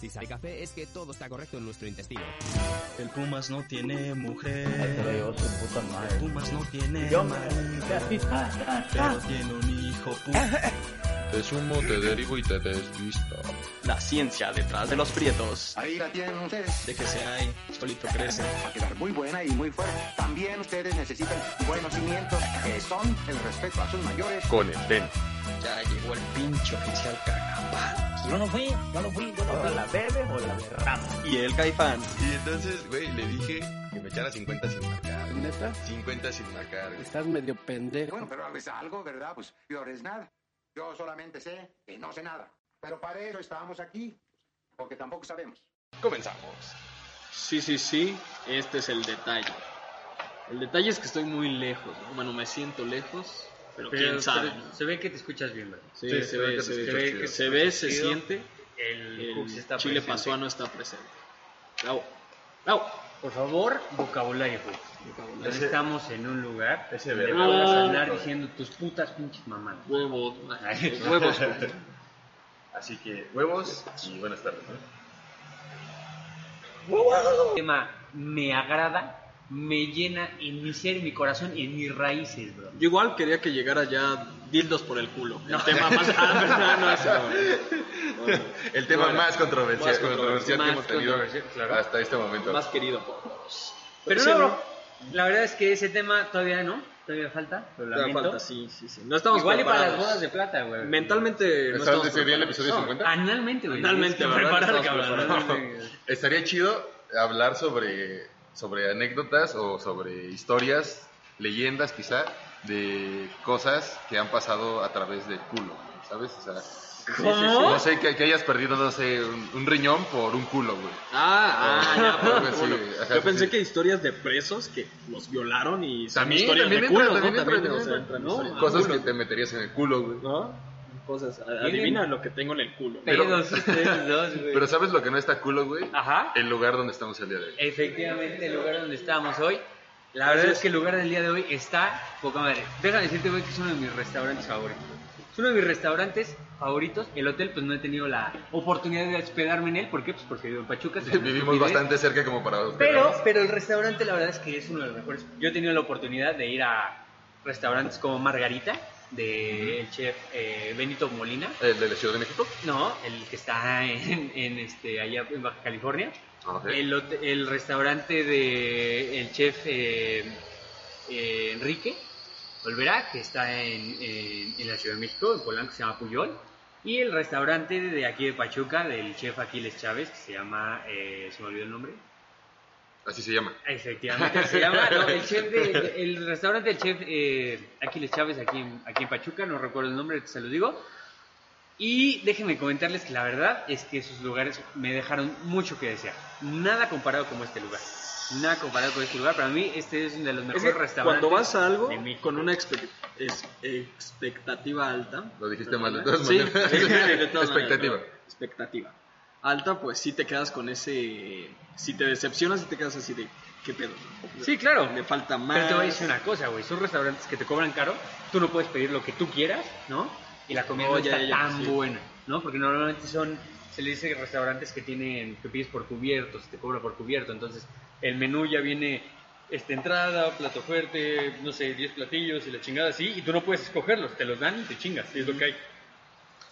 Si sabe café es que todo está correcto en nuestro intestino. El Pumas no tiene mujer. Pero su puta El madre. Pumas no tiene Yo me... pero tiene un hijo puta. Te sumo, te derivo y te desvisto. La ciencia detrás de los prietos. Ahí la tienen ustedes. De que se hay, solito crece. Va a quedar muy buena y muy fuerte. También ustedes necesitan buenos cimientos, que son el respeto a sus mayores. Con el ten. Ya llegó el pinche oficial. Yo no fui, yo no fui. Yo no ¿Ahora la bebe o la derrama? Y el caifán. Y entonces, güey, le dije que me echara 50 sin marcar. ¿Neta? 50 sin marcar, güey. Estás medio pendejo. Bueno, pero es algo, ¿verdad? Pues peor es nada. Yo solamente sé que no sé nada. Pero para eso estábamos aquí, porque tampoco sabemos. Comenzamos. Sí, sí, sí, este es el detalle. El detalle es que estoy muy lejos, ¿no? Bueno, me siento lejos, pero, quién sabe. ¿no? Se ve que te escuchas bien, ¿verdad? Sí, Sí, se, ve, que se, te ve, escuchas se, se ve, se siente. El, El está Chile presente. pasó a no estar presente. Bravo. Bravo. Por favor, vocabulario, Hooks. Estamos en un lugar Ese donde verbo. puedas No. andar diciendo tus putas pinches mamadas. Huevos, huevos. Así que, huevos y buenas tardes, ¿no? El tema me agrada, me llena en mi ser, en mi corazón y en mis raíces, bro. Yo igual quería que llegara ya dildos por el culo. El tema más... Ah, no, no. Bueno, El tema bueno, más controversial, más controversial que hemos tenido controversial, claro. hasta este momento. Más querido por todos. Pero no, bro. La verdad es que ese tema todavía no, todavía falta. Lo Todavía falta, sí, sí, sí. No estamos Igual y para las preparados. bodas de plata, güey. Mentalmente no ¿Estás- ¿Sería el preparados. episodio No, 50? Analmente, güey. Analmente, preparar, cabrón. preparados. Estaría chido hablar sobre, sobre anécdotas o sobre historias, leyendas quizá, de cosas que han pasado a través del culo, ¿sabes? O sea, ¿Cómo? no sé, que, que hayas perdido, no sé, un, un riñón por un culo, güey. Ah, ah, ya, por culo. Ajá, Yo pensé sí. que historias de presos que los violaron y son También, historias también de también ¿no? entra, También, también o sea, entra. entran, ¿no? Cosas Ah, que te meterías en el culo, güey. ¿No? Cosas. Adivina lo que tengo en el culo. Pero- Pedos ustedes dos, güey. Pero ¿sabes lo que no está culo, güey? Ajá. El lugar donde estamos el día de hoy. Efectivamente, el lugar donde estábamos hoy. La verdad es que el lugar del día de hoy está poca madre. Déjame decirte, güey, que es uno de mis restaurantes favoritos. Es uno de mis restaurantes favoritos. El hotel, pues no he tenido la oportunidad de hospedarme en él. ¿Por qué? Pues porque vivo en Pachuca. Vivimos bastante cerca como para Pero, hospedarnos. pero el restaurante, la verdad es que es uno de los mejores. Yo he tenido la oportunidad de ir a restaurantes como Margarita, del chef eh, Benito Molina. ¿El de la Ciudad de México? No, el que está en, en, este, allá en Baja California. Ah. El, el restaurante de el chef eh, eh, Enrique Olvera, que está en, en- en la Ciudad de México, en Polanco, que se llama Puyol. Y el restaurante de aquí de Pachuca, del chef Aquiles Chávez, que se llama, eh, se me olvidó el nombre. Así se llama. Efectivamente, se llama, no, el chef de- el restaurante del chef eh, Aquiles Chávez aquí en, aquí en Pachuca, no recuerdo el nombre, se los digo. Y déjenme comentarles que la verdad es que esos lugares me dejaron mucho que desear. Nada comparado como este lugar. Nada comparado con este lugar. Para mí este es uno de los Es mejores que restaurantes. cuando vas a algo con una expe- es- expectativa alta. Lo dijiste mal, de todas Sí, maneras. sí, de todas maneras, Expectativa. expectativa. Alta, pues sí te quedas con ese. Si te decepcionas, sí te quedas así de. ¿Qué pedo? Sí, claro. Le falta más. Pero te voy a decir una cosa, güey. Son restaurantes que te cobran caro. Tú no puedes pedir lo que tú quieras, ¿no? Y la comida Oh, no ya, está ya, tan sí. buena, ¿no? Porque normalmente son, se le dice restaurantes que tienen, que pides por cubiertos, te cobra por cubierto. Entonces, el menú ya viene, esta entrada, plato fuerte, no sé, 10 platillos y la chingada así. Y tú no puedes escogerlos, te los dan y te chingas. Y es lo que hay.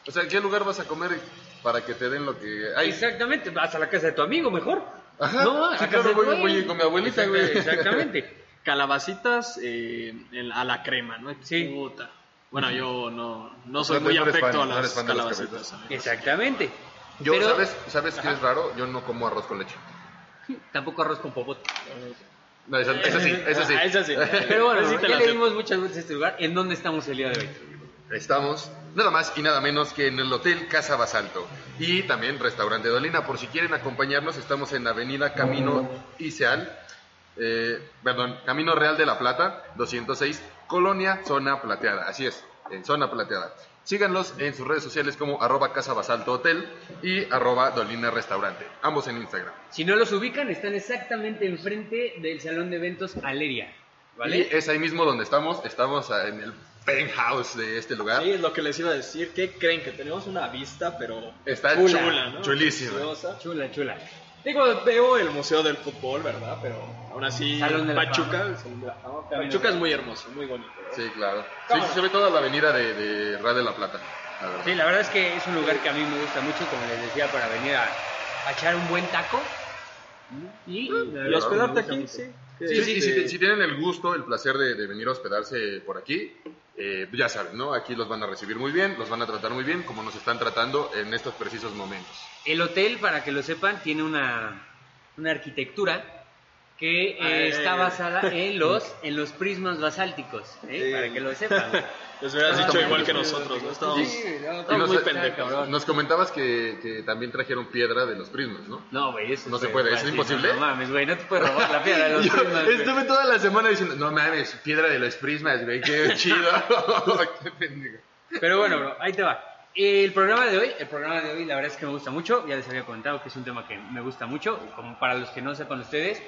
O sea, ¿en qué lugar vas a comer para que te den lo que hay? Exactamente, vas a la casa de tu amigo mejor. Ajá, No, sí, claro, voy- voy con mi abuelita, güey. Exactamente. Calabacitas eh, en- a la crema, ¿no? Sí. Puta. Bueno, yo no, no soy No, muy no afecto fan, a las calabacitas. Exactamente. Yo, Pero- ¿sabes, ¿sabes qué es raro? Yo no como arroz con leche. Tampoco arroz con popote. No, eso, eso sí, eso sí. Ah, eso sí. Pero bueno, Sí ya le dimos muchas veces este lugar. ¿En dónde estamos el día de hoy? Estamos nada más y nada menos que en el Hotel Casa Basalto y también Restaurante Dolina. Por si quieren acompañarnos, estamos en Avenida Camino Iseal, eh, perdón, Camino Real de la Plata, 206, Colonia Zona Plateada. Así es, en Zona Plateada. Síganlos en sus redes sociales como arroba Casa Basalto Hotel y arroba Dolina Restaurante, ambos en Instagram. Si no los ubican, están exactamente enfrente del salón de eventos Aleria. Y ¿Vale? es ahí mismo donde estamos, estamos en el penthouse de este lugar. Sí, es lo que les iba a decir. ¿Qué creen? Que tenemos una vista, pero Está chula, chula, ¿no? chulísima. Preciosa. Chula, chula. Digo, veo el Museo del Fútbol, ¿verdad? Pero aún así, Salón de la Pachuca, Salón de la Fama. Pachuca es muy hermoso, muy bonito. ¿verdad? Sí, claro. Sí, ¿Cómo sí, se ve toda la avenida de, de Ra de la Plata. la verdad. Sí, la verdad es que es un lugar que a mí me gusta mucho, como les decía, para venir a, a echar un buen taco. Y, la Y hospedarte aquí, mucho. sí. Sí, sí, y si, si tienen el gusto, el placer de, de venir a hospedarse por aquí, eh, ya saben, ¿no? Aquí los van a recibir muy bien, los van a tratar muy bien, como nos están tratando en estos precisos momentos. El hotel, para que lo sepan, tiene una, una arquitectura que eh, Ay. está basada en los, en los prismas basálticos, ¿eh? Sí. para que lo sepan. Les hubieras Ah, dicho igual que nosotros, ¿no? Estamos, no, estamos nos, muy pendejos. cabrón. nos comentabas que, que también trajeron piedra de los prismas, ¿no? No, güey, eso No se puede, ¿es imposible? No, mames, güey, no te puedes robar la piedra de los Yo prismas. estuve toda la semana diciendo, no mames, piedra de los prismas, güey, qué chido. Qué pendejo. Pero bueno, bro, ahí te va. El programa de hoy, el programa de hoy, la verdad es que me gusta mucho. Ya les había comentado que es un tema que me gusta mucho. Como para los que no sepan ustedes,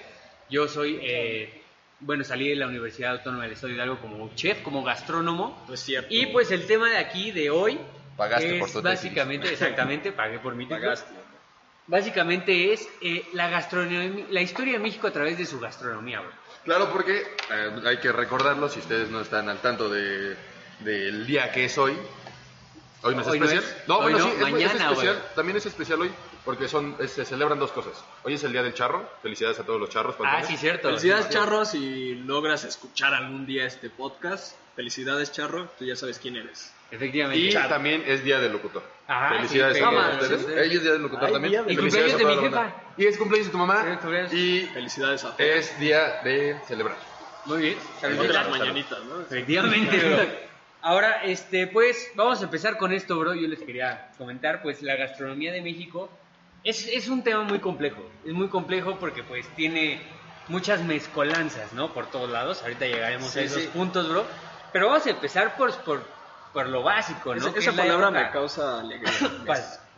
yo soy, eh, bueno, salí de la Universidad Autónoma del Estado de Hidalgo como chef, como gastrónomo. No es cierto. Y pues el tema de aquí, de hoy, Pagaste es por tu tesis. básicamente, exactamente, pagué por mi título. Pagaste. Básicamente es eh, la gastronomía, la historia de México a través de su gastronomía, bro. Claro, porque eh, hay que recordarlo, si ustedes no están al tanto de, del día que es hoy. Hoy no es Hoy no especial. es. No, Hoy bueno, no, sí, es- es, mañana, especial. También es especial hoy, porque son, es- se celebran dos cosas. Hoy es el día del charro. Felicidades a todos los charros. Ah, sí, cierto. Felicidades, Sí, Charro, si logras escuchar algún día este podcast. Felicidades, Charro, tú ya sabes quién eres. Efectivamente. Y también es día del locutor. Ah, Felicidades sí, a todos ustedes. sí. Ella es día del locutor Ay, también. Y cumpleaños de mi jefa. Y es cumpleaños de tu mamá. Y Felicidades a todos. es día de celebrar. Muy bien. Las mañanitas, ¿no? Efectivamente, bro. Ahora, este, pues, vamos a empezar con esto, bro. Yo les quería comentar, pues, la gastronomía de México es, es un tema muy complejo. Es muy complejo porque, pues, tiene muchas mezcolanzas, ¿no? Por todos lados. Ahorita llegaremos Sí, a esos sí. puntos, bro. Pero vamos a empezar por, por, por lo básico, ¿no? Esa, esa es la palabra me causa alegría.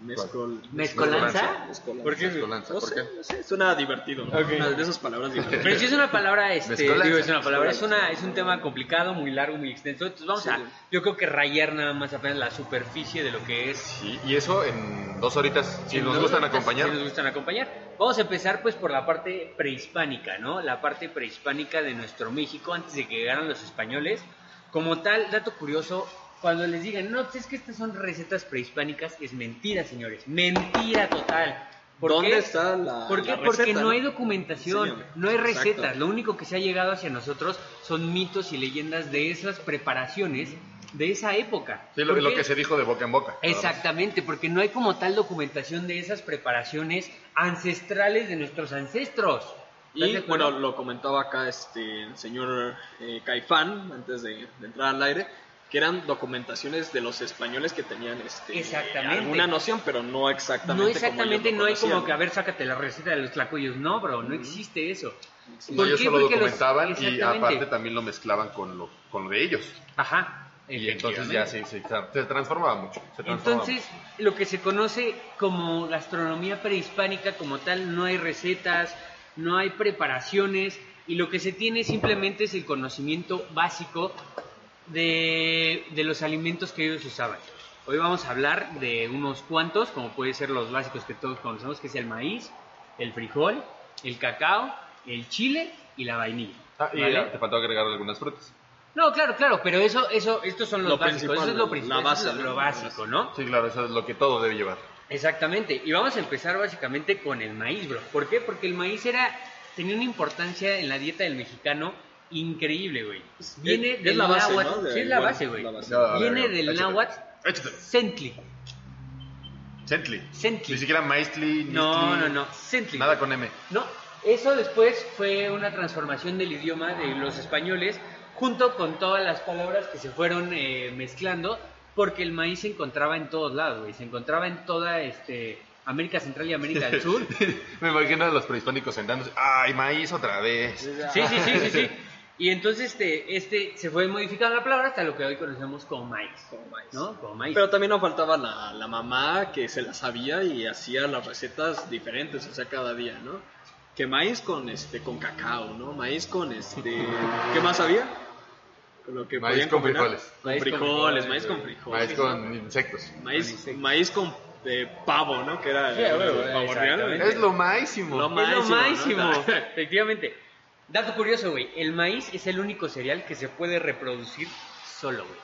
Mezcol... ¿Mezcolanza? Mezcolanza. ¿Por qué? Mezcolanza, No ¿por sé, qué? no sé, suena divertido. ¿no? Ok. Una de esas palabras divertidas. Pero sí es una palabra, este, digo, es una palabra, es una, es un tema complicado, muy largo, muy extenso. Entonces vamos Sí. a, yo creo que rayar nada más apenas la superficie de lo que es Sí, y eso en dos horitas, si nos ¿no? gustan Sí, acompañar. nos gustan acompañar. Vamos a empezar pues por la parte prehispánica, ¿no? La parte prehispánica de nuestro México antes de que llegaran los españoles. Como tal, dato curioso, cuando les digan, no, es que estas son recetas prehispánicas, es mentira, señores. Mentira total. ¿Por ¿Dónde qué? está la, ¿Por qué? la Porque receta, no hay documentación, no hay Exacto. recetas. Lo único que se ha llegado hacia nosotros son mitos y leyendas de esas preparaciones de esa época. Sí, lo, que se dijo de boca en boca. Exactamente, porque no hay como tal documentación de esas preparaciones ancestrales de nuestros ancestros. ¿Estás de Y bueno, lo comentaba acá este el señor eh, Caifán antes de, de entrar al aire, que eran documentaciones de los españoles que tenían este, Exactamente. alguna noción, pero no exactamente. no como exactamente, no hay como que, a ver, sácate la receta de los tlacoyos. No, bro, no existe eso. No, ¿Por ellos qué? solo Porque los- documentaban y exactamente. aparte también lo mezclaban con lo, con lo de ellos. Ajá. Y entonces ya sí, sí, se transformaba mucho. se transformaba Entonces, lo que se conoce como gastronomía prehispánica como tal, no hay recetas, no hay preparaciones y lo que se tiene simplemente es el conocimiento básico de, de los alimentos que ellos usaban. Hoy vamos a hablar de unos cuantos, como pueden ser los básicos que todos conocemos, que es el maíz, el frijol, el cacao, el chile y la vainilla. Ah, y ¿vale? te faltó agregar algunas frutas. No, claro, claro, pero eso, eso, estos son los Lo básicos, eso es lo la principal, base, lo básico, ¿no? Sí, claro, eso es lo que todo debe llevar. Exactamente, y vamos a empezar básicamente con el maíz, bro. ¿Por qué? Porque el maíz era, tenía una importancia en la dieta del mexicano increíble, güey. Viene es del la base, náhuatl, ¿no? De- sí es la igual, base, güey. Viene del náhuatl Échatelo. Sentli. Centli. Centli. Ni siquiera maistli, No, no, no, Sentli. Nada con M. No, eso después fue una transformación del idioma de los españoles junto con todas las palabras que se fueron eh, mezclando porque el maíz se encontraba en todos lados, güey. Se encontraba en toda este, América Central y América del Sur. Me imagino a los prehispánicos sentándose. ¡Ay, maíz otra vez! Sí, sí, sí, sí, sí. Y entonces este, este se fue modificando la palabra hasta lo que hoy conocemos como maíz. Como maíz. ¿No? Como maíz. Pero también nos faltaba la, la mamá que se la sabía y hacía las recetas diferentes, o sea, cada día, ¿no? Que maíz con este con cacao, ¿no? Maíz con este ¿qué más había? Lo que Maíz con combinar. frijoles. Con Maíz con frijoles, frijoles, maíz con güey. frijoles. Maíz con insectos. Maíz, maíz con eh, pavo, ¿no? Que era Sí, el pavo real. Es lo máximo. Lo Es lo máximo, máximo, ¿no? efectivamente. Dato curioso, güey. El maíz es el único cereal que se puede reproducir solo, güey.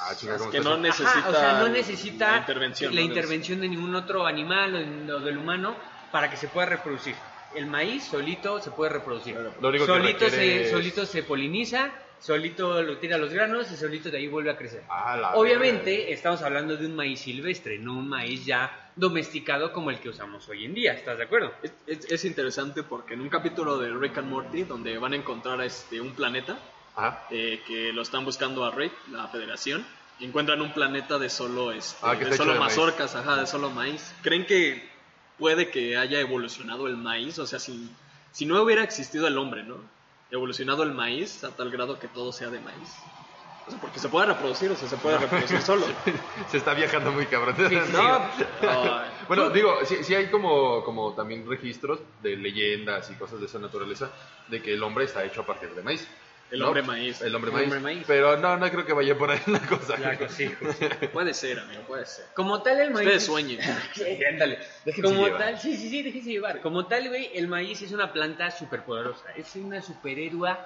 Ah, chica, Es ¿cómo que no necesita, Ajá, o sea, no necesita la intervención. la ¿no? intervención de ningún otro animal o de- o del humano para que se pueda reproducir. El maíz solito se puede reproducir. Lo único que solito, se, es- solito se poliniza, solito lo tira a los granos y solito de ahí vuelve a crecer. Ah, Obviamente verga. estamos hablando de un maíz silvestre, no un maíz ya domesticado como el que usamos hoy en día, ¿estás de acuerdo? Es, es- es interesante porque en un capítulo de Rick and Morty, donde van a encontrar este, un planeta, eh, que lo están buscando a Rick, la federación, y encuentran un planeta de solo, este, Ah, que de solo de maíz. mazorcas, ajá, de solo maíz. ¿Creen que puede que haya evolucionado el maíz? O sea, si, si no hubiera existido el hombre, ¿no? Evolucionado el maíz a tal grado que todo sea de maíz. O sea, porque se puede reproducir, o sea, se puede reproducir solo. Se está viajando muy cabrón. No, Bueno, digo, sí, sí hay como, como también registros de leyendas y cosas de esa naturaleza de que el hombre está hecho a partir de maíz. El ¿no? hombre maíz. El hombre El maíz. hombre maíz. Pero no, no creo que vaya por ahí la cosa. Claro, sí, pues. puede ser, amigo, puede ser. Como tal el maíz... Ustedes es- sueñen. Sí, ándale. Como llevar. tal, sí, sí, sí, déjense llevar. Como tal, güey, el maíz es una planta súper poderosa. Es una superhéroe,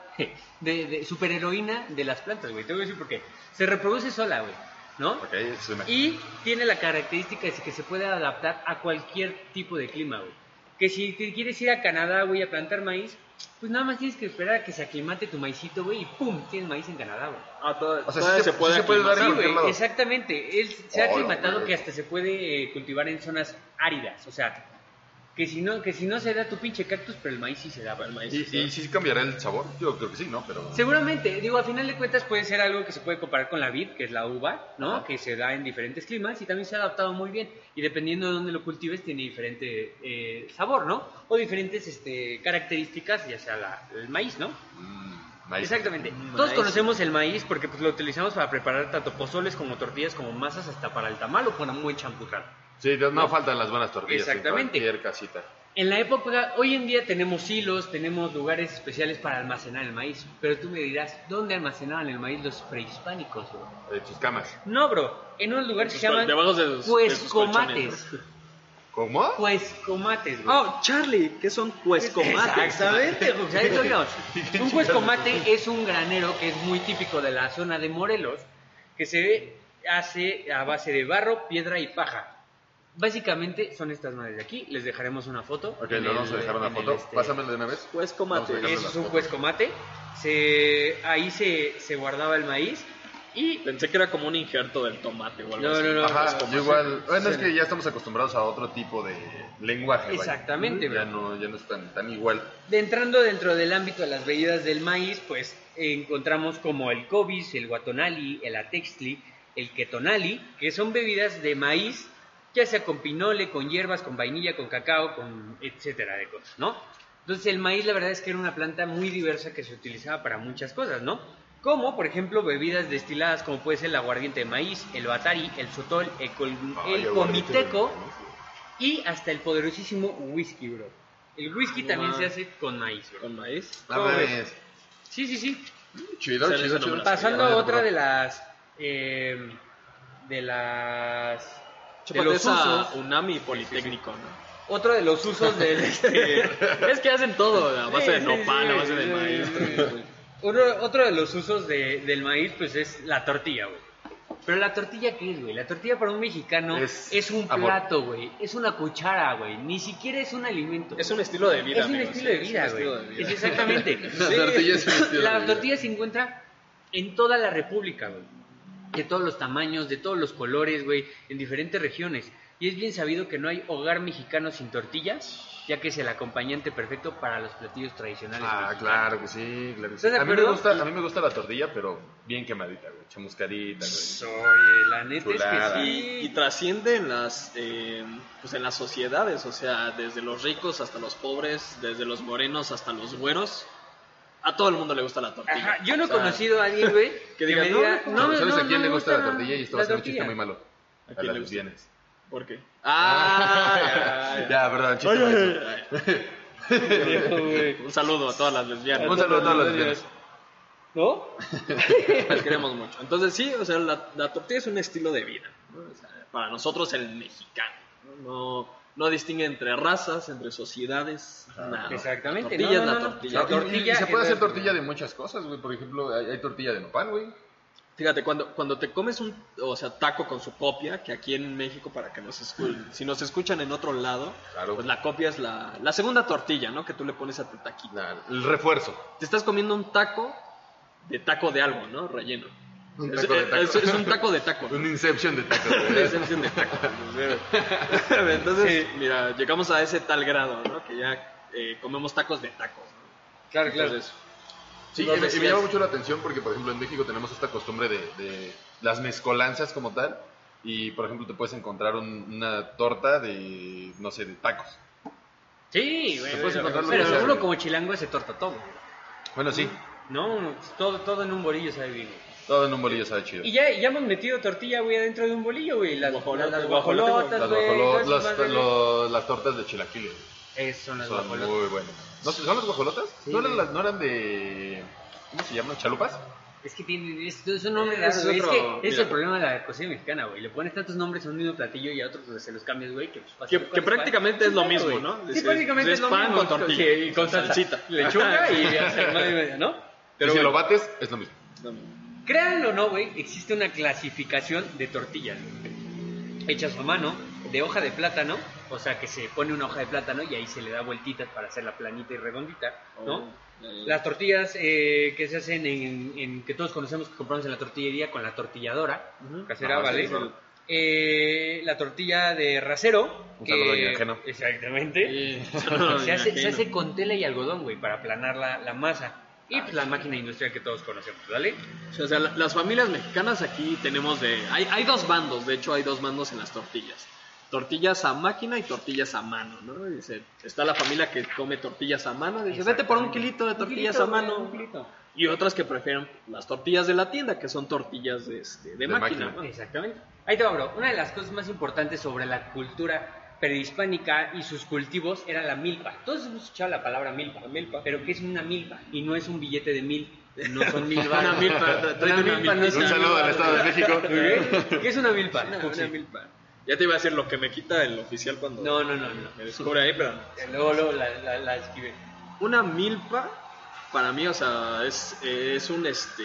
de, de, superheroína de las plantas, güey. Te voy a decir por qué. Se reproduce sola, güey, ¿no? Ok, eso se me- Y tiene la característica de que se puede adaptar a cualquier tipo de clima, güey. Que si te quieres ir a Canadá, güey, a plantar maíz, pues nada más tienes que esperar a que se aclimate tu maicito, güey, y ¡pum! Tienes maíz en Canadá, güey. Ah, todo- O sea, sí se- sí se puede dar aclimatar. en Sí, cualquier lado. exactamente. Él se ha aclimatado que hasta se puede eh, cultivar en zonas áridas. O sea, que si no, que si no se da tu pinche cactus, pero el maíz sí se da. El maíz, ¿Y, sí, y sí cambiará el sabor? Yo creo que sí, ¿no? Pero... Seguramente, digo, a final de cuentas puede ser algo que se puede comparar con la vid, que es la uva, ¿no? Ajá. Que se da en diferentes climas y también se ha adaptado muy bien. Y dependiendo de dónde lo cultives, tiene diferente eh, sabor, ¿no? O diferentes este, características, ya sea la- el maíz, ¿no? Mm, maíz. Exactamente. Mm, Todos maíz. conocemos el maíz porque pues, lo utilizamos para preparar tanto pozoles como tortillas, como masas, hasta para el tamal o para un buen champurrado. Sí, no, no faltan las buenas tortillas Exactamente. en cualquier casita. En la época, hoy en día tenemos hilos, tenemos lugares especiales para almacenar el maíz, pero tú me dirás, ¿dónde almacenaban el maíz los prehispánicos, bro? Eh, chiscamas. No, bro, en unos lugares que se Sus llaman sus- sus cuescomates. ¿Cómo? Cuescomates, güey. Oh, Charlie, ¿qué son cuescomates? Exactamente, pues, eso. Un cuescomate es un granero que es muy típico de la zona de Morelos, que se hace a base de barro, piedra y paja. Básicamente son estas madres de aquí. Les dejaremos una foto. Ok, le vamos a dejar una foto. este, Pásamela de una vez. Cuescomate. Eso es un cuescomate. Se, ahí se, se guardaba el maíz. Y Pensé que era como un injerto del tomate o algo No, así. no, no. Ajá, yo igual. Bueno, es que ya estamos acostumbrados a otro tipo de lenguaje. vaya. Exactamente, Ya no, ya no es tan, tan igual. de entrando dentro del ámbito de las bebidas del maíz, pues encontramos como el cobis, el guatonali, el atextli, el ketonali, que son bebidas de maíz, ya sea con pinole, con hierbas, con vainilla, con cacao, con etcétera de cosas, ¿no? Entonces el maíz la verdad es que era una planta muy diversa que se utilizaba para muchas cosas, ¿no? Como por ejemplo bebidas destiladas como puede ser el aguardiente de maíz, el batari, el sotol, el, col- Ay, el comiteco y hasta el poderosísimo whisky, bro. El whisky Ah, también se hace con maíz, bro. Con maíz. A ¿Cómo ver, ves? Sí, sí, sí. Chido, chido, chido. Pasando a otra bro. de las... eh, de las... De los usos. Unami Politécnico, ¿no? Otro de los usos del... este, es que hacen todo a base de nopal, a base de maíz. sí. Otro, otro de los usos de- del maíz, pues es la tortilla, güey. Pero la tortilla, ¿qué es, güey? La tortilla para un mexicano Es es, un amor. plato, güey. Es una cuchara, güey. Ni siquiera es un alimento. Es un estilo de vida. Es un estilo sí, de es un vida, estilo güey. de vida. Es exactamente. La tortilla es un estilo de La vida. tortilla se encuentra en toda la república, güey. De todos los tamaños, de todos los colores, güey, en diferentes regiones. Y es bien sabido que no hay hogar mexicano sin tortillas, ya que es el acompañante perfecto para los platillos tradicionales. Ah, mexicanos. claro que sí, claro que sí. ¿Estás de A mí, me gusta, a mí me gusta la tortilla, pero bien quemadita, güey. Chamuscadita, güey. Oye, la neta Chulada. es que Y, sí. y trasciende en las, eh, pues en las sociedades, o sea, desde los ricos hasta los pobres, desde los morenos hasta los güeros, a todo el mundo le gusta la tortilla. Ajá, yo no he O sea, conocido a alguien, güey, que, diga, me no, diga, no, no, ¿Sabes no, a quién no le gusta la tortilla? Y esto va a ser un tortilla. chiste muy malo. ¿A A, quién las le gusta? lesbianas. ¿Por qué? Ah, ya, ya. Ya, perdón, chiste menso. Viejo, güey. Un saludo a todas las lesbianas. Un saludo a todas las lesbianas. ¿No? Las queremos mucho. Entonces sí, o sea, la, la tortilla es un estilo de vida. ¿no? O sea, para nosotros el mexicano. ¿no? No, distingue entre razas, entre sociedades, nada. Exactamente, La tortilla no, no, es la no. tortilla. La Y- y- tortilla y se puede hacer la- tortilla de muchas cosas, güey. Por ejemplo, hay, hay tortilla de nopal, güey. Fíjate, cuando, cuando te comes un o sea, taco con su copia, que aquí en México, para que nos escuchen, si nos escuchan en otro lado, Claro. pues la copia es la, la segunda tortilla, ¿no? Que tú le pones a tu taquito. La- el refuerzo. Te estás comiendo un taco de taco de algo, ¿no? Relleno. Un Es- taco de taco. es- es un taco de taco. Un inception de taco. Entonces, mira, llegamos a ese tal grado, ¿no? Que ya eh, comemos tacos de tacos. ¿no? Claro, claro. Entonces, Sí, y me, y me decías. llama mucho la atención porque, por ejemplo, en México tenemos esta costumbre de, de las mezcolanzas como tal. Y, por ejemplo, te puedes encontrar un- una torta de, no sé, de tacos. Sí, güey. Te puedes güey, encontrar Pero uno como chilango ese torta todo. Bueno, sí, No, todo, todo en un bolillo sabe bien. Todo en un bolillo sabe chido. Y ya, ya hemos metido tortilla, güey, adentro de un bolillo, güey. Las, Guajolotas, las guajolotas, Las, las- las tortas de chilaquiles. Esas son las Son guajolotas. muy buenas. ¿No, ¿Son las guajolotas? Sí, ¿No, eran güey. las- ¿No eran de... ¿Cómo se llaman? ¿Chalupas? Es que tiene, es, es un nombre Es. Es otro- que es mira. el problema de la cocina mexicana, güey. Le pones tantos nombres a un mismo platillo y a otros se los cambias, güey. Que, pues, que, que pan. prácticamente es lo mismo, güey. ¿no? Sí, Es- prácticamente es es lo pan mismo. con tortilla. Sí, y con. Salsita. Lechuga y y media, ¿no? Pero si lo bates, es lo mismo. Créanlo o no, güey, existe una clasificación de tortillas hechas a mano, de hoja de plátano, o sea que se pone una hoja de plátano y ahí se le da vueltitas para hacerla planita y redondita, ¿no? Oh. Las tortillas eh, que se hacen en, en- que todos conocemos que compramos en la tortillería con la tortilladora casera, Ajá, ¿vale? sí. Eh, la tortilla de rasero, Un que- exactamente, Sí, se, hace, se hace con tela y algodón, güey, para aplanar la, la masa. Y pues la máquina industrial que todos conocemos, ¿vale? O sea, la- las familias mexicanas aquí tenemos de... Hay, hay dos bandos, de hecho hay dos bandos en las tortillas. Tortillas a máquina y tortillas a mano, ¿no? Dice, está la familia que come tortillas a mano, dice, vete por un Exactamente. kilito de tortillas kilito, a mano. güey, un kilito. Y otras que prefieren las tortillas de la tienda, que son tortillas de, este, de, De máquina. máquina. ¿no? Exactamente. Ahí te va, bro. Una de las cosas más importantes sobre la cultura prehispánica y sus cultivos era la milpa. Todos hemos escuchado la palabra milpa. milpa. Pero ¿qué es una milpa? Y no es un billete de mil. No son mil Una milpa, Una una milpa no milpa. es Un saludo milpa. al Estado de México. ¿Qué es una milpa? Una- milpa. Ya te iba a decir lo que me quita el oficial cuando No, no, no, no. me descubre ahí, pero. Luego, luego la, la, la esquivé. Una milpa, para mí, o sea, es, es un este.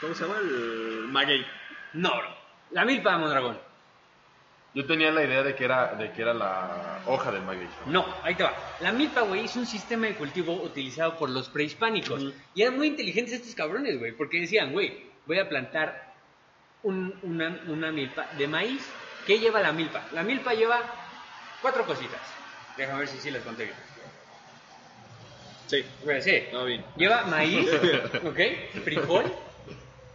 ¿Cómo se llama? El maguey. No, bro. La milpa, Mondragón. Yo tenía la idea de que era, de que era la hoja del maguey. No, ahí te va. La milpa, güey, es un sistema de cultivo utilizado por los prehispánicos. Y eran muy inteligentes estos cabrones, güey, porque decían, güey, voy a plantar un- una, una milpa de maíz. ¿Qué lleva la milpa? La milpa lleva cuatro cositas. Déjame ver si sí las conté bien. Sí, Güey, sí. no bien. Lleva maíz, ¿ok? Frijol,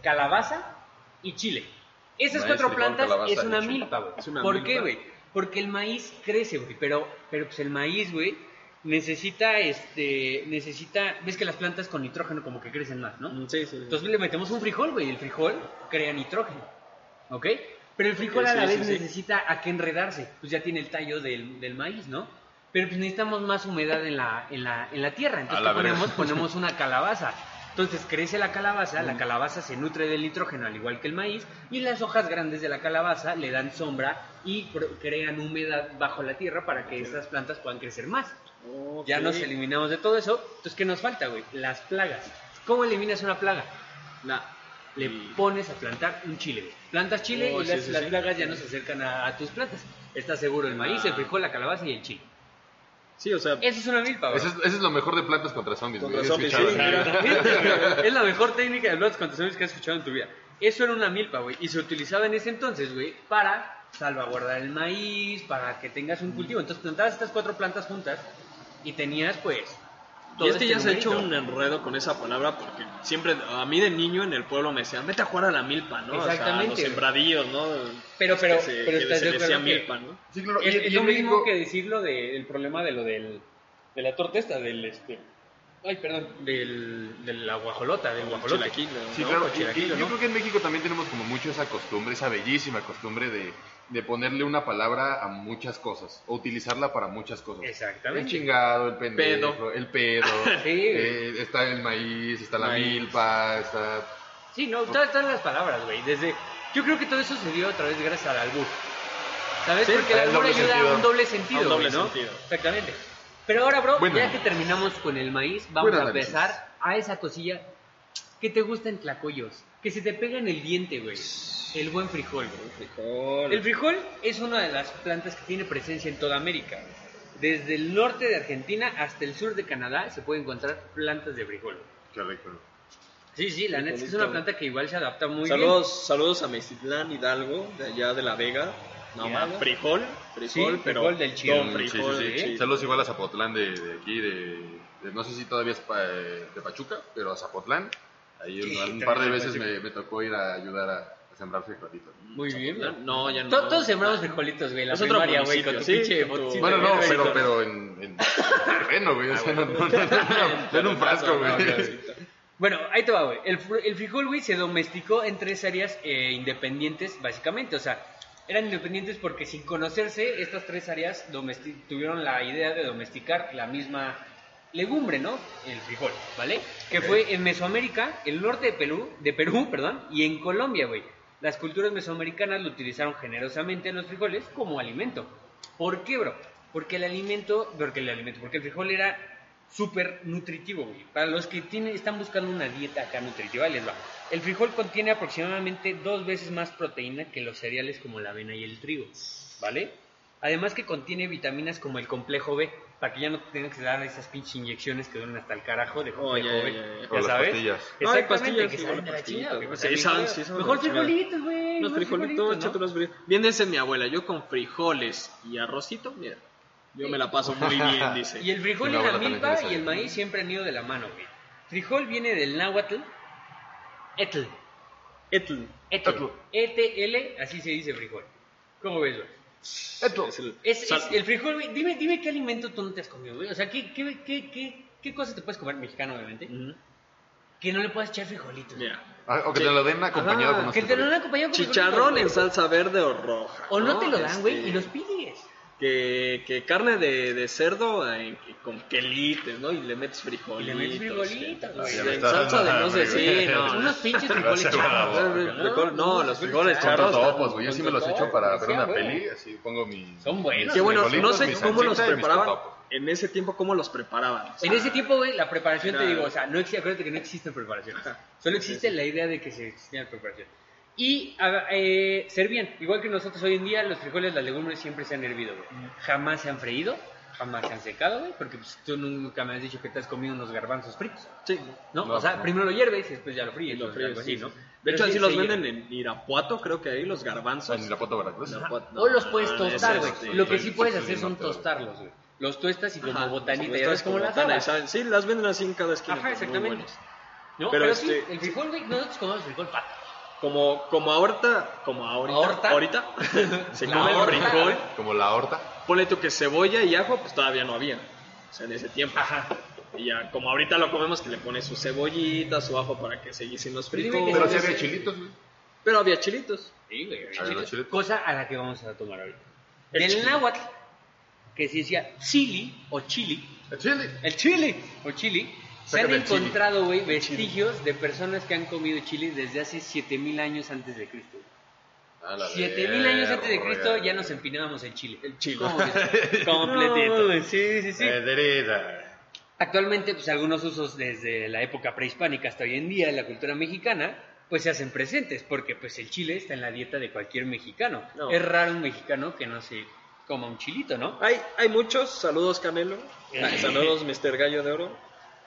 calabaza y chile. Esas Maíz, cuatro plantas es una milpa, güey. ¿Por milpa. qué, güey? Porque el maíz crece, güey, pero, pero pues el maíz, güey, necesita, este, necesita, ves que las plantas con nitrógeno como que crecen más, ¿no? Mm, Sí, sí. Entonces le metemos un frijol, güey, y el frijol crea nitrógeno, ¿ok? Pero el frijol a la sí, vez sí, necesita a qué enredarse, pues ya tiene el tallo del, del maíz, ¿no? Pero pues necesitamos más humedad en la, en la, en la tierra, entonces la ¿qué ponemos? ponemos una calabaza. Entonces crece la calabaza, la calabaza se nutre del nitrógeno al igual que el maíz y las hojas grandes de la calabaza le dan sombra y crean humedad bajo la tierra para que esas plantas puedan crecer más. Ya nos eliminamos de todo eso, entonces ¿qué nos falta, güey? Las plagas. ¿Cómo eliminas una plaga? La- Le y- pones a plantar un chile, güey. Plantas chile Oh, y sí, las, sí, las sí. plagas ya no se acercan a, a tus plantas. Está seguro el maíz, Ah. el frijol, la calabaza y el chile. Sí, o sea, Eso es una milpa, güey. Eso es, eso es lo mejor de plantas contra zombies. Contra güey. He zombies, escuchado. sí, mira. es la mejor técnica de blogs contra zombies que has escuchado en tu vida. Eso era una milpa, güey. Y se utilizaba en ese entonces, güey, para salvaguardar el maíz, para que tengas un cultivo. Entonces plantabas estas cuatro plantas juntas y tenías, pues. Y este ya se ha hecho un enredo con esa palabra porque siempre, a mí de niño en el pueblo me decían, vete a jugar a la milpa, ¿no? O sea, Exactamente, los sembradíos, ¿no? Pero- pero- Que se- pero estás se de decía que- milpa, ¿no? Sí, claro. Es, Y- es y lo mismo México- que decirlo del problema de lo del, de la torta esta, del este, Ay, perdón, del, de la guajolota, del guajolote. Sí, ¿no? claro. Y- y chilaquilo, yo ¿no? creo que en México también tenemos como mucho esa costumbre, esa bellísima costumbre de, de ponerle una palabra a muchas cosas, o utilizarla para muchas cosas. El Exactamente. chingado, el pendejo, Pedo. el pedo, Sí. eh, está el maíz, está la Maíz. milpa, está... Sí, no, todas, todas las palabras, güey. Desde, yo creo que todo eso se dio otra vez gracias al albur. ¿Sabes? Sí, Porque el al albur ayuda a sentido. un doble sentido, A un doble ¿no? sentido. Exactamente. Pero ahora, bro, Bueno. ya que terminamos con el maíz, vamos a empezar a esa cosilla que te gusta en tlacoyos, que se te pega en el diente, güey. El buen frijol, güey. Frijol. El frijol es una de las plantas que tiene presencia en toda América. Desde el norte de Argentina hasta el sur de Canadá se pueden encontrar plantas de frijol. Qué rico. Sí, sí, la neta es que es una planta que igual se adapta muy saludos, saludos a Mestitlán Hidalgo, de allá de La Vega. No más, frijol, frijol, Sí, pero frijol del chido. don Sí, frijol, sí, sí. sí. Saludos igual a Zapotlán de, de aquí, de, de- no sé si todavía es pa- de Pachuca, pero a Zapotlán. Ahí un, Sí, un también par de veces. Me, me tocó ir a ayudar a, a sembrar frijolitos. Muy bien, No, ya no. To- Todos sembramos frijolitos, güey, en la primaria, güey, con tu pinche tu- Bueno, no, pero, pero en, en terreno, güey. O sea, no, no, no, no, no, no en un frasco, güey. Bueno, ahí te va, güey. El, fr- el frijol, güey, se domesticó en tres áreas eh, independientes, básicamente. O sea, eran independientes porque sin conocerse, estas tres áreas tuvieron la idea de domesticar la misma legumbre, ¿no? El frijol, ¿vale? Que fue en Mesoamérica, el norte de Perú, de Perú, perdón, y en Colombia, güey. Las culturas mesoamericanas lo utilizaron generosamente los frijoles como alimento. ¿Por qué, bro? Porque el alimento, porque el alimento, porque el frijol era súper nutritivo, güey. Para los que tienen, están buscando una dieta acá nutritiva, les va. El frijol contiene aproximadamente dos veces más proteína que los cereales como la avena y el trigo, ¿vale? Además que contiene vitaminas como el complejo B, para que ya no tengan que dar esas pinches inyecciones que duelen hasta el carajo de complejo ya, B. ya, ya. Ya O las sabes. pastillas. No, hay pastillas, que las de la chingada. O sea, Sí, Mejor frijolitos, güey. Mejor frijolitos, ¿no? échate unos frijolitos. Bien dice mi abuela, yo con frijoles y arrocito, mira, yo me la paso muy bien, dice. Y el frijol y la milpa y el maíz siempre han ido de la mano, güey. Frijol viene del náhuatl, etl, Etl. etl, Etl. E-T-L, así se dice frijol. ¿Cómo ves, güey? Es el, Es, es el frijol, güey. Dime, dime qué alimento tú no te has comido, güey. O sea, ¿qué, qué, qué, qué, qué cosa te puedes comer mexicano, obviamente? Que no le puedas echar frijolitos. Mira, Ah, o que te lo den acompañado Ajá, con que te lo den acompañado con chicharrón en frijolitos, salsa verde o roja. O no te lo dan, güey, Este, y los pides. Que, que carne de, de cerdo eh, con quelites, ¿no? Y le metes frijolitos. Y le metes frijolitos, güey. sí, en salsa de no sé, sí, no. Unos pinches frijoles charros. no, los frijoles Con charros. totopos, güey. Yo sí me los echo para ver una Sí, peli, así pongo mi... Son buenos. Qué bueno, no sé cómo los preparaban. En ese tiempo, ¿cómo los preparaban? En ese tiempo, güey, la preparación, te digo, o sea, no existe, acuérdate que no existe preparación. Solo existe la idea de que se existía la preparación. Y eh, servían, igual que nosotros hoy en día, los frijoles, las legumbres siempre se han hervido, güey. Jamás se han freído, jamás se han secado, güey, porque pues, tú nunca me has dicho que te has comido unos garbanzos fritos, Sí. ¿no? No, o sea, no. primero lo hierves y después ya lo fríes, Y lo o fríes, algo así, sí, ¿no? De hecho, sí así los venden en Irapuato, creo que ahí los garbanzos. En Irapuato, Veracruz. Irapuato, o los puedes no, tostar, güey. sí. Lo que sí puedes hacer son tostarlos, güey. Los tuestas y como Ajá, botanita, ya ves como las. Sí, las venden así en cada esquina. Ajá, muy exactamente. No, Pero pero, sí, este- el frijol, güey, nosotros comemos frijol pata. Como, como ahorita, como ahorita, ¿Ahorita? ahorita se come el frijol. Como la horta. Ponle tú que cebolla y ajo, pues todavía no había. O sea, en ese tiempo. Ajá. Y ya, como ahorita lo comemos, que le pones su cebollita, su ajo para que se guisen los frijoles. Pero sí había chilitos, güey. Pero había chilitos. Sí, güey. A ver, los chiles. Cosa a la que vamos a tomar ahorita. El Del chile. náhuatl, que se decía chili o chili, El chile. el chile o chili, se han encontrado, güey, vestigios de personas que han comido chili desde hace 7000 años antes de Cristo. A la 7000 años antes de. Cristo ya nos empinábamos el chile. El chile. Completito. No, sí, sí, sí. Eh, dereda. Actualmente, pues algunos usos desde la época prehispánica hasta hoy en día en la cultura mexicana, pues se hacen presentes, porque pues el chile está en la dieta de cualquier mexicano. No. Es raro un mexicano que no se coma un chilito, ¿no? Hay, hay muchos, saludos Canelo, Eh. saludos Mr. Gallo de Oro,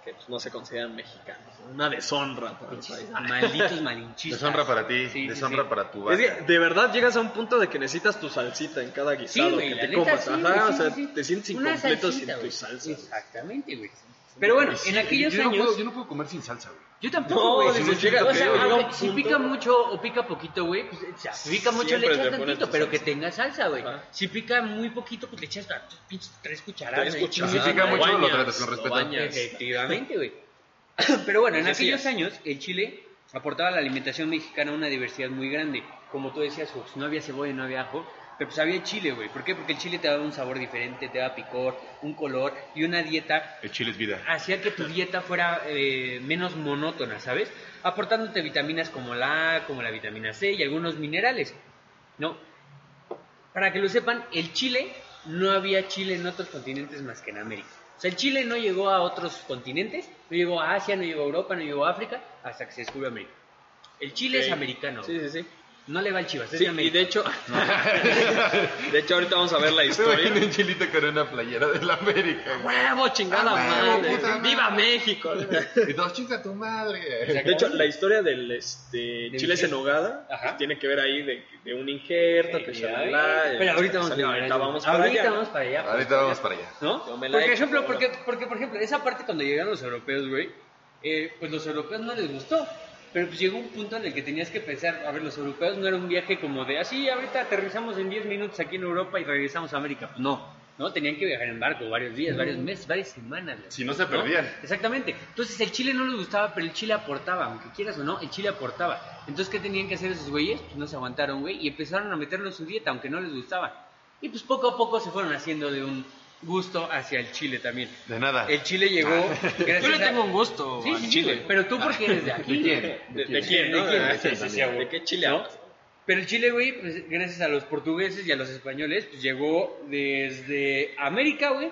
que pues, no se consideran mexicanos. Una deshonra para el país. Malditos malinchistas. Deshonra para ti, Sí, sí, deshonra sí. para tu Es vaca. que de verdad llegas a un punto de que necesitas tu salsita en cada guisado Sí, güey, que la te neta, comas. sí, Ajá, güey, o sea, sí, sí. te sientes Una incompleto salsita, sin güey. tu salsa. Exactamente, güey. Pero bueno, Sí, en aquellos yo no años... puedo- yo no puedo comer sin salsa, güey. Yo tampoco, No, güey. dices, Si, o sea, si pica mucho o pica poquito, güey, pues o sea, si pica mucho Siempre le echas le tantito, pero que tenga salsa, güey. Si pica muy poquito, pues le echas pinches tres cucharadas. Tres cucharadas. Si pica mucho, lo bañas, tratas con lo respeto. bañas. Efectivamente, güey. Pero bueno, en aquellos años el chile aportaba a la alimentación mexicana una diversidad muy grande. Como tú decías, Fox, no había cebolla, no había ajo, pero pues había chile, güey. ¿Por qué? Porque el chile te daba un sabor diferente, te daba picor, un color y una dieta El chile es vida. hacía que tu dieta fuera eh, menos monótona, ¿sabes? Aportándote vitaminas como la A, como la vitamina C y algunos minerales. No. Para que lo sepan, el chile no había chile en otros continentes más que en América. O sea, el chile no llegó a otros continentes, no llegó a Asia, no llegó a Europa, no llegó a África, hasta que se descubrió América. El chile es americano. Sí, sí, sí. No le va al Chivas, es Sí, de y de hecho, de hecho ahorita vamos a ver la historia. un chilito con una playera de la América. ¡Huevo, chingada Ah, huevo, madre! ¡Viva México! Y todos, chinga tu madre. De hecho, la historia del este, ¿Del chiles qué? en nogada pues, tiene que ver ahí de, de un injerto que Ya, shalala, Pero ahorita vamos, salió, ahorita allá. vamos para Ahorita allá. vamos para allá. Ahorita vamos para allá. ¿No? Me Porque, echo, ejemplo, porque, porque, por ejemplo, esa parte cuando llegaron los europeos, güey, eh, pues los europeos no les gustó. Pero pues llegó un punto en el que tenías que pensar, a ver, los europeos no era un viaje como de, así, ahorita aterrizamos en 10 minutos aquí en Europa y regresamos a América. Pues no, ¿no? Tenían que viajar en barco varios días, varios meses, varias semanas. Si no se perdían. Exactamente. Entonces el chile no les gustaba, pero el chile aportaba, aunque quieras o no, el chile aportaba. Entonces, ¿qué tenían que hacer esos güeyes? Pues no se aguantaron, güey, y empezaron a meterlo en su dieta, aunque no les gustaba. Y pues poco a poco se fueron haciendo de un gusto hacia el chile también. De nada. El chile llegó. gracias Yo le tengo un gusto Sí, al sí, sí, chile. Pero tú porque eres de aquí. ¿De quién? ¿De, ¿De de quién? ¿De quién? Ah, Sí, ¿De qué chile ¿No? Pero el chile, güey, pues, gracias a los portugueses y a los españoles, pues llegó desde América, güey.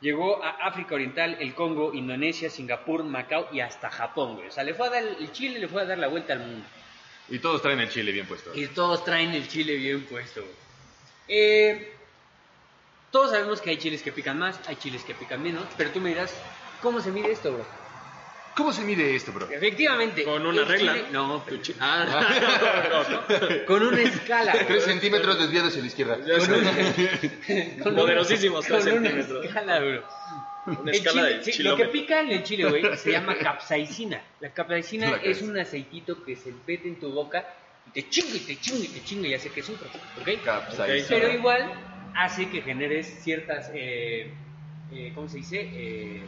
Llegó a África Oriental, el Congo, Indonesia, Singapur, Macao y hasta Japón, güey. O sea, le fue a dar, el chile le fue a dar la vuelta al mundo. Y todos traen el chile bien puesto. Y todos traen el chile bien puesto, güey. Eh, todos sabemos que hay chiles que pican más, hay chiles que pican menos, pero tú me dirás, ¿cómo se mide esto, bro? ¿Cómo se mide esto, bro? Efectivamente. Con una el regla. chile- no, Tu pero- Ah, no, no. con una escala. güey. Tres centímetros desviados hacia la izquierda. Ya Con una- con Poderosísimos tres con una centímetros. escala, bro. Una El escala chile- de sí, lo chilómetro. que pica en el chile, güey, se llama capsaicina. La capsaicina La es un aceitito que se mete en tu boca y te chinga y te chinga y te chinga y hace que sufras, ¿ok? Capsaicina. Pero igual hace que generes ciertas, eh, eh, ¿cómo se dice? Eh,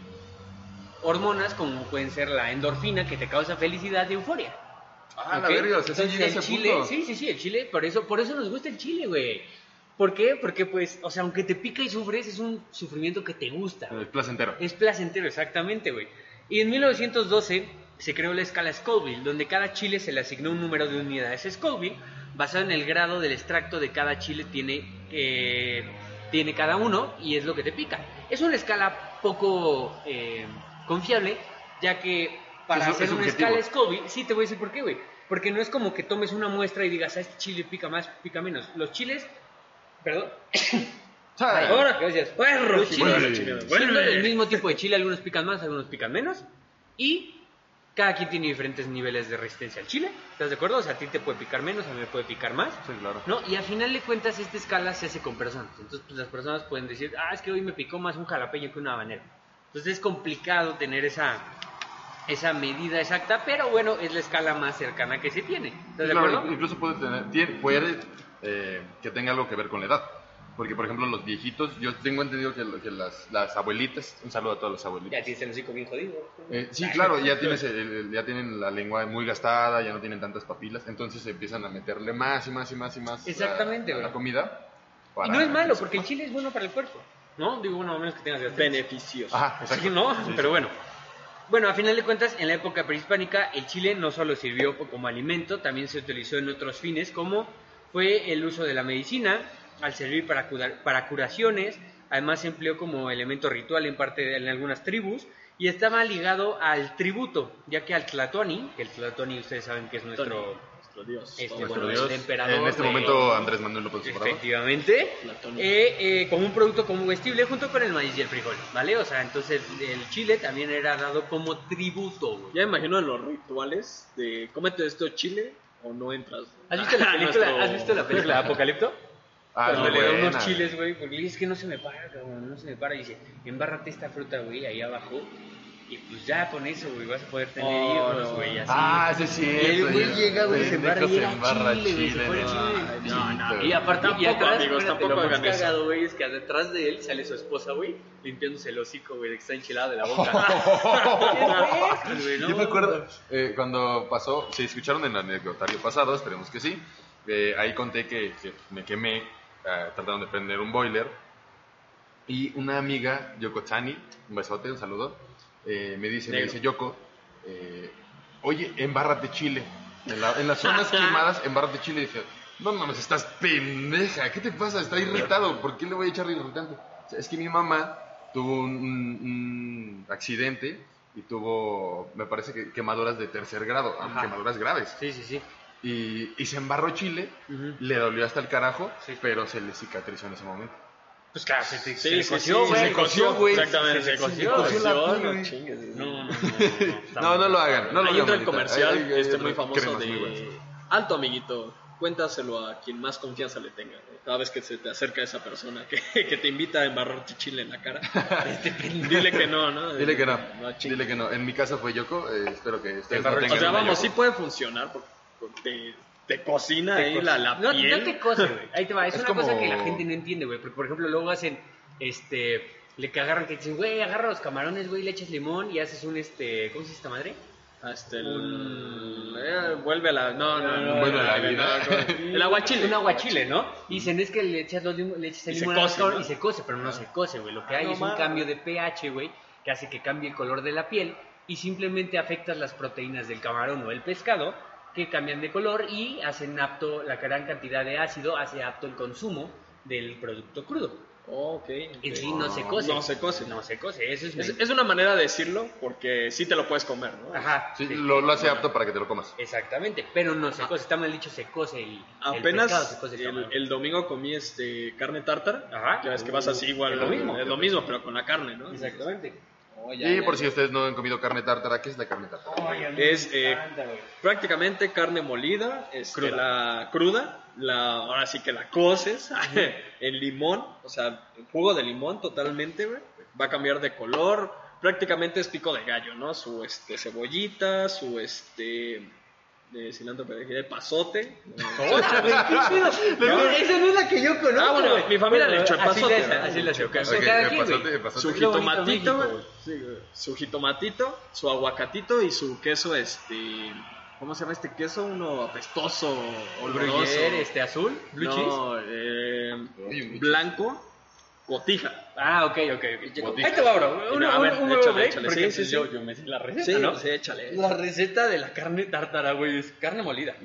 hormonas como pueden ser la endorfina que te causa felicidad y euforia. Ah, la ¿ok? verga, o sea, Entonces el ese chile, punto. sí, sí, sí, el chile, por eso, por eso nos gusta el chile, güey. ¿Por qué? Porque pues, o sea, aunque te pica y sufres, es un sufrimiento que te gusta. El placentero. Es placentero, exactamente, güey. Y en 1912 se creó la escala Scoville, donde cada chile se le asignó un número de unidades Scoville, basado en el grado del extracto de cada chile tiene, eh, tiene cada uno, y es lo que te pica. Es una escala poco eh, confiable, ya que para Es- hacer es una subjetivo. escala Scoville, sí te voy a decir por qué, güey. Porque no es como que tomes una muestra y digas, ah, este chile pica más, pica menos. Los chiles, perdón, Ah, Ahora, gracias. Perro, Bueno, chiles. bueno. el mismo tipo de chile, algunos pican más, algunos pican menos. Y cada quien tiene diferentes niveles de resistencia al chile. ¿Estás de acuerdo? O sea, a ti te puede picar menos, a mí me puede picar más. Sí, claro. ¿No? Y al final de cuentas, esta escala se hace con personas. Entonces, pues las personas pueden decir, ah, es que hoy me picó más un jalapeño que una habanero. Entonces es complicado tener esa, esa medida exacta, pero bueno, es la escala más cercana que se tiene. ¿Estás de Claro, acuerdo? incluso puede tener, tiene- puede eh, que tenga algo que ver con la edad. Porque, por ejemplo, los viejitos, yo tengo entendido que, las, las abuelitas, un saludo a todas las Ya abuelitas. tienes el hocico bien jodido. Eh, sí, claro, ya, tienes el- el- ya tienen la lengua muy gastada, ya no tienen tantas papilas, entonces empiezan a meterle más y más y más y más a- Exactamente, a, la comida. Y no es malo, que porque el chile es bueno para el cuerpo. ¿No? Digo, bueno, a menos que tengas gastritis. Beneficioso. Ajá, exacto. Sí, ¿no? Sí, Pero bueno. Bueno, a final de cuentas, en la época prehispánica, el chile no solo sirvió como alimento, también se utilizó en otros fines, como fue el uso de la medicina, al servir para, curar- para curaciones, además se empleó como elemento ritual en parte de- en algunas tribus, y estaba ligado al tributo, ya que al Tlatoani, que el Tlatoani ustedes saben que es nuestro... Nuestro Dios. Este, Nuestro bueno, Dios, el emperador en este de- momento Andrés Manuel López Obrador. Efectivamente, eh, eh, como un producto combustible junto con el maíz y el frijol, ¿vale? O sea, entonces el chile también era dado como tributo, güey. Ya me imagino en los rituales de cómete esto chile o no entras. ¿Has visto la película, Nuestro- ¿has visto la película Apocalipto? Ah, Cuando le da buena. unos chiles, güey, porque es que no se me para, cabrón, no se me para. Y dice, embárrate esta fruta, güey, ahí abajo. y pues ya con eso, güey, vas a poder tener Oh, hijos, güey, así. Ah, sí, sí. Y el güey llega, güey, se embarra y era chile, güey, se pone no. chile. No, no. Y aparte, y Tampoco, atrás, amigos, tampoco lo más cagado, güey, es que detrás de él sale su esposa, güey, limpiándose el hocico, güey, de que está enchilada de la boca. Yo me acuerdo eh, cuando pasó, si escucharon en el anecdotario pasado, esperemos que sí, eh, ahí conté que, que me quemé eh, tratando de prender un boiler y una amiga, Yoko Chani, un besote, un saludo, eh, me dice, me Negro. dice Yoko, eh, oye, embárrate chile. En, la- en las zonas quemadas, embárrate chile. Y dije, no mames, estás pendeja, ¿qué te pasa? Está irritado, ¿por qué le voy a echar irritante? O sea, es que mi mamá tuvo un, un- un accidente y tuvo, me parece que quemaduras de tercer grado, Ajá. quemaduras graves. Sí, sí, sí. Y, y se embarró chile, le dolió hasta el carajo, Sí. pero se le cicatrizó en ese momento. Pues claro, se, te, Sí, se coció, sí, güey. se coció, güey. Exactamente, Se se coció, coció, la no chingues. No, no, no, no, no, lo hagan, no lo Ahí hagan. entra el manita. comercial, Ay, ay, este ay, muy famoso cremas muy de alto amiguito, cuéntaselo a quien más confianza le tenga. ¿no? Cada vez que se te acerca esa persona que, que te invita a embarrarte chile en la cara, dile que no, ¿no? Dile que no, dile que no. En mi caso fue Yoko, eh, espero que ustedes no O sea, vamos, sí puede funcionar porque te, te cocina Te ahí la, la no, piel. No te cose, güey. Ahí te va. Es, Es una como- cosa que la gente no entiende, güey. Porque, por ejemplo, luego hacen, este, le que agarran, que dicen, güey, agarra los camarones, güey, le echas limón y haces un, este, ¿cómo se llama esta madre? Hasta el, Un- eh, vuelve a la... No, no, no. Vuelve a la vida. no. El aguachile. Un aguachile, ¿no? Y dicen, es que le echas, los lim- le echas el Y se limón al cose, y se cose, pero no se cose, güey. Lo que hay No es un cambio de pH, güey, que hace que cambie el color de la piel y simplemente afectas las proteínas del camarón o el pescado que cambian de color y hacen apto, la gran cantidad de ácido hace apto el consumo del producto crudo. Ok. En ok. sí no se cose. No se cose. No se cose, eso es... Es, es una manera de decirlo porque sí te lo puedes comer, ¿no? Ajá. Sí, sí. lo, lo hace apto para que te lo comas. Exactamente, pero no se cose, está mal dicho, se cose el, el Apenas pescado, se cose el el, el domingo comí este carne tártara. Ajá. Ya ves que vas así igual. Es lo mismo. Es lo mismo, pero con la carne, ¿no? Exactamente. Oh, ya, Y ya, por ya. si ustedes no han comido carne tártara, ¿qué es la carne tártara? Me Es, eh, encanta, prácticamente carne molida, este, Cruda. la cruda, la, ahora sí que la coces en limón, o sea, en jugo de limón totalmente, güey. Va a cambiar de color, prácticamente es pico de gallo, ¿no? Su este cebollita, su este de cilantro perejil, de pasote. No, esa no es la que yo conozco. Ah, bueno, mi familia Bueno, le echó así epazote, le hace, ¿no? Así le cada el pasote, el pasote. su jitomatito, su jitomatito, su aguacatito y su queso, este, ¿cómo se llama este queso? Uno apestoso, oloroso. Este azul, blue cheese. no, eh, blue blanco, cotija. Ah, ok, ok. ok. Botija. Ahí te va, bro. Un, A un, ver, un huevo échale, break, échale. porque Sí, pues sí, yo, sí. yo me sé la receta, Sí, ¿no? sí, échale. La receta de la carne tártara, güey, es carne molida,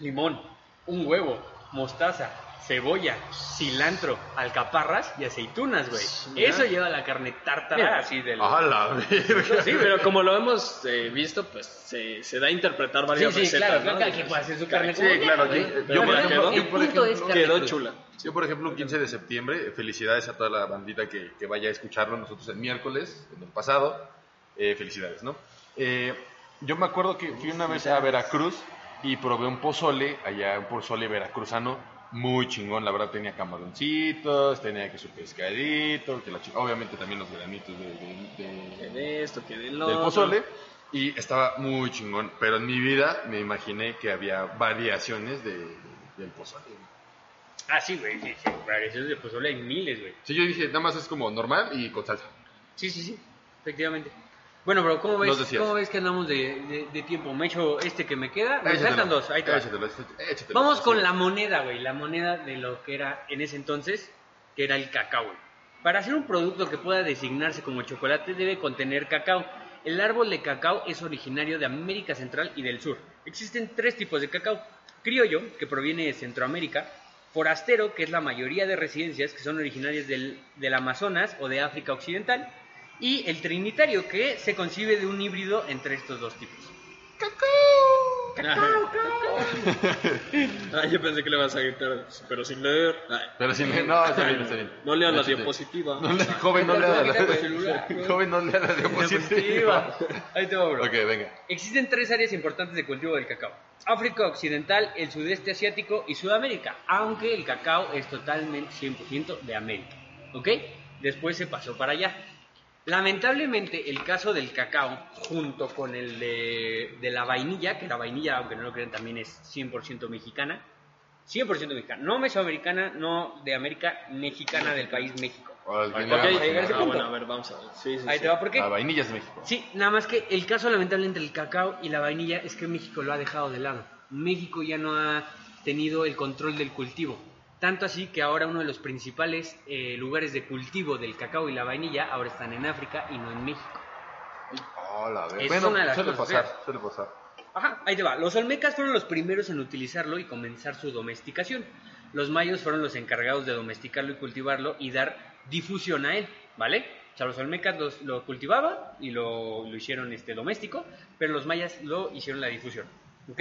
limón, un huevo, mostaza, cebolla, cilantro, alcaparras y aceitunas, güey. Eso lleva la carne tártara Mira. así del... ¡A la verga! Sí, pero como lo hemos eh, visto, pues se, se da a interpretar Sí, varias sí, recetas. claro, ¿no? cada quien puede hacer su carne Sí, como claro, yo- yo, por ejemplo- el yo, por punto es ejemplo, Quedó chula. Yo, por ejemplo, un 15 de septiembre, felicidades a toda la bandita que, que vaya a escucharlo nosotros el miércoles, en el pasado. Eh, felicidades, ¿no? Eh, yo me acuerdo que fui una vez a Veracruz y probé un pozole, allá un pozole veracruzano, muy chingón, la verdad tenía camaroncitos, tenía que su pescadito, que la chi- obviamente también los granitos de, de- de- esto, que del pozole y estaba muy chingón, pero en mi vida me imaginé que había variaciones de, del pozole. Ah, sí, güey, sí, sí. Variaciones de pozole hay miles, güey. Sí, yo dije, nada más es como normal y con salsa. Sí, sí, sí, efectivamente. Bueno, bro, ¿cómo ves. ¿cómo ves que andamos de, de- de tiempo? Me echo este que me queda. Me faltan dos, ahí te va. Échatelo, échatelo. Vamos con la moneda, güey. La moneda de lo que era en ese entonces, que era el cacao. Para hacer un producto que pueda designarse como chocolate debe contener cacao. El árbol de cacao es originario de América Central y del Sur. Existen tres tipos de cacao. Criollo, que proviene de Centroamérica. Forastero, que es la mayoría de residencias que son originarias del, del Amazonas o de África Occidental. Y el trinitario, que se concibe de un híbrido entre estos dos tipos. Ah, yo pensé que le vas a gritar, pero sin leer. Ay, Pero si no, no, está bien, está bien. no leas la diapositiva. No le- joven, no lea la, bro. joven, no lea la diapositiva. Ahí te va, bro. Ok, venga. Existen tres áreas importantes de cultivo del cacao. África Occidental, el sudeste asiático y Sudamérica, aunque el cacao es totalmente 100% de América. ¿Ok? Después se pasó para allá. Lamentablemente, el caso del cacao, junto con el de, de la vainilla, que la vainilla, aunque no lo crean, también es 100% mexicana. 100% mexicana. No mesoamericana, no de América, mexicana del país México. Al Ok, final, para llegar a ese Ah, punto. bueno, a ver, vamos a ver. Sí, sí, Ahí sí. te va, ¿por qué? La vainilla es de México. Sí, nada más que el caso lamentable entre el cacao y la vainilla es que México lo ha dejado de lado. México ya no ha tenido el control del cultivo. Tanto así que ahora uno de los principales eh, lugares de cultivo del cacao y la vainilla ahora están en África y no en México. Oh, la Es Bueno, una de las suele cosas pasar, feas. suele pasar. Ajá, ahí te va. Los olmecas fueron los primeros en utilizarlo y comenzar su domesticación. Los mayos fueron los encargados de domesticarlo y cultivarlo y dar difusión a él, ¿vale? O sea, los olmecas los- lo cultivaban y lo, lo hicieron este, doméstico, pero los mayas lo hicieron la difusión, ¿ok?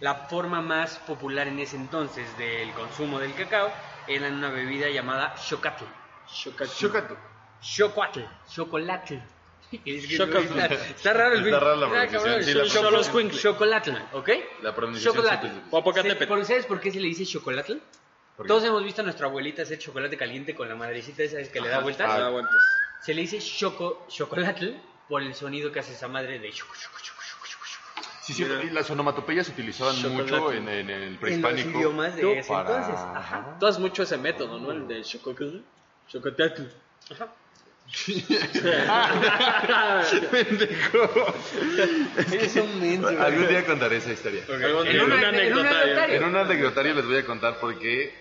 La forma más popular en ese entonces del consumo del cacao era en una bebida llamada xocatl. Chocatu. Xocuatl, chocolate. Es que Xocolatl. Está, está raro el Está rara la Ah, pronunciación, sí, la pronunciación. Chocolatl, ¿ok? La pronunciación Chocolatl. sí, pues, sí. Popocatépetl. Se- ¿por- ¿Sabes por qué se le dice qué? Todos hemos visto a nuestra abuelita hacer chocolate caliente con la madrecita esa que le da vueltas. Ah, Se le dice choco, chocolatl por el sonido que hace esa madre de choco, choco, choco. Sí, sí, y las onomatopeyas se utilizaban Chocolate. mucho en, en el En los prehispánico. idiomas de ese para- entonces. Ajá. Tú has mucho ese método, ¿no? El de chococatl. Chocotecl. Ajá. Pendejo. Eres un menso. Algún día contaré esa historia. Algún En en un anecdotario. anecdotario. En un anecdotario les voy a contar por qué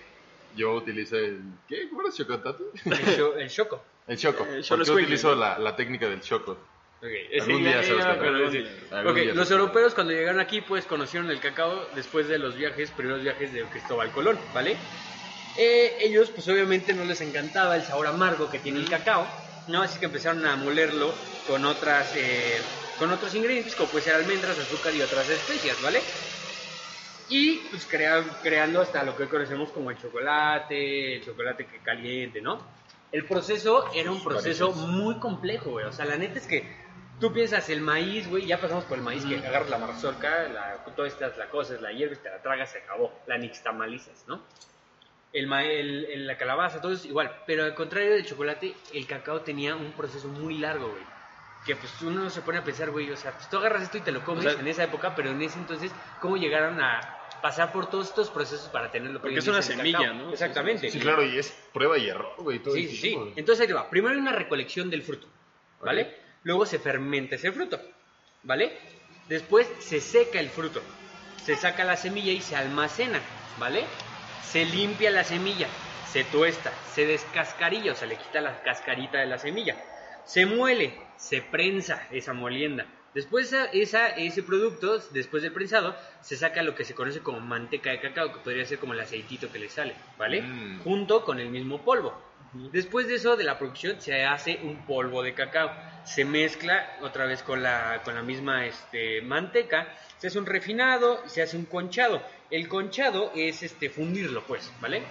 yo utilizo el... ¿Qué? ¿Cómo era chocotate? El, cho- el choco. El choco. El ¿Por cholo qué squinkle. utilizo la, la técnica del choco? Ok, Algún día se los sí. Europeos cuando llegaron aquí pues conocieron el cacao después de los viajes, primeros viajes de Cristóbal Colón, ¿vale? Eh, ellos pues obviamente no les encantaba el sabor amargo que tiene el cacao, ¿no? Así que empezaron a molerlo con otras, eh, con otros ingredientes como puede ser almendras, azúcar y otras especias, ¿vale? Y pues crea- creando hasta lo que hoy conocemos como el chocolate, el chocolate que caliente, ¿no? El proceso era un proceso muy complejo, güey. O sea, la neta es que tú piensas el maíz, güey, ya pasamos por el maíz, que agarras la mazorca, la, todas estas la cosas, la hierves, te la tragas, se acabó. La nixtamalizas, ¿no? El, ma- el- el- la calabaza, todo es igual. Pero al contrario del chocolate, el cacao tenía un proceso muy largo, güey. Que pues uno se pone a pensar, güey, o sea, pues tú agarras esto y te lo comes O sea- en esa época, pero en ese entonces, ¿cómo llegaron a pasar por todos estos procesos para tenerlo? Porque es una semilla, ¿no? Exactamente. Sí, claro, y es prueba y error, güey. todo Sí, el sí, sí. Entonces ahí te va. Primero hay una recolección del fruto, ¿vale? Luego se fermenta ese fruto, ¿vale? Después se seca el fruto, se saca la semilla y se almacena, ¿vale? Se limpia la semilla, se tuesta, se descascarilla, o sea, le quita la cascarita de la semilla. Se muele, se prensa esa molienda. Después esa, ese producto, después del prensado, se saca lo que se conoce como manteca de cacao, que podría ser como el aceitito que le sale, ¿vale? Mm. Junto con el mismo polvo. Después de eso, de la producción, se hace un polvo de cacao. Se mezcla otra vez con la, con la misma este, manteca. Se hace un refinado y se hace un conchado. El conchado es este, fundirlo, pues, ¿vale?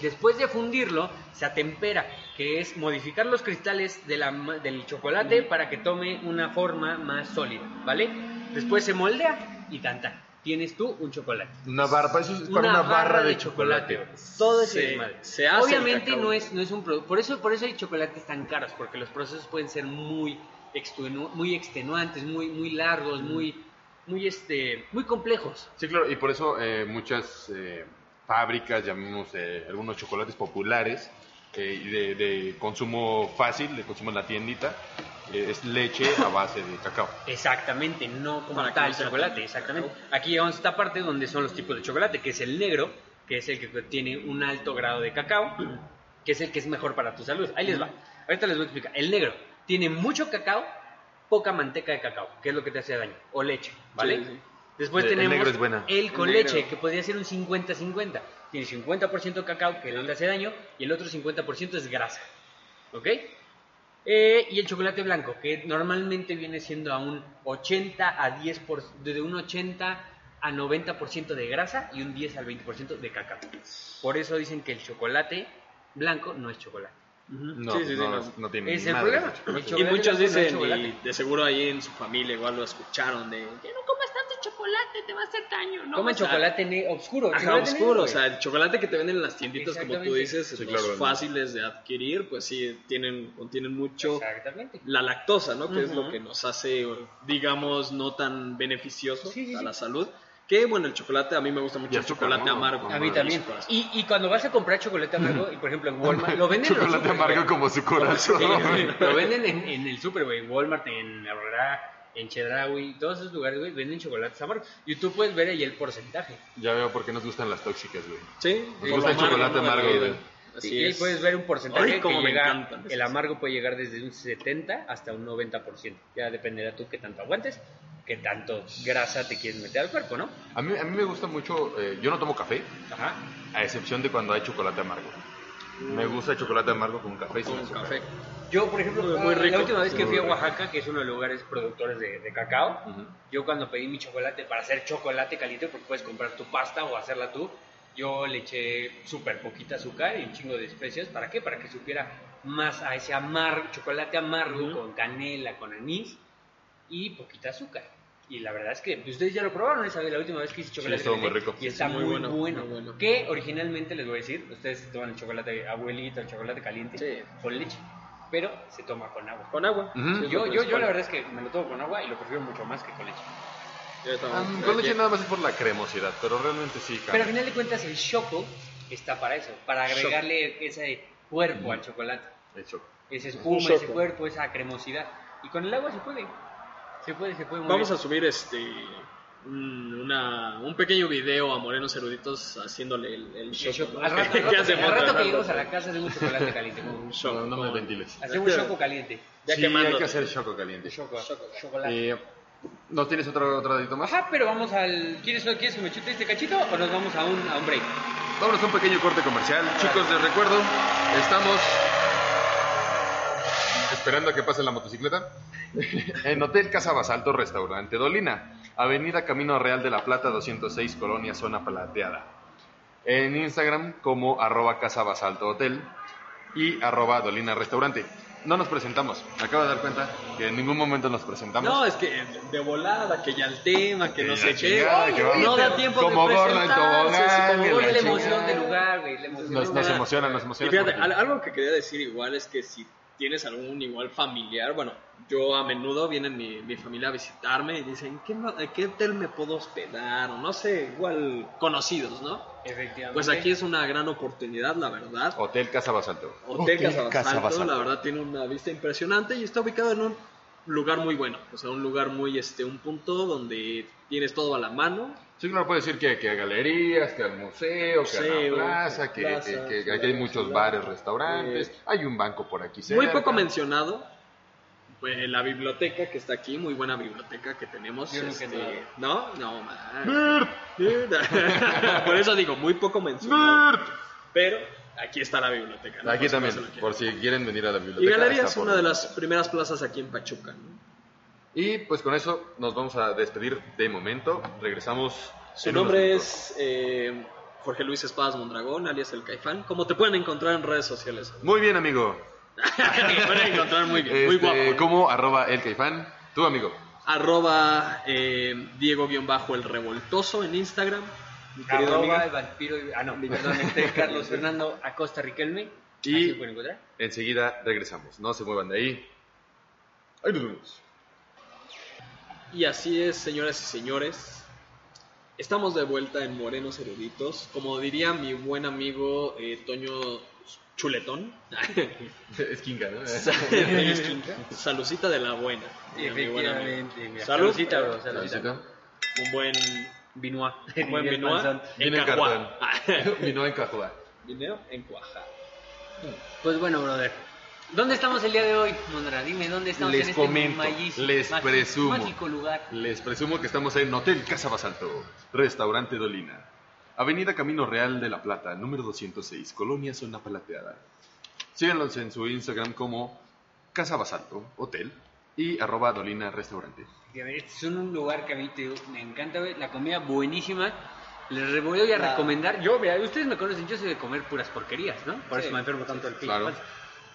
Después de fundirlo, se atempera, que es modificar los cristales de la del chocolate para que tome una forma más sólida, ¿vale? Después se moldea y tanta. Tienes tú un chocolate. Una barra, eso es para una, barra, de chocolate. güey. Todo ese Se- desmadre. se hace Obviamente no es, no es un producto. Por eso, por eso hay chocolates tan caros, porque los procesos pueden ser muy, extenu- muy extenuantes, muy, muy largos, muy, muy, este, muy complejos. Sí, claro, y por eso eh, muchas eh, fábricas, llamemos eh, algunos chocolates populares eh, de, de consumo fácil, de consumo en la tiendita, es leche a base de cacao. Exactamente, no como Para tal no chocolate, exactamente. Aquí llegamos a esta parte donde son los tipos de chocolate, que es el negro, que es el que tiene un alto grado de cacao, que es el que es mejor para tu salud. Ahí les va. Ahorita les voy a explicar. El negro tiene mucho cacao, poca manteca de cacao, que es lo que te hace daño, o leche, ¿vale? Sí, sí. Después El- el tenemos negro es buena. el con El negro. leche, que podría ser un 50-50. Tiene 50% cacao, que no le hace daño, y el otro 50% es grasa. ¿Ok? Eh, y el chocolate blanco, que normalmente viene siendo a un 80 a 10%, por, de un 80 a 90% de grasa y un 10 al 20% de cacao. Por eso dicen que el chocolate blanco no es chocolate. No, Sí, sí, sí, no, no. no tiene Es el problema. El Y muchos dicen, y de seguro ahí en su familia igual lo escucharon, de que no comas chocolate, te va a hacer daño, ¿no? Comen chocolate ne- oscuro. Ajá, chocolate oscuro, negro, o sea, el chocolate que te venden en las tienditas, como tú dices, Sí, los claro, ¿no? fáciles de adquirir, pues sí, tienen, contienen mucho Exactamente. la lactosa, ¿no? Que es lo que nos hace, digamos, no tan beneficioso Sí, sí, a sí. la salud. Que bueno, el chocolate, a mí me gusta mucho el chocolate amargo. A mí también. Y, y cuando vas a comprar chocolate amargo, y por ejemplo en Walmart, lo venden en los Chocolate super, amargo güey. como su corazón. Sí, lo venden en, en el super, güey. Walmart, en Aurora, en Chedraui, todos esos lugares, güey, venden chocolates amargos. Y tú puedes ver ahí el porcentaje. Ya veo por qué nos gustan las tóxicas, güey. Sí, Nos gusta el chocolate amargo, güey. Así y ahí es. puedes ver un porcentaje Ay, cómo que llega, el amargo puede llegar desde un 70 hasta un 90%. Ya dependerá tú qué tanto aguantes, qué tanto grasa te quieres meter al cuerpo, ¿no? A mí, a mí me gusta mucho, eh, yo no tomo café, Ajá. a excepción de cuando hay chocolate amargo. Me gusta el chocolate amargo con café y sin Con azúcar. café. Yo, por ejemplo, Muy- la última vez que fui a. Oaxaca, que es uno de los lugares productores de, de cacao, Ujú. yo cuando pedí mi chocolate para hacer chocolate caliente, porque puedes comprar tu pasta o hacerla tú, yo le eché súper poquita azúcar y un chingo de especias. ¿Para qué? Para que supiera más a ese amargo, chocolate amargo con canela, con anís y poquita azúcar. Y la verdad es que pues, ustedes ya lo probaron esa vez, la última vez que hice chocolate estuvo muy rico. Y está Sí, muy, muy bueno, bueno, muy bueno. Que originalmente les voy a decir, ustedes toman el chocolate abuelito, el chocolate caliente Sí. con leche, pero se toma con agua. Con agua. Sí, es Yo, yo, yo la verdad es que me lo tomo con agua y lo prefiero mucho más que con leche. También. con leche nada más es por la cremosidad, pero realmente sí Pero cambia. al final de cuentas el choco está para eso, para agregarle ese cuerpo al chocolate, El choco. ese espuma, ese cuerpo, esa cremosidad. Y con el agua se puede, se puede, se puede. muy Vamos a bien. subir este un, una- un pequeño video a Morenos Eruditos haciéndole el, el. ¿no? Al rato, ¿Qué al rato- hacemos? al rato Al que rato. lleguemos a la casa hacemos chocolate caliente. Un shock, No, no me ventiles. Hacemos choco caliente. Ya sí, quemándote. hay que hacer choco caliente. Choco, chocolate. Eh, ¿No tienes otro, otro dedito más? Ajá, pero vamos al. ¿Quieres, ¿Quieres que me chute este cachito o nos vamos a un, a un break? Vámonos a un pequeño corte comercial. Chicos, les recuerdo, estamos esperando a que pase la motocicleta en Hotel Casa Basalto, Restaurante Dolina, Avenida Camino Real de la Plata, 206, Colonia Zona Plateada. En Instagram como arroba Casa Basalto Hotel y arroba Dolina Restaurante. No nos presentamos, me acabo de dar cuenta que en ningún momento nos presentamos. No, es que de volada, que ya el tema, que Que no sé qué. no da tiempo como de en tobogán, sí, como que gordo la emoción del lugar, güey. La emoción nos, del nos emociona, nos Y emociona. fíjate, porque- al- algo que quería decir igual es que si tienes algún igual familiar, bueno, yo a menudo viene mi, mi familia a visitarme y dicen, ¿qué, no- ¿qué hotel me puedo hospedar? O no sé, igual conocidos, ¿no? Efectivamente. Pues aquí es una gran oportunidad, la verdad. Hotel Casa Basalto. Hotel Casa Casa Basalto, Basalto. la verdad tiene una vista impresionante y está ubicado en un lugar muy bueno, o sea, un lugar muy, este, un punto donde tienes todo a la mano, Sí, claro, puede decir que, que a galerías, que al museo, que a la plaza, que, plaza, que- que ciudad, aquí hay muchos ciudad. bares, restaurantes, Eh, hay un banco por aquí Muy cerca. poco mencionado. Pues la biblioteca que está aquí, muy buena biblioteca que tenemos. Yo este, no, no, man. Por eso digo, muy poco mencionado. Pero aquí está la biblioteca. ¿no? Aquí Por también, lo por si quieren venir a la Y biblioteca. Galería está es por una de las primeras plazas aquí en Pachuca. ¿no? Y pues con eso nos vamos a despedir de momento. Regresamos. Su nombre es eh, Jorge Luis Espadas Mondragón, alias El Caifán. Como te pueden encontrar en redes sociales? Muy bien, amigo. te pueden encontrar muy bien, muy Este, guapo. ¿no? Como arroba el caifán. Tu amigo. Arroba eh, Diego-El Revoltoso en Instagram. Mi querido Arroba amigo. el vampiro. Ah, no, perdón, este Carlos Fernando Acosta Riquelme. Y- pueden encontrar. Enseguida regresamos. No se muevan de ahí. Ahí nos vemos. Y así es, señoras y señores. Estamos de vuelta en Morenos Eruditos. Como diría mi buen amigo eh, Toño Chuletón. Es Kinga, ¿no? Esquinca. Salucita de la buena. diría mi buen amigo. Saludcita, bro, saludcita. Salucita. Un buen Vinoa. Miguel vinoa en Cajuá. Vino en Cajua. Vino en Cuaja. Pues bueno, brother. ¿Dónde estamos el día de hoy, Mondra? Dime, ¿dónde estamos Les en este comento, les presumo. mágico lugar? Les presumo que estamos en Hotel Casa Basalto, Restaurante Dolina, Avenida Camino Real de la Plata, número 206, Colonia Zona Palateada. Síganlos en su Instagram como Casa Basalto Hotel y arroba Dolina Restaurante. A ver, Este es un lugar que a mí te digo, me encanta, güey. La comida buenísima. Les voy a recomendar. Yo, mira, ustedes me conocen, yo soy de comer puras porquerías, ¿no? Por Sí, eso me enfermo tanto el pinche claro.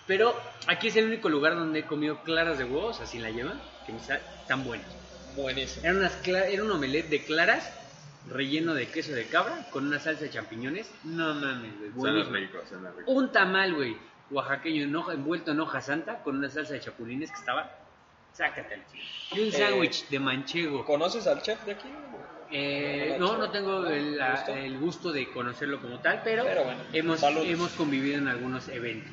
Pero aquí es el único lugar donde he comido claras de huevos, así la llama, que están buenas. Buenísimo. Eran unas era un omelette de claras relleno de queso de cabra con una salsa de champiñones. No mames, güey. Suena buenísimo. rico, suena rico. Un tamal, güey, oaxaqueño en hoja- envuelto en hoja santa con una salsa de chapulines que estaba. Sácate al chile. Y un Eh, sándwich de manchego. ¿Conoces al chef de aquí? Eh, no, no tengo el, la- ¿Gusto? el gusto de conocerlo como tal, pero, Pero bueno, hemos, saludos. hemos convivido en algunos eventos.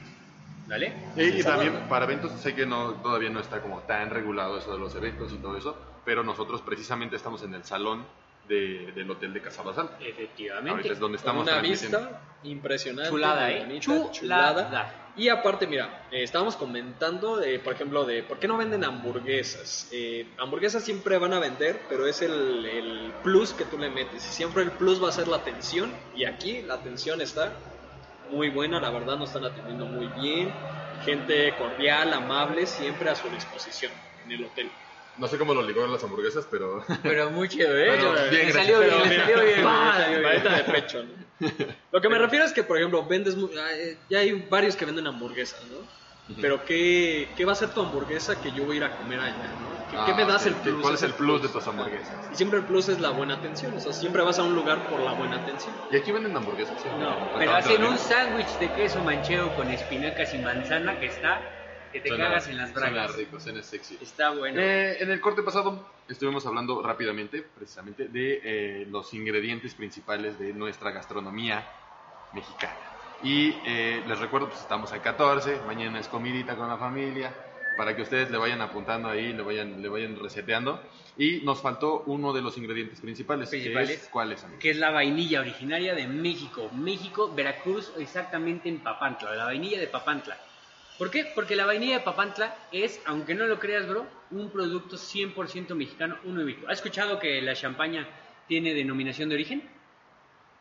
¿Vale? Y, y también para eventos sé que no todavía no está como tan regulado eso de los eventos y todo eso, pero nosotros precisamente estamos en el salón de- del hotel de Casabazal. Efectivamente. Ahorita es donde estamos una vista impresionante. Chulada, ¿eh? bonita, Chulada. Y aparte, mira, eh, estábamos comentando, eh, por ejemplo, de por qué no venden hamburguesas. Eh, hamburguesas siempre van a vender, pero es el, el plus que tú le metes. Y siempre el plus va a ser la atención. Y aquí la atención está muy buena, la verdad nos están atendiendo muy bien. Gente cordial, amable, siempre a su disposición en el hotel. No sé cómo lo ligó las hamburguesas, pero Pero muy chido, ¿eh? Pero Le bien, salió gracias. bien, le Pero salió bien. ¡pah! le salió bien. Varita de pecho, ¿no? Lo que me refiero es que, por ejemplo, vendes. ah, eh, Ya hay varios que venden hamburguesas, ¿no? Pero ¿qué, ¿qué va a ser tu hamburguesa que yo voy a ir a comer allá, ¿no? ¿Qué, qué Ah, me das el plus? ¿Cuál es el plus de tus hamburguesas? Y siempre el plus es la buena atención. O sea, siempre vas a un lugar por la buena atención. Y aquí venden hamburguesas. ¿sí? No, Acá pero hacen un sándwich de queso manchego con espinacas y manzana que está, que te Suena- cagas en las Suena bragas. rico, suena sexy. Está bueno. Eh, en el corte pasado estuvimos hablando rápidamente, precisamente, de eh, los ingredientes principales de nuestra gastronomía mexicana. Y eh, les recuerdo, pues estamos al 14, mañana es comidita con la familia, para que ustedes le vayan apuntando ahí, le vayan, le vayan reseteando. Y nos faltó uno de los ingredientes principales, que Principales. es, ¿cuál es, amigo? que es la vainilla originaria de México. México, Veracruz, exactamente en Papantla, la vainilla de Papantla. ¿Por qué? Porque la vainilla de Papantla es, aunque no lo creas, bro, un producto 100% mexicano, uno México. ¿Has escuchado que la champaña tiene denominación de origen?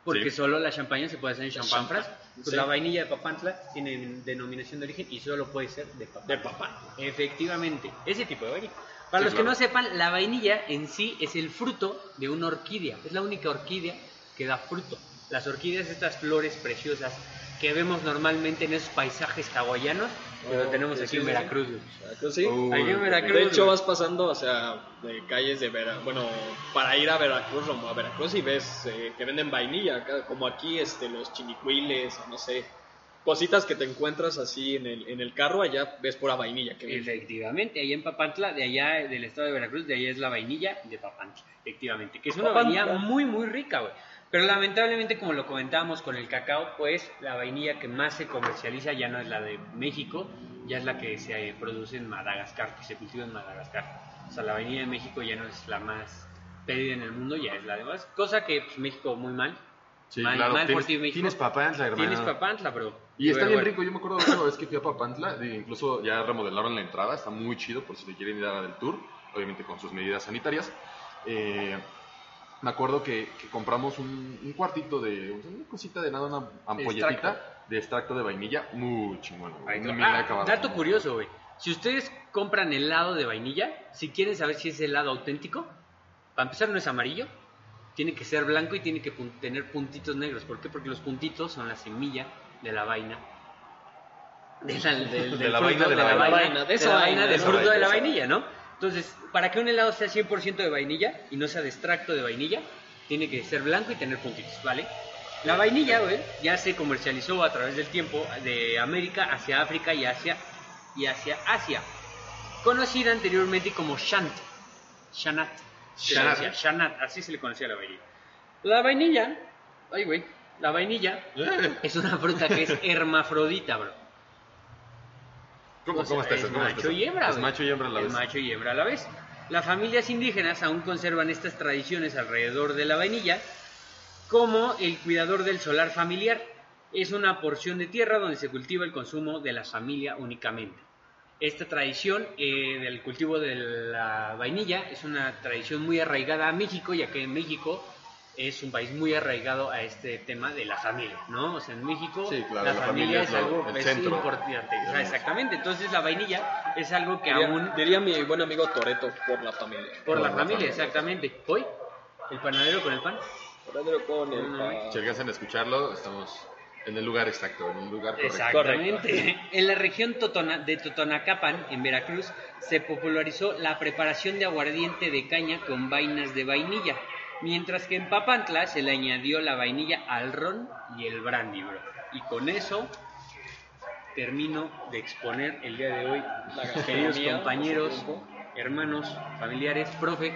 Porque Sí. solo la champaña se puede hacer en champán Pues Sí. la vainilla de Papantla tiene denominación de origen y solo puede ser de Papantla. De papá. Efectivamente, ese tipo de vainilla. Para Sí, los que claro. no sepan, la vainilla en sí es el fruto de una orquídea. Es la única orquídea que da fruto. Las orquídeas, estas flores preciosas que vemos normalmente en esos paisajes hawaianos, pero Oh, tenemos sí, aquí sí, en. Veracruz. sí. Uh, Aquí en Veracruz. De hecho, vas pasando, o sea, de calles de Veracruz, bueno, para ir a Veracruz, a Veracruz, y ves eh, que venden vainilla, como aquí este, los chinicuiles, o no sé, cositas que te encuentras así en el, en el carro, allá ves pura vainilla que. Efectivamente, allá en Papantla, de allá del estado de Veracruz, de allá es la vainilla de Papantla, efectivamente, que es una Papantla. vainilla muy, muy rica, güey. Pero lamentablemente, como lo comentábamos con el cacao, pues la vainilla que más se comercializa ya no es la de México, ya es la que se produce en Madagascar, que se cultiva en Madagascar. O sea, la vainilla de México ya no es la más pedida en el mundo, ya es la de más. Cosa que pues, México muy mal. Sí, mal, claro, mal por ti, México. tienes Papantla, hermano. Tienes Papantla, bro. Y está Pero bien bueno. rico, yo me acuerdo de una vez que fui a Papantla, incluso ya remodelaron la entrada, está muy chido por si le quieren ir a dar el tour, obviamente con sus medidas sanitarias. Eh, me acuerdo que, que compramos un, un cuartito de, una cosita de nada, una ampolletita Extracto. de extracto de vainilla, muy chingón. la Ah, acabado. dato curioso, güey. Si ustedes compran helado de vainilla, si quieren saber si es helado auténtico, para empezar no es amarillo, tiene que ser blanco y tiene que pun- tener puntitos negros. ¿Por qué? Porque los puntitos son la semilla de la vaina. De la, del- del De la fruto, vaina, de la vaina, vaina, de de esa la vaina, vaina, de del fruto vaina, de la vainilla, ¿no? Entonces, para que un helado sea 100% de vainilla y no sea de extracto de vainilla, tiene que ser blanco y tener puntitos, ¿vale? La vainilla, güey, ya se comercializó a través del tiempo de América hacia África y hacia, y hacia Asia. Conocida anteriormente como Shant. Shanat. Shanat. Shanat, así se le conocía a la vainilla. La vainilla, ay, güey, la vainilla es una fruta que es hermafrodita, bro. ¿Cómo, O sea, cómo está es macho eso? y hembra. Es macho y hembra a la Es vez. macho y hembra a la vez. Las familias indígenas aún conservan estas tradiciones alrededor de la vainilla, como el cuidador del solar familiar. Es una porción de tierra donde se cultiva el consumo de la familia únicamente. Esta tradición eh, del cultivo de la vainilla es una tradición muy arraigada a México, ya que México es un país muy arraigado a este tema de la familia, ¿no? O sea, en México Sí, claro, la, la familia, familia es algo el es centro. importante. O sea, exactamente. Entonces la vainilla es algo que Diría, aún diría mi buen amigo Toreto por la familia. por la la familia, familia. exactamente. Hoy, el panadero con el pan. Toreto con el Mm. pa- Si alcanzan a escucharlo, estamos en el lugar exacto, en el lugar correcto. Exactamente. En la región Totona- de Totonacapan, en Veracruz, se popularizó la preparación de aguardiente de caña con vainas de vainilla. Mientras que en Papantla se le añadió la vainilla al ron y el brandy, bro. Y con eso termino de exponer el día de hoy, queridos compañeros, hermanos, familiares, profe.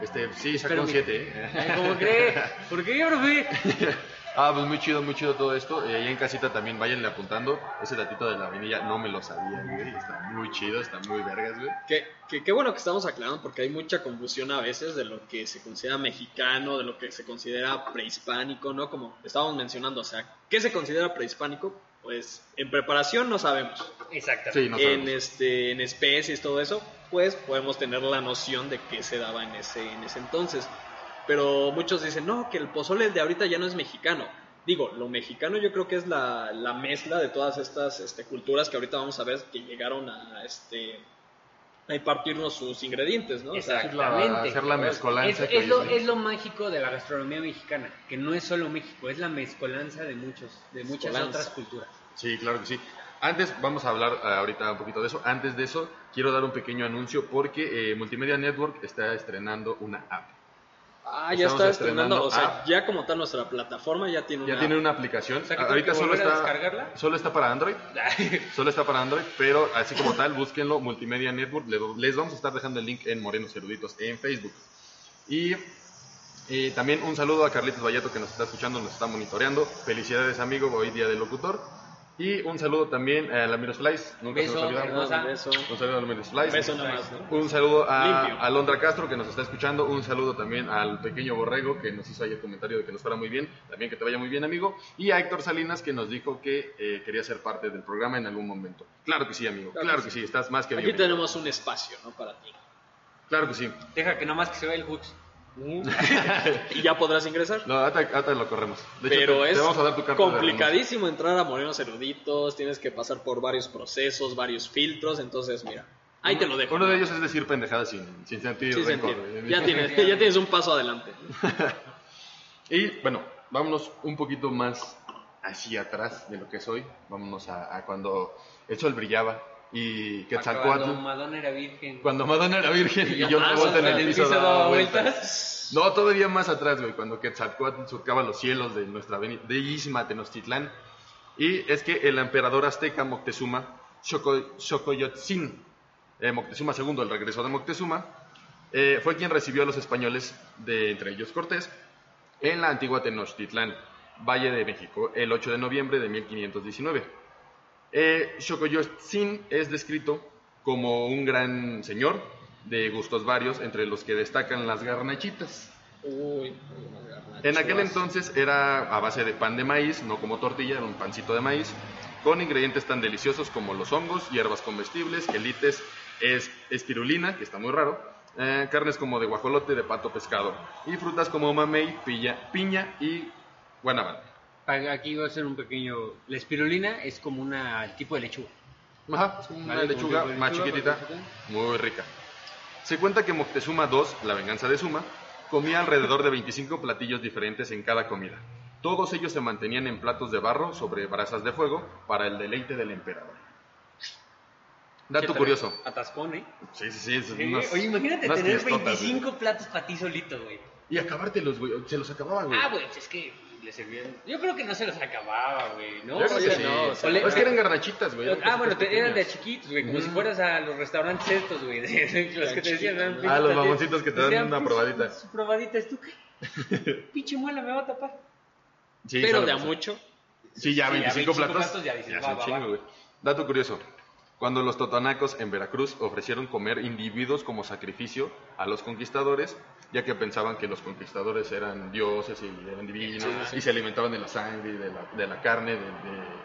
Este, sí, sacó un mi- 7, ¿eh? ¿Cómo cree? ¿Por qué, profe? Ah, pues muy chido, muy chido todo esto. Eh, ahí en casita también vayanle apuntando. Ese datito de la vainilla no me lo sabía, güey. Está muy chido, está muy vergas, güey. Que, que- qué bueno que estamos aclarando porque hay mucha confusión a veces de lo que se considera mexicano, de lo que se considera prehispánico, ¿no? Como estábamos mencionando, o sea, ¿qué se considera prehispánico? Pues en preparación no sabemos. Exactamente. Sí, no en sabemos. este en especies todo eso, pues podemos tener la noción de qué se daba en ese en ese entonces. Pero muchos dicen, "No, que el pozole de ahorita ya no es mexicano." Digo, lo mexicano yo creo que es la, la mezcla de todas estas este, culturas que ahorita vamos a ver que llegaron a este a impartirnos sus ingredientes, ¿no? O sea, Exactamente. hacer la mezcolanza Es, que es lo, es, lo mágico de la gastronomía mexicana, que no es solo México, es la mezcolanza de muchos, de muchas Mezcolanza. otras culturas. Sí, claro que sí. Antes, vamos a hablar eh, ahorita un poquito de eso. Antes de eso, quiero dar un pequeño anuncio porque eh, Multimedia Network está estrenando una app. Ah, ya está estrenando o sea, app. ya como tal nuestra plataforma ya tiene Ya una tiene una aplicación. O sea, que tengo ahorita que solo a está, descargarla. solo está para Android. Solo está para Android, pero así como tal, búsquenlo, Multimedia Network. Le- Les vamos a estar dejando el link en Morenos Eruditos en Facebook. Y eh, también un saludo a Carlitos Vallato que nos está escuchando, nos está monitoreando. Felicidades, amigo, hoy día del locutor. Y un saludo también a la Miros Flies. Nunca Beso, se nos. Un beso. Un saludo a la Miros Flies. Un beso nada más, ¿no? Un saludo a, Limpio. a Londra Castro que nos está escuchando. Un saludo también al pequeño Borrego que nos hizo ahí el comentario de que nos fuera muy bien. También que te vaya muy bien, amigo. Y a Héctor Salinas que nos dijo que eh, quería ser parte del programa en algún momento. Claro que sí, amigo. Claro Claro, que que sí. Estás más que Aquí bienvenido. tenemos un espacio, ¿no? Para ti. Claro que sí. Deja que nomás que se vea el Hooks. y ya podrás ingresar. No, ahorita, ahorita lo corremos. De hecho, Pero te, es te vamos a dar tu carta de complicadísimo entrar a Morenos Eruditos, tienes que pasar por varios procesos, varios filtros, entonces mira, ahí te lo dejo. Uno de ellos es decir pendejadas sin, sin sentir Sí, se rencor. entiende. Ya tienes, ya tienes un paso adelante. Y bueno, vámonos un poquito más hacia atrás de lo que es hoy. Vámonos a, a cuando el sol brillaba y Cuando Quetzalcoatl. Madonna era virgen. Cuando Madonna era virgen y John Ah, Travolta en en el piso piso daba vueltas. vueltas. No, todavía más atrás, güey, cuando Quetzalcoatl surcaba los cielos de nuestra bellísima Tenochtitlán. Y es que el emperador azteca Moctezuma Xoco- Xocoyotzin, eh, Moctezuma II, el regreso de Moctezuma, eh, fue quien recibió a los españoles, de entre ellos Cortés, en la antigua Tenochtitlán, Valle de México, el 8 de noviembre de 1519. Eh, es descrito como un gran señor de gustos varios, entre los que destacan las garnachitas. Uy, En aquel entonces era a base de pan de maíz, no como tortilla, era un pancito de maíz, con ingredientes tan deliciosos como los hongos, hierbas comestibles, quelites, es, espirulina, que está muy raro, eh, carnes como de guajolote, de pato, pescado, y frutas como mamey, pilla- piña y guanábana. Aquí voy a hacer un pequeño. La espirulina es como una tipo de lechuga. Ajá, una Vale, lechuga lechuga, chiquitita, más chiquitita. muy rica. Se cuenta que Moctezuma II, la venganza de Suma, comía alrededor de 25 platillos diferentes en cada comida. Todos ellos se mantenían en platos de barro sobre brasas de fuego para el deleite del emperador. Dato curioso. Atascón, ¿eh? Sí, sí, sí. unas- Oye, imagínate tener fiestotas, 25 platos para ti solito, güey. Y acabártelos, güey. Se los acababan, güey. Ah, güey, es que le servían. Yo creo que no se los acababa, güey, ¿no? Yo creo O que sea, sí. no, o sea, le- es que eran garnachitas, güey. Ah, bueno, te- eran de chiquitos, güey, como Mm. si fueras a los restaurantes estos, güey, de- los que te decían. eran Ah, los mamoncitos que te dan una "Pinche- probadita". Su probadita, ¿es tú qué? Pinche muela me va a tapar. Sí, Pero de a mucho. Sí, ya Sí, 25 ya 25 platos. platos ya dices, es va, un va, chingo, va. güey. Dato curioso. Cuando los totonacos en Veracruz ofrecieron comer individuos como sacrificio a los conquistadores, ya que pensaban que los conquistadores eran dioses y eran divinos, Sí, sí, y se alimentaban de la sangre y de la, de la carne, de, de-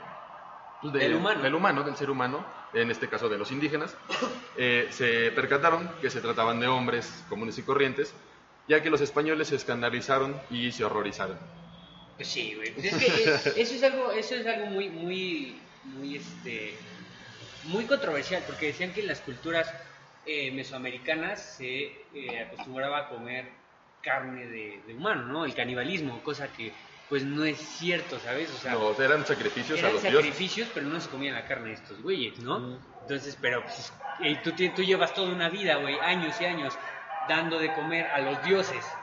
pues, de- Del humano. del humano, del ser humano, en este caso de los indígenas, eh, se percataron que se trataban de hombres comunes y corrientes, ya que los españoles se escandalizaron y se horrorizaron. Pues sí, güey. Pues es que eso es algo, eso es algo muy, muy, muy, este, muy controversial, porque decían que en las culturas eh, mesoamericanas se eh, acostumbraba a comer carne de, de humano, ¿no? El canibalismo, cosa que pues no es cierto, ¿sabes? O sea, No, eran sacrificios a eran los dioses. sacrificios, pero no se comían la carne de estos güeyes, ¿no? Entonces, pero pues, eh, tú, tú llevas toda una vida, güey, años y años, dando de comer a los dioses.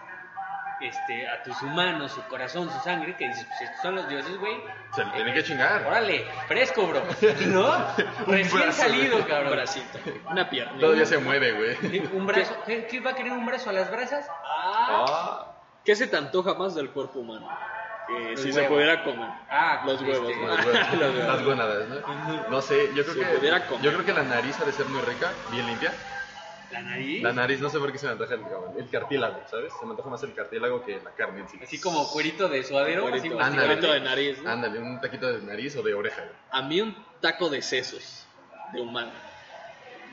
Este, a tus humanos, su corazón, su sangre, que dices, pues estos son los dioses, güey. Se le tiene que chingar. Órale, fresco, bro. ¿No? Recién brazo, salido, Un cabrón. bracito, una pierna. Todavía se mueve, güey. Un brazo. ¿Qué, qué va a querer un brazo a las brasas? Ah, Ah, ¿Qué se te antoja más del cuerpo humano? Si se huevo. pudiera comer. Ah, los huevos, este, ¿no? los huevos, Los huevos. las gónadas, ¿no? No sé, yo creo Si que pudiera comer. yo creo que la nariz ha de ser muy rica, bien limpia. La nariz. La nariz, no sé por qué se me antoja el, el cartílago, ¿sabes? Se me antoja más el cartílago que la carne en sí. Así como cuerito de suadero. así Cuerito, masticable. Ándale. cuerito de nariz. ¿no? Ándale, un taquito de nariz o de oreja. güey. A mí un taco de sesos de humano.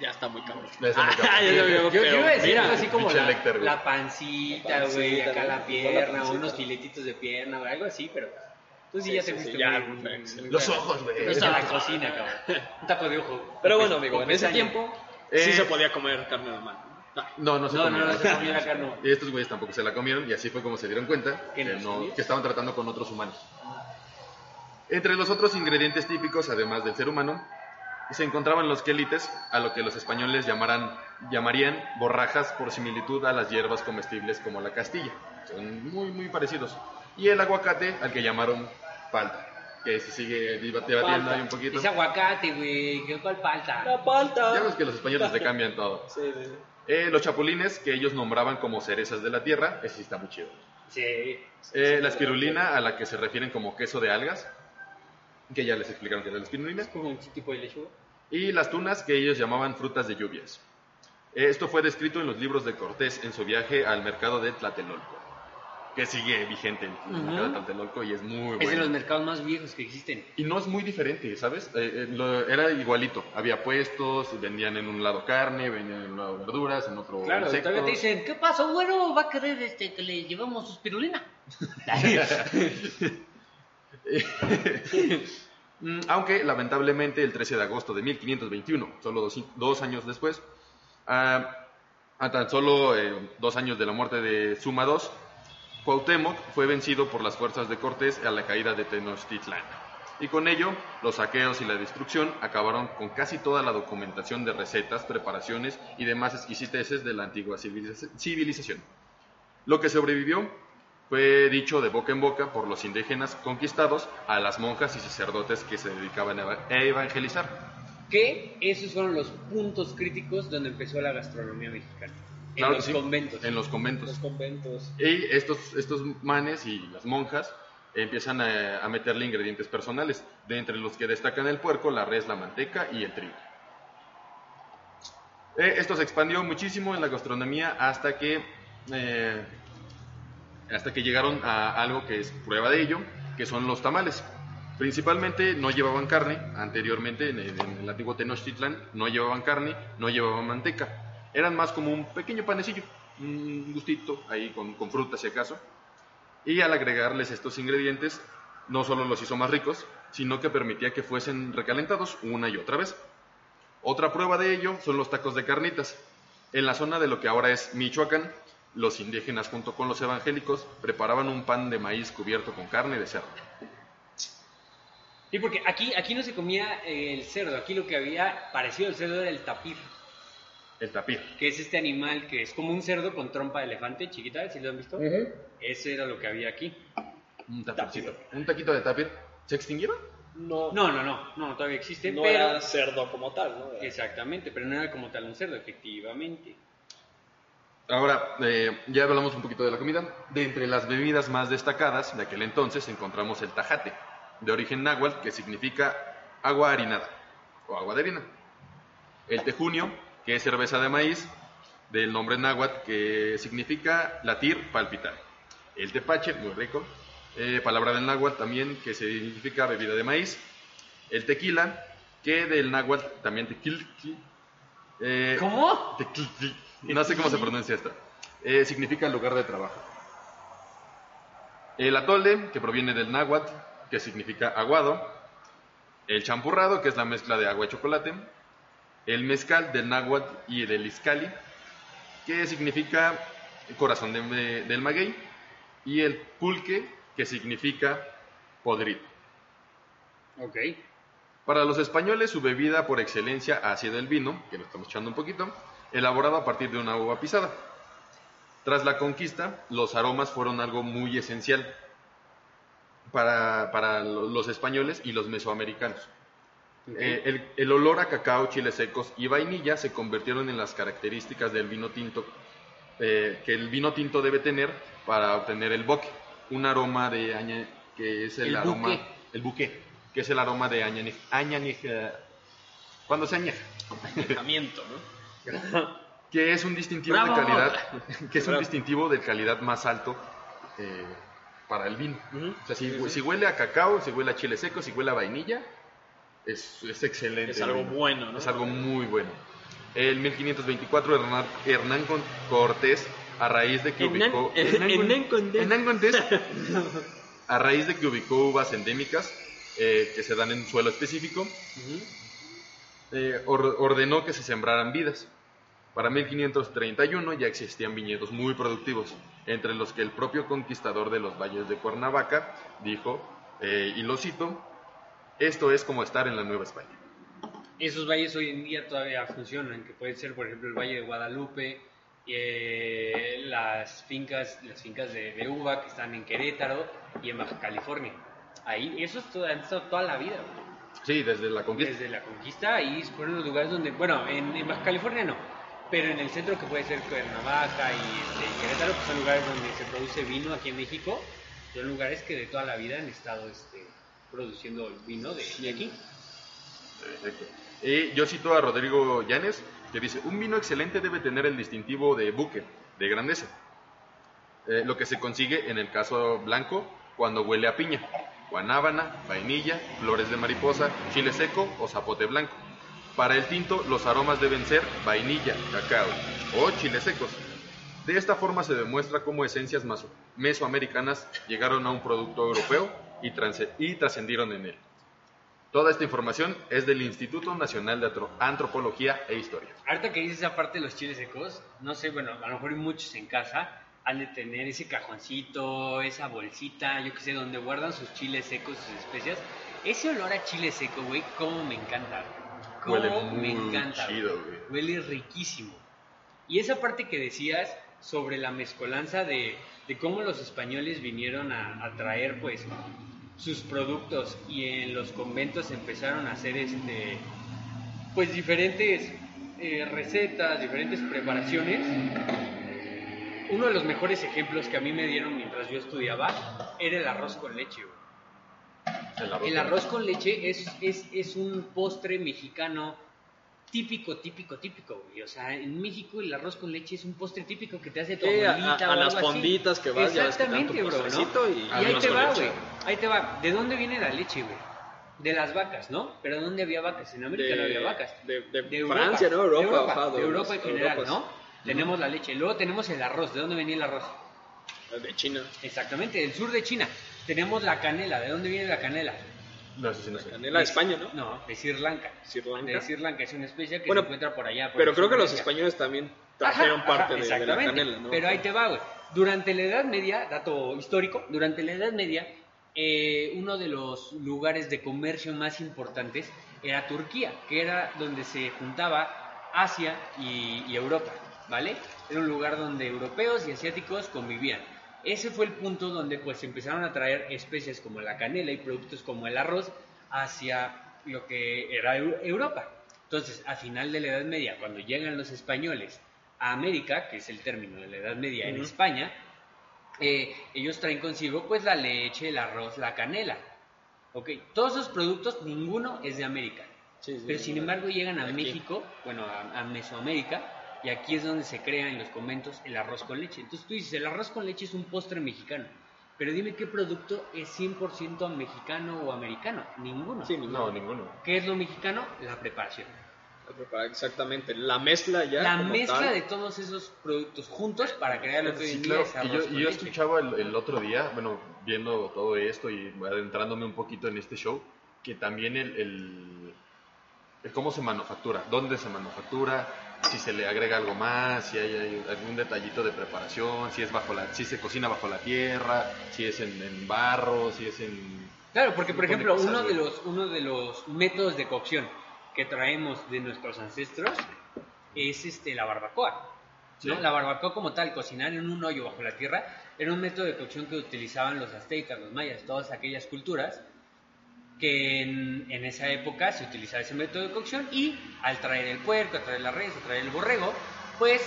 Ya está muy cabrón. Ya está muy cabrón. Ah, está Yo, yo pero iba a decir mira, algo así como la, Lecter, güey. la pancita, güey, acá la pierna, unos filetitos de pierna, güey, algo así, pero tú sí, Sí, ya te sí, fuiste sí, ya, muy- perfecto. muy- Los ojos, güey. Eso a la cocina, cabrón. Un taco de ojo. Pero bueno, amigo, en ese tiempo Eh, sí se podía comer carne de humano. Ah, No, no se No, comía. no, no se comía la carne. Y estos güeyes tampoco se la comieron y así fue como se dieron cuenta ¿Que que, no estaban tratando con otros humanos. Entre los otros ingredientes típicos, además del ser humano, se encontraban los quelites, a lo que los españoles llamaran, llamarían borrajas por similitud a las hierbas comestibles como la castilla. Son muy, muy parecidos. Y el aguacate, al que llamaron palta, que se sigue deba- debatiendo Palta. ahí un poquito. Es aguacate, güey, ¿qué cuál falta? La palta. Ya ves que los españoles te cambian todo. Sí, sí, sí. Eh, los chapulines, que ellos nombraban como cerezas de la tierra, ese sí está muy chido. Sí. Eh, la espirulina, a la que se refieren como queso de algas, que ya les explicaron que era la espirulina. Es como un tipo de lechuga. Y las tunas, que ellos llamaban frutas de lluvias. Esto fue descrito en los libros de Cortés en su viaje al mercado de Tlatelolco, que sigue vigente el Ujú. mercado de Tlatelolco y es muy Es de los bueno. mercados más viejos que existen. Y no es muy diferente, ¿sabes? Eh, eh, lo- era igualito. Había puestos, vendían en un lado carne, vendían en un lado verduras, en otro Claro, insectos. todavía te dicen, ¿qué pasó, güero? ¿Va a querer este, que le llevamos su espirulina? Mm, Aunque, lamentablemente, el 13 de agosto de 1521, solo dos, dos años después, ah, a tan solo eh, dos años de la muerte de Suma II, Cuauhtémoc fue vencido por las fuerzas de Cortés a la caída de Tenochtitlán. Y con ello, los saqueos y la destrucción acabaron con casi toda la documentación de recetas, preparaciones y demás exquisiteces de la antigua civiliza- civilización. Lo que sobrevivió fue dicho de boca en boca por los indígenas conquistados a las monjas y sacerdotes que se dedicaban a evangelizar. que esos fueron los puntos críticos donde empezó la gastronomía mexicana. En Claro los sí, conventos. En los conventos. Los conventos. Y estos, estos manes y las monjas empiezan a, a meterle ingredientes personales, de entre los que destacan el puerco, la res, la manteca y el trigo. Eh, esto se expandió muchísimo en la gastronomía hasta que, eh, hasta que llegaron a algo que es prueba de ello, que son los tamales. Principalmente no llevaban carne, anteriormente en el, en el antiguo Tenochtitlán no llevaban carne, no llevaban manteca. Eran más como un pequeño panecillo, un gustito ahí con, con fruta si acaso. Y al agregarles estos ingredientes, no solo los hizo más ricos, sino que permitía que fuesen recalentados una y otra vez. Otra prueba de ello son los tacos de carnitas. En la zona de lo que ahora es Michoacán, los indígenas junto con los evangélicos preparaban un pan de maíz cubierto con carne de cerdo. Sí, porque aquí, aquí no se comía el cerdo, aquí lo que había parecido al cerdo era el tapir, El tapir. que es este animal que es como un cerdo con trompa de elefante, chiquita, ¿sí lo han visto? Ese era lo que había aquí. Un tapircito. Un taquito de tapir. ¿Se extinguieron? No, No, no, no, no, todavía existe, no pero... era cerdo como tal, ¿no? Era- Exactamente, pero no era como tal un cerdo, efectivamente. Ahora, eh, ya hablamos un poquito de la comida. De entre las bebidas más destacadas de aquel entonces encontramos el tajate, de origen náhuatl, que significa agua harinada o agua de harina. El tejunio, que es cerveza de maíz, del nombre náhuatl, que significa latir, palpitar. El tepache, muy rico, eh, palabra del náhuatl también, que significa bebida de maíz. El tequila, que del náhuatl también tequil, eh, ¿Cómo? Tequil- No sé cómo se pronuncia esto. Eh, significa lugar de trabajo. El atole, que proviene del náhuatl, que significa aguado. El champurrado, que es la mezcla de agua y chocolate. El mezcal del náhuatl y del iscali, que significa corazón de- del maguey. Y el pulque, que significa podrido. Ok. Para los españoles, su bebida por excelencia ha sido el vino, que lo estamos echando un poquito, elaborado a partir de una uva pisada. Tras la conquista, los aromas fueron algo muy esencial para, para lo- los españoles y los mesoamericanos. Eh, el, el olor a cacao, chiles secos y vainilla se convirtieron en las características del vino tinto eh, que el vino tinto debe tener para obtener el boque, un aroma de aña, que es el, El aroma buque. el buque, que es el aroma de añanej, añanej- cuando se añeja, Añejamiento, ¿no? que es un distintivo ¡Bravo! de calidad, que es un distintivo de calidad más alto eh, para el vino. O sea, si, Sí, sí. si huele a cacao, si huele a chile seco, si huele a vainilla, es, es excelente. Es algo el bueno, ¿no? Es algo muy bueno. En 1524 Hernán, Cortés, a raíz de que Hernán- ubicó... Hernán Cortés. Hernán Cortés, a raíz de que ubicó uvas endémicas eh, que se dan en un suelo específico, eh, or- ordenó que se sembraran vidas. Para 1531 ya existían viñedos muy productivos, entre los que el propio conquistador de los valles de Cuernavaca dijo, eh, y lo cito, esto es como estar en la Nueva España. Esos valles hoy en día todavía funcionan, que puede ser, por ejemplo, el Valle de Guadalupe, eh, las fincas, las fincas de, de uva que están en Querétaro y en Baja California. Ahí, eso es todo, han estado toda la vida. Sí, desde la conquista. Desde la conquista, ahí fueron los lugares donde, bueno, en, en Baja California no, pero en el centro que puede ser Cuernavaca y este, Querétaro, que son lugares donde se produce vino aquí en México, son lugares que de toda la vida han estado este, produciendo el vino de, aquí. Perfecto. Y yo cito a Rodrigo Llanes, que dice, un vino excelente debe tener el distintivo de buque, de grandeza. Eh, lo que se consigue en el caso blanco cuando huele a piña, guanábana, vainilla, flores de mariposa, chile seco o zapote blanco. Para el tinto, los aromas deben ser vainilla, cacao o chiles secos. De esta forma se demuestra cómo esencias mesoamericanas llegaron a un producto europeo y, y trascendieron en él. Toda esta información es del Instituto Nacional de Antropología e Historia. Ahorita que dices esa parte de los chiles secos, no sé, bueno, a lo mejor hay muchos en casa han de tener ese cajoncito, esa bolsita, yo que sé, donde guardan sus chiles secos, sus especias. Ese olor a chile seco, güey, cómo me encanta. Cómo Huele me muy encanta. chido, güey. Huele riquísimo. Y esa parte que decías sobre la mezcolanza de, de cómo los españoles vinieron a, a traer, pues, sus productos y en los conventos empezaron a hacer este pues diferentes eh, recetas, diferentes preparaciones. Uno de los mejores ejemplos que a mí me dieron mientras yo estudiaba era el arroz con leche. El arroz. El arroz con leche es, es, es un postre mexicano típico, típico, típico, güey. O sea, en México el arroz con leche es un postre típico que te hace tu Sí, abuelita a- o las algo así. fonditas que vas, ya ves que te dan tu Exactamente, bro, y Y ahí te va, leche. güey. Ahí te va. ¿De dónde viene la leche, güey? De las vacas, ¿no? Pero ¿dónde había vacas? En América no había vacas. de, de De Europa, Francia, ¿no? Europa, de Europa, ajá, de Europa en general. ¿no? Tenemos la leche. Luego tenemos el arroz. ¿De dónde venía el arroz? De China. Exactamente, del sur de China. Tenemos la canela. ¿De dónde viene la canela? No sé si no sé. Canela de España, ¿no? No, de Sri Lanka. Sri Lanka. De Sri Lanka es una especie que Bueno, se encuentra por allá. por Pero creo que los españoles también Ajá, trajeron parte ajá, de- de, la canela, ¿no? Pero ahí te va, güey. Durante la Edad Media, dato histórico, durante la Edad Media, eh, uno de los lugares de comercio más importantes era Turquía, que era donde se juntaba Asia y, y Europa, ¿vale? Era un lugar donde europeos y asiáticos convivían. Ese fue el punto donde pues empezaron a traer especies como la canela y productos como el arroz hacia lo que era Eu- Europa. Entonces, a final de la Edad Media, cuando llegan los españoles a América, que es el término de la Edad Media en. España, eh, ellos traen consigo pues la leche, el arroz, la canela. Ok, todos esos productos, ninguno es de América. Sí, sí, Pero sin embargo llegan a Aquí. México, bueno, a, a Mesoamérica, y aquí es donde se crea en los conventos el arroz con leche. Entonces tú dices, el arroz con leche es un postre mexicano. Pero dime qué producto es 100% mexicano o americano. Ninguno. Sí, ninguno. No, ninguno. ¿Qué es lo mexicano? La preparación. La Exactamente. La mezcla ya. la como mezcla tal. de todos esos productos juntos para crear lo que Sí, claro. es Y arroz yo, con y yo leche. escuchaba el, el otro día, bueno, viendo todo esto y adentrándome un poquito en este show, que también el, el, el cómo se manufactura, dónde se manufactura, si se le agrega algo más, si hay, hay algún detallito de preparación, si es bajo la, si se cocina bajo la tierra, si es en, en barro, si es en Claro, porque por de ejemplo, uno de los uno de los métodos de cocción que traemos de nuestros ancestros es este la barbacoa. ¿no? Sí. La barbacoa como tal, cocinar en un hoyo bajo la tierra, era un método de cocción que utilizaban los aztecas, los mayas, todas aquellas culturas que en, en esa época se utilizaba ese método de cocción y al traer el puerco, a traer la res, a traer el borrego, pues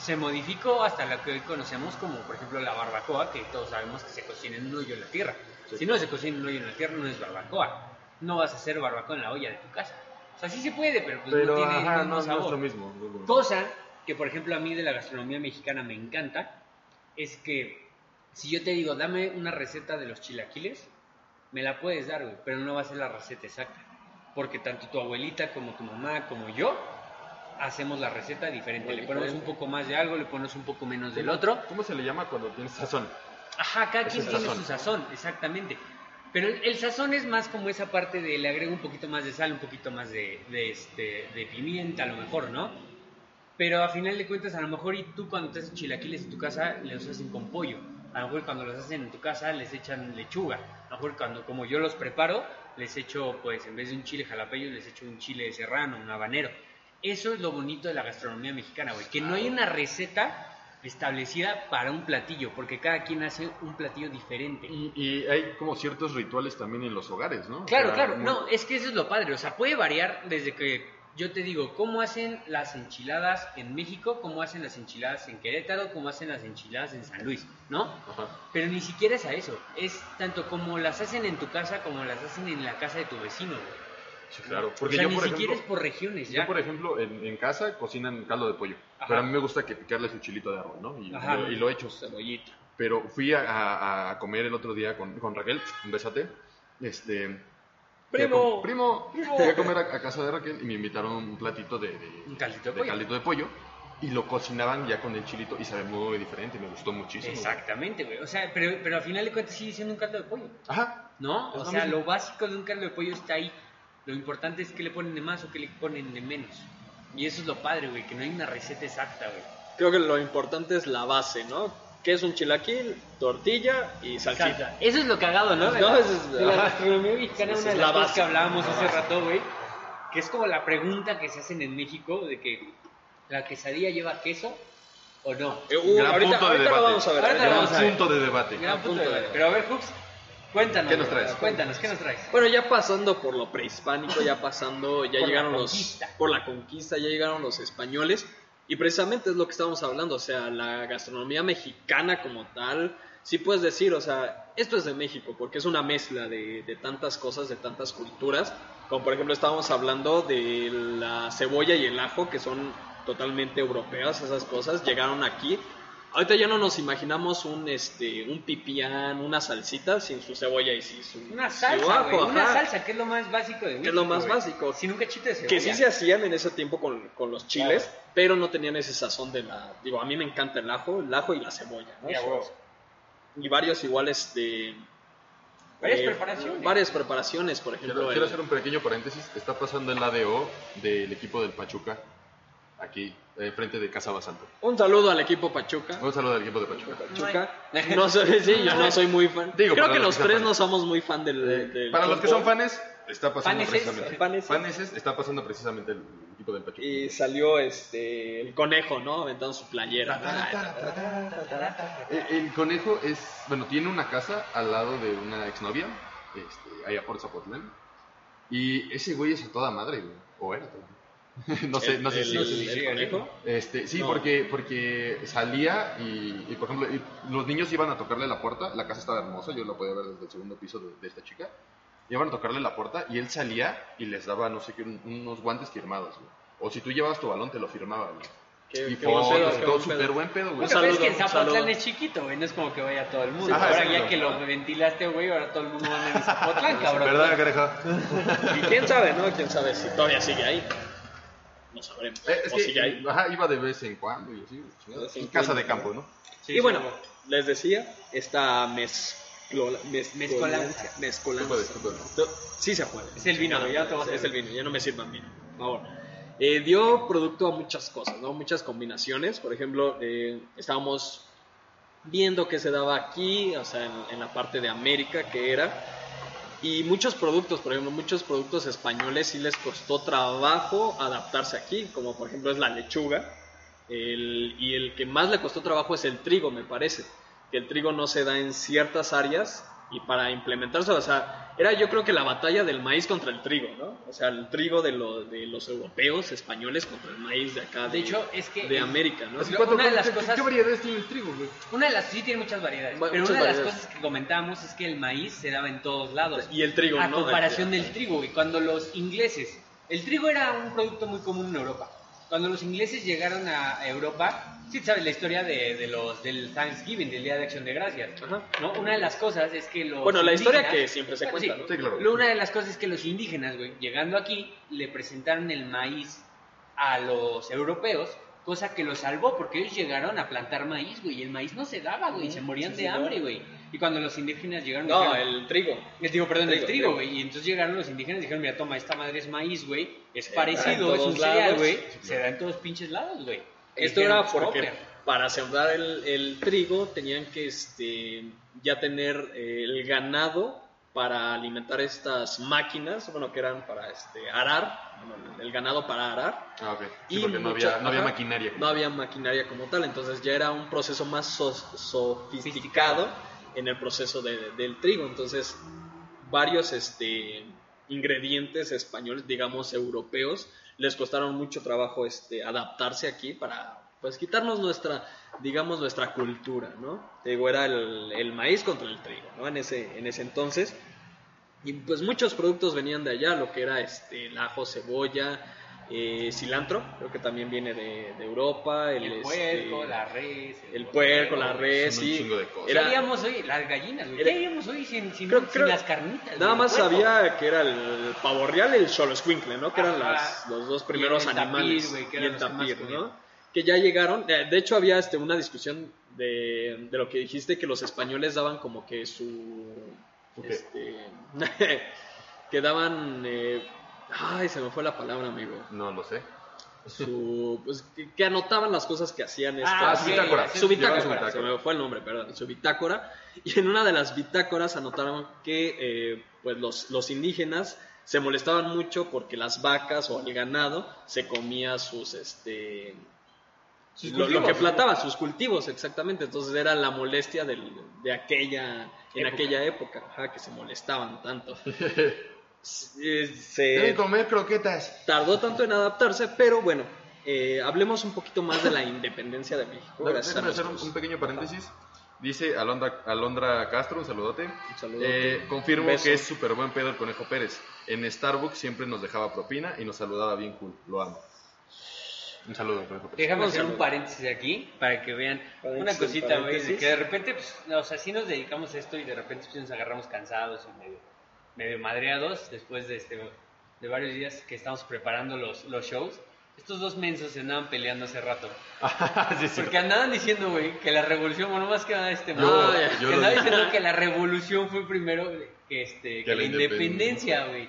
se modificó hasta lo que hoy conocemos como, por ejemplo, la barbacoa, que todos sabemos que se cocina en un hoyo en la tierra. Si no se cocina en un hoyo en la tierra, no es barbacoa. No vas a hacer barbacoa en la olla de tu casa. O sea, sí se puede, pero pues Pero no tiene ajá, el mismo no, no es sabor. lo mismo. no es lo mismo. Cosa que, por ejemplo, a mí de la gastronomía mexicana me encanta, es que si yo te digo, dame una receta de los chilaquiles, me la puedes dar, güey, pero no va a ser la receta exacta. Porque tanto tu abuelita como tu mamá como yo hacemos la receta diferente. Le ponemos un poco más de algo, le ponemos un poco menos del otro. ¿Cómo se le llama cuando tienes sazón? Ajá, cada Es quien tiene sazón. su sazón, exactamente. Pero el, el sazón es más como esa parte de le agrego un poquito más de sal, un poquito más de, de, este, de pimienta, a lo mejor, ¿no? Pero a final de cuentas, a lo mejor y tú cuando te haces chilaquiles en tu casa, los hacen con pollo. A lo mejor cuando los hacen en tu casa, les echan lechuga. A mejor cuando, como yo los preparo, les echo, pues, en vez de un chile jalapeño, les echo un chile serrano, un habanero. Eso es lo bonito de la gastronomía mexicana, güey. Que no hay una receta establecida para un platillo, porque cada quien hace un platillo diferente. Y, y hay como ciertos rituales también en los hogares, ¿no? Claro, O sea, claro, muy- no, es que eso es lo padre, o sea, puede variar desde que yo te digo, cómo hacen las enchiladas en México, cómo hacen las enchiladas en Querétaro, cómo hacen las enchiladas en San Luis, ¿no? Ajá. Pero ni siquiera es a eso, es tanto como las hacen en tu casa como las hacen en la casa de tu vecino, güey. Sí, claro. O Porque sea, yo, ni por siquiera es por regiones, ya. yo, por ejemplo, en, en casa cocinan caldo de pollo. Ajá. Pero a mí me gusta que picarle su chilito de arroz, ¿no? Y, Ajá. lo, y lo he hecho. Cebollita. Pero fui a, a- a comer el otro día con, con Raquel, un besate. Este. Primo. com- primo. Fui a comer a, a casa de Raquel y me invitaron un platito de, de, Un caldito de de pollo. caldito de pollo. Y lo cocinaban ya con el chilito y sabe muy diferente. Me gustó muchísimo. Exactamente, güey. O sea, pero, pero al final de cuentas sigue siendo un caldo de pollo. Ajá. ¿No? O sea, mismo. lo básico de un caldo de pollo está ahí. Lo importante es que le ponen de más o que le ponen de menos. Y eso es lo padre, güey, que no hay una receta exacta, güey. Creo que lo importante es la base, ¿no? ¿Qué es un chilaquil? Tortilla y salsita. Salsa. Eso es lo cagado, ¿no? No, la, eso es- de la gastronomía mexicana, una es de la las cosas base. que hablábamos La hace rato, güey, que es como la pregunta que se hacen en México de que la quesadilla lleva queso o no. Eh, uh, Gran ahorita punto de ahorita lo debate. vamos a ver. Ahorita Gran vamos a ver. punto de debate. Gran punto de punto de- debate. Pero a ver, Hooks, cuéntanos. ¿Qué nos traes? Cuéntanos, ¿qué nos traes? Bueno, ya pasando por lo prehispánico, ya pasando, ya Por llegaron los conquista. por la conquista, ya llegaron los españoles y precisamente es lo que estábamos hablando, o sea, la gastronomía mexicana como tal, sí puedes decir, o sea, esto es de México porque es una mezcla de, de tantas cosas, de tantas culturas, como por ejemplo estábamos hablando de la cebolla y el ajo que son totalmente europeas esas cosas, llegaron aquí. Ahorita ya no nos imaginamos un este un pipián, una salsita sin su cebolla y sin su Una su salsa, ajo. Una salsa, que es lo más básico de Que es lo México, más básico. Sin un cachito de cebolla. que sí se hacían en ese tiempo con, con los chiles, Claro. Pero no tenían ese sazón de la... Digo, a mí me encanta el ajo, el ajo y la cebolla, ¿no? Y varios iguales de... Varias eh, preparaciones. Varias preparaciones, por ejemplo. Quiero, quiero el- hacer un pequeño paréntesis. Está pasando el ADO del equipo del Pachuca, aquí, eh, frente de Casa Basalto. Un saludo al equipo Pachuca. Un saludo al equipo de Pachuca. Pachuca. No soy, sí, yo no soy muy fan. Digo, Creo que los los que tres fans. no somos muy fan del... del Para los que son fanes, está pasando Faneses. precisamente. Faneses. Faneses, está pasando precisamente el equipo del Pachuca. Y salió este el conejo, ¿no? Aventando su playera. El, el conejo es, bueno, tiene una casa al lado de una exnovia, este, allá por Zapotlán. Y ese güey es a toda madre, güey. O era madre. no sé, no sé si. si- el conejo. Este, sí, No. porque, porque salía y, y, por ejemplo, y los niños iban a tocarle la puerta, la casa estaba hermosa, yo la podía ver desde el segundo piso de, de esta chica, iban a tocarle la puerta y él salía y les daba, no sé qué, un- unos guantes firmados, güey. O si tú llevabas tu balón, te lo firmaba, güey. Qué- y qué buen fotos, pedo, y qué todo buen súper buen pedo, güey. Es saludo, que en un Zapotlán saludo. es chiquito, güey. No es como que vaya todo el mundo. Ajá, ahora exacto. ya que lo ventilaste, güey, ahora todo el mundo anda en Zapotlán, cabrón. ¿Verdad, carejo? Y quién sabe, ¿no? Quién sabe si todavía sigue ahí. No sabremos. Eh, es o que, sigue ahí. ajá, iba de vez en cuando y así, De vez en en casa cuando, de campo, ¿no? Sí, y sí, bueno, les decía, esta mezclola, mez- Mezcolanza. mezcolanza. No, Sí se puede. Es el vino, No, ya te vas a es el vino, ya no me sirvan vino. Por favor. Eh, dio producto a muchas cosas, ¿no? Muchas combinaciones. Por ejemplo, eh, estábamos viendo que se daba aquí, o sea, en, en la parte de América, que era. Y muchos productos, por ejemplo, muchos productos españoles sí les costó trabajo adaptarse aquí, como por ejemplo es la lechuga. El, y el que más le costó trabajo es el trigo, me parece. Que el trigo no se da en ciertas áreas y para implementarse, o sea, era yo creo que la batalla del maíz contra el trigo, ¿no? O sea, el trigo de, lo- de los europeos, españoles contra el maíz de acá, De hecho, es que- de América, ¿no? Así, Lo- ¿cuánto- una de las qué- cosas- ¿Qué variedades tiene el trigo, güey? Una de las sí tiene muchas variedades, Bueno, pero muchas una de las variedades. cosas que comentábamos es que el maíz se daba en todos lados. Y el trigo, a ¿no? comparación del trigo, y cuando los ingleses, el trigo era un producto muy común en Europa. Cuando los ingleses llegaron a Europa, sí sabes la historia de, de los del Thanksgiving, del Día de Acción de Gracias. Ajá. ¿no? Una de las cosas es que los Bueno, la historia indígenas- que siempre se Bueno, cuenta, sí. ¿no? Sí, claro. Lo- Una de las cosas es que los indígenas, güey, llegando aquí, le presentaron el maíz a los europeos, cosa que los salvó porque ellos llegaron a plantar maíz, güey, y el maíz no se daba, güey, y se morían sí, de hambre, güey. Y cuando los indígenas llegaron, No, dijeron- el trigo. les digo, perdón, el Trigo, trigo, trigo. güey. Y entonces llegaron los indígenas y dijeron, mira, toma, esta madre es maíz, güey. Es parecido, es un cereal, güey. Se da en todos pinches lados, güey. Esto era porque "Cooper". para sembrar el, el trigo tenían que este, ya tener eh, el ganado para alimentar estas máquinas, bueno, que eran para este, arar, bueno, el ganado para arar. Ah, ok. Sí, Y porque no mucha- había, no había ajá, maquinaria. No había maquinaria como tal, entonces ya era un proceso más sofisticado en el proceso de- del trigo. Entonces, varios este, ingredientes españoles, digamos europeos, les costaron mucho trabajo este, adaptarse aquí para pues quitarnos nuestra, digamos, nuestra cultura, ¿no? Digo, era el, el maíz contra el trigo, ¿no? En ese, en ese entonces. Y pues muchos productos venían de allá, lo que era este, el ajo, cebolla, eh, cilantro, creo que también viene de, de Europa. El, El este, puerco, la res. el puerco, la res, Son sí. chingo de cosas. ¿Qué Era- haríamos hoy? Las gallinas, güey. ¿Qué haríamos hoy sin, sin, Creo- sin creo- las carnitas? Nada güey? más El puerco. sabía que era el pavo real y el xoloscuincle, ¿no? Que eran las, los dos primeros Y el tapir, animales. güey, que y el tapir, comían. ¿no? Que ya llegaron. eh, De hecho, había este, una discusión de, de lo que dijiste, que los españoles daban como que su. ¿Su qué? Este, que daban. eh, ay, se me fue la palabra, amigo. No lo sé. Su, pues, que, que anotaban las cosas que hacían Ah, estas. su bitácora. Su bitácora, su bitácora. se me fue el nombre, perdón, su bitácora. Y en una de las bitácoras anotaron que eh, pues los, los indígenas se molestaban mucho porque las vacas o el ganado se comía sus este Sus lo, que plantaba, sus cultivos, exactamente. Entonces era la molestia del- de aquella en Época. aquella época, ajá, que se molestaban tanto. Se, Deben comer croquetas. tardó tanto en adaptarse, pero bueno, eh, hablemos un poquito más de la independencia de México. Gracias a hacer un, un pequeño paréntesis. Dice Alondra, Alondra Castro, un saludote. Un saludote. Eh, confirmo Un que es súper buen pedo el Conejo Pérez. En Starbucks siempre nos dejaba propina y nos saludaba bien cool. Lo amo. Un saludo, Conejo Pérez. Déjame Un hacer un paréntesis aquí para que vean Paréntesis, una cosita, güey, que de repente, pues, o sea, sí nos dedicamos a esto y de repente pues, nos agarramos cansados y medio, medio madreados después de, este, de varios días que estamos preparando los, los shows. Estos dos mensos se andaban peleando hace rato. Sí, sí. Porque andaban diciendo, güey, que la revolución, bueno, más que nada este Yo- mono, yo que lo andaba dije. diciendo que la revolución fue primero que, este, que, Que la la independencia, güey.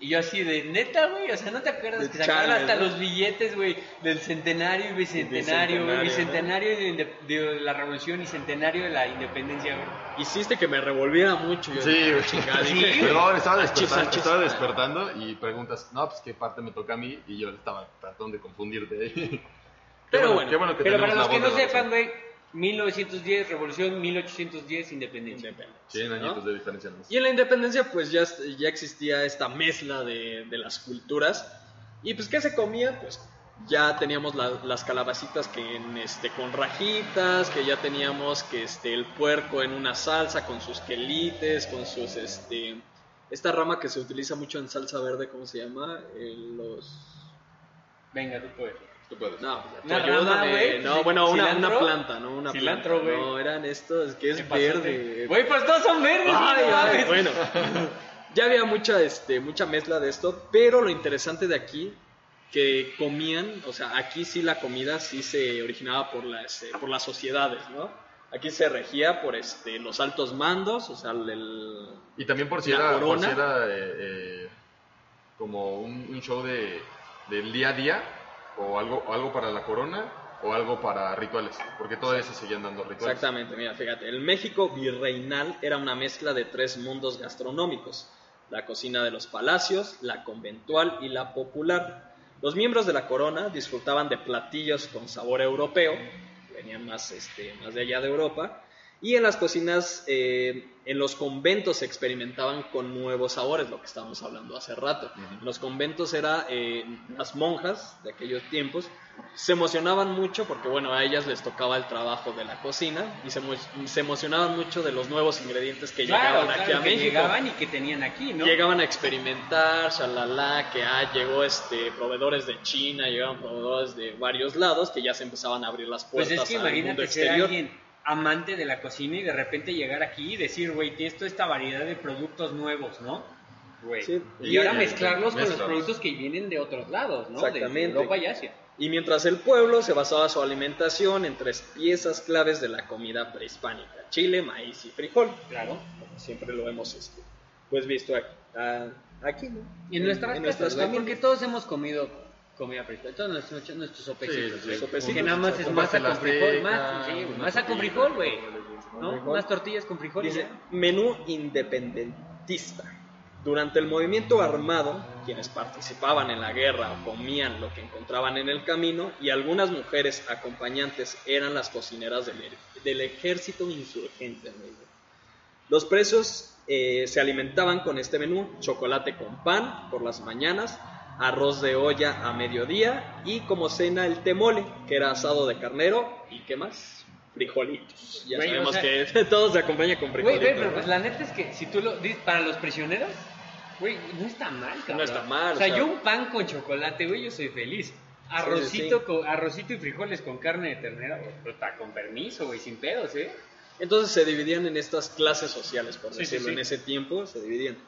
Y yo así de, neta, güey, o sea, ¿no te acuerdas De que sacaron chale, hasta ¿no? los billetes, güey, del centenario y bicentenario, güey, Bicentenario, bicentenario de, de la revolución y centenario de la independencia, güey? Hiciste que me revolviera mucho. Yo Sí, dije, güey. chingada, Sí. Perdón, estaba despertando, achis. estaba despertando y preguntas, no, pues qué parte me toca a mí y yo estaba tratando de confundirte ahí. Qué Pero bueno, qué bueno que Pero para los que no sepan, güey, 1910 revolución, 1810 independencia. independencia, 100 ¿no? añitos de diferencia. ¿no? Y en la independencia, pues ya, ya existía esta mezcla de, de las culturas. Y pues, ¿qué se comía? Pues ya teníamos la- las calabacitas que en, este, con rajitas, que ya teníamos que este, el puerco en una salsa con sus quelites, con sus. Este, esta rama que se utiliza mucho en salsa verde, ¿cómo se llama? Eh, los. Venga, tú puedes. Tú puedes. No, Una ayúdame. rama, güey. No, bueno, una, ¿Cilantro? una planta, ¿no? Una Cilantro, planta. güey. No, eran estos, que ¿Qué es verde. Güey, pues todos son verdes. Ay, ay, bueno. Ya había mucha, este, mucha mezcla de esto, pero lo interesante de aquí, que comían, o sea, aquí sí la comida sí se originaba por las, eh, por las sociedades, ¿no? Aquí se regía por este, los altos mandos, o sea, el... Y también por si era, por si era eh, eh, como un, un show de, del día a día, o algo, algo para la corona, o algo para rituales, porque todavía se seguían dando rituales. Exactamente, mira, fíjate, el México virreinal era una mezcla de tres mundos gastronómicos, la cocina de los palacios, la conventual y la popular. Los miembros de la corona disfrutaban de platillos con sabor europeo, venían más, este, más de allá de Europa, y en las cocinas, eh, en los conventos se experimentaban con nuevos sabores, lo que estábamos hablando hace rato. En los conventos era eh, las monjas de aquellos tiempos se emocionaban mucho porque bueno a ellas les tocaba el trabajo de la cocina y se, se emocionaban mucho de los nuevos ingredientes que Claro, llegaban aquí a que México. llegaban y que tenían aquí, ¿no? Llegaban a experimentar, shalala, que ah, llegó este proveedores de China, llegaban proveedores de varios lados que ya se empezaban a abrir las Pues puertas es que al mundo imagínate ser exterior. alguien amante de la cocina y de repente llegar aquí y decir, güey, tienes toda esta variedad de productos nuevos, ¿no? Güey. Sí. Y ahora mezclarlos con los productos que vienen de otros lados, ¿no? De Exactamente. Europa y Asia. Y mientras el pueblo se basaba su alimentación en tres piezas claves de la comida prehispánica, chile, maíz y frijol. Claro. Como siempre lo hemos este, pues visto aquí, ah, aquí, ¿no? Y en nuestras en casas, nuestras güey, familias. porque todos hemos comido comida prehispánica, todos nuestros, nuestros sopecitos, Sí, sopecitos. que nada más es masa con frijol, más, sí, güey, masa con frijol, güey. ¿No? frijol. Unas tortillas con frijol. Dice, menú independentista. Durante el movimiento armado, quienes participaban en la guerra comían lo que encontraban en el camino y algunas mujeres acompañantes eran las cocineras del, er- del ejército insurgente. Los presos eh, se alimentaban con este menú, chocolate con pan por las mañanas, arroz de olla a mediodía y como cena el temole, que era asado de carnero y qué más, frijolitos. Ya Güey, o sabemos sea- que todo se acompaña con frijolitos. güey, pero ¿no? pues la neta es que si tú lo dices para los prisioneros, güey, no está mal, cabrón. está mal, O sea, o sea- yo un pan con chocolate, güey, yo soy feliz. Arrocito, sí. Con, arrocito y frijoles con carne de ternera, güey, pero está con permiso, güey, sin pedos, ¿eh? Entonces se dividían en estas clases sociales, por Sí, decirlo, en ese tiempo se dividían.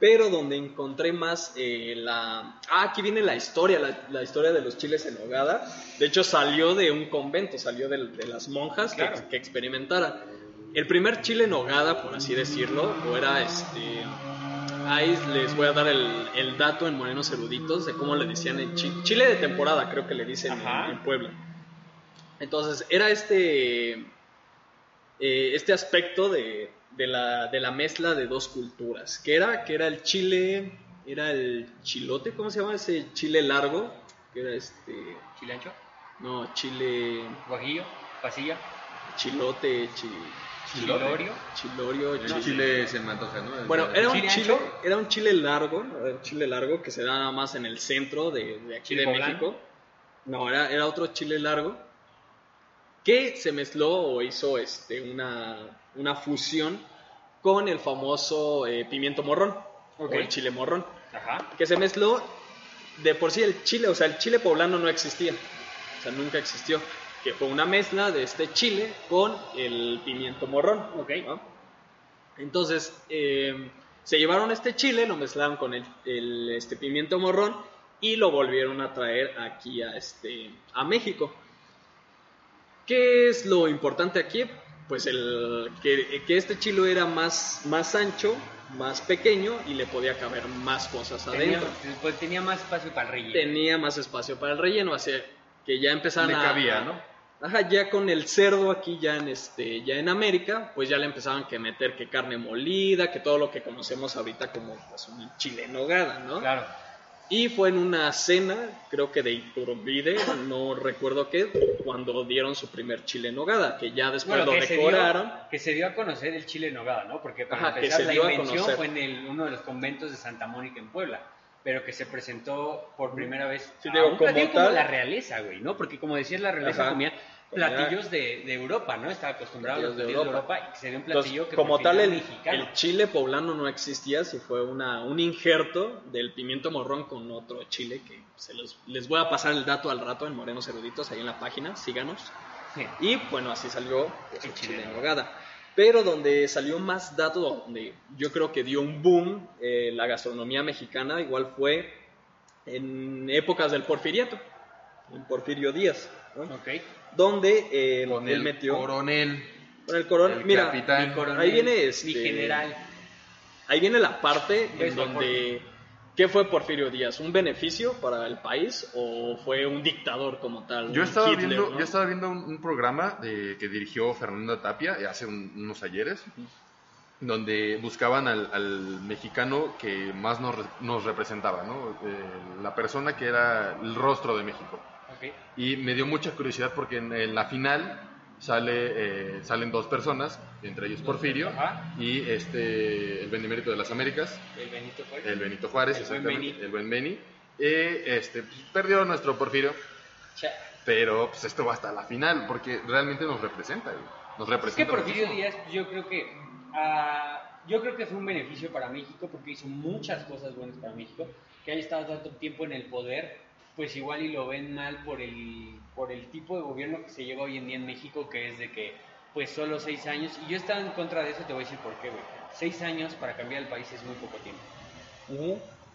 Pero donde encontré más eh, la... Ah, aquí viene la historia, la, la historia de los chiles en hogada. De hecho salió de un convento, salió de, las monjas que- Claro. que, experimentaran. El primer chile en hogada, por así decirlo, o era este... Ahí les voy a dar el, el dato en Morenos Eruditos de cómo le decían en chi- chile de temporada, creo que le dicen en Puebla. Entonces, era este eh, este aspecto de, de la, de la mezcla de dos culturas, que era, que era el chile, era el chilote, ¿cómo se llama ese chile largo? Que era este, Chilancho, no, chile, guajillo, pasilla, chilote, chi- chilorio. chilorio, El chi- chile se me antoja, ¿no? Bueno, era un ¿Chile chile, ancho? era un chile largo, un chile largo que se da nada más en el centro de, de aquí ¿Chile de poblano? México. No, era, era otro chile largo que se mezcló o hizo este, una, una fusión con el famoso eh, pimiento morrón o el chile morrón, Ajá. que se mezcló de por sí el chile, o sea, el chile poblano no existía, o sea, nunca existió, que fue una mezcla de este chile con el pimiento morrón. Ok. ¿no? Entonces, eh, se llevaron este chile, lo mezclaron con el, el, este pimiento morrón y lo volvieron a traer aquí a, este, a México. ¿Qué es lo importante aquí? Pues el, que, que este chile era más, más ancho, más pequeño y le podía caber más cosas Tenía, adentro. pues, tenía más espacio para el relleno. Tenía más espacio para el relleno, así que ya empezaron Le a... cabía, ¿no? Ajá, ya con el cerdo aquí ya en este, ya en América, pues ya le empezaban que meter que carne molida, que todo lo que conocemos ahorita como pues, un chile en nogada, ¿no? Claro. Y fue en una cena, creo que de Iturbide, no recuerdo qué, cuando dieron su primer chile en nogada, que ya después Bueno, lo que se, decoraron. dio, que se dio a conocer el chile en nogada, ¿no? Porque para Ajá, empezar la invención fue en el- uno de los conventos de Santa Mónica en Puebla, pero que se presentó por primera vez Sí, a digo, un como platillo tal- como la realeza, güey, ¿no? Porque como decías, la realeza Ajá. Comía- platillos de, de Europa, ¿no? Estaba acostumbrado a los Platillos de de Europa, y que se dio un Entonces, platillo que como tal, el, mexicano. el chile poblano no existía, si fue una, un injerto del pimiento morrón con otro chile que se los, les voy a pasar el dato al rato en Morenos Eruditos, ahí en la página, síganos. Sí. Y bueno, así salió pues, El chile en nogada. Pero donde salió más dato, donde yo creo que dio un boom eh, la gastronomía mexicana, igual fue en épocas del porfiriato, en Porfirio Díaz, ¿no? Ok. donde eh, Con él el metió coronel. con el coronel. el Mira, capitán. Mi coronel, ahí viene este, mi general. Ahí viene la parte en donde ¿qué fue Porfirio Díaz? ¿Un beneficio para el país o fue un dictador como tal? Yo estaba Hitler, viendo, ¿no? yo estaba viendo un, un programa de, que dirigió Fernando Tapia hace un- unos ayeres. donde buscaban al, al mexicano que más nos, nos representaba, ¿no? Eh, la persona que era el rostro de México. Ok. Y me dio mucha curiosidad porque en, en la final sale, eh, salen dos personas, entre ellos Porfirio Ajá. y este, el Benemérito de las Américas, El Benito Juárez. el Benito Juárez, El buen exactamente, Beni. el buen Beni. Eh, este, pues, perdió nuestro Porfirio, Cha. pero pues esto va hasta la final porque realmente nos representa, güey. nos Es que representa. Porfirio. Díaz, yo creo que ah, yo creo que fue un beneficio para México porque hizo muchas cosas buenas para México. Que haya estado tanto tiempo en el poder, pues igual y lo ven mal por el por el tipo de gobierno que se lleva hoy en día en México, que es de que pues solo seis años. Y yo estaba en contra de eso, te voy a decir por qué, güey. Seis años para cambiar el país es muy poco tiempo.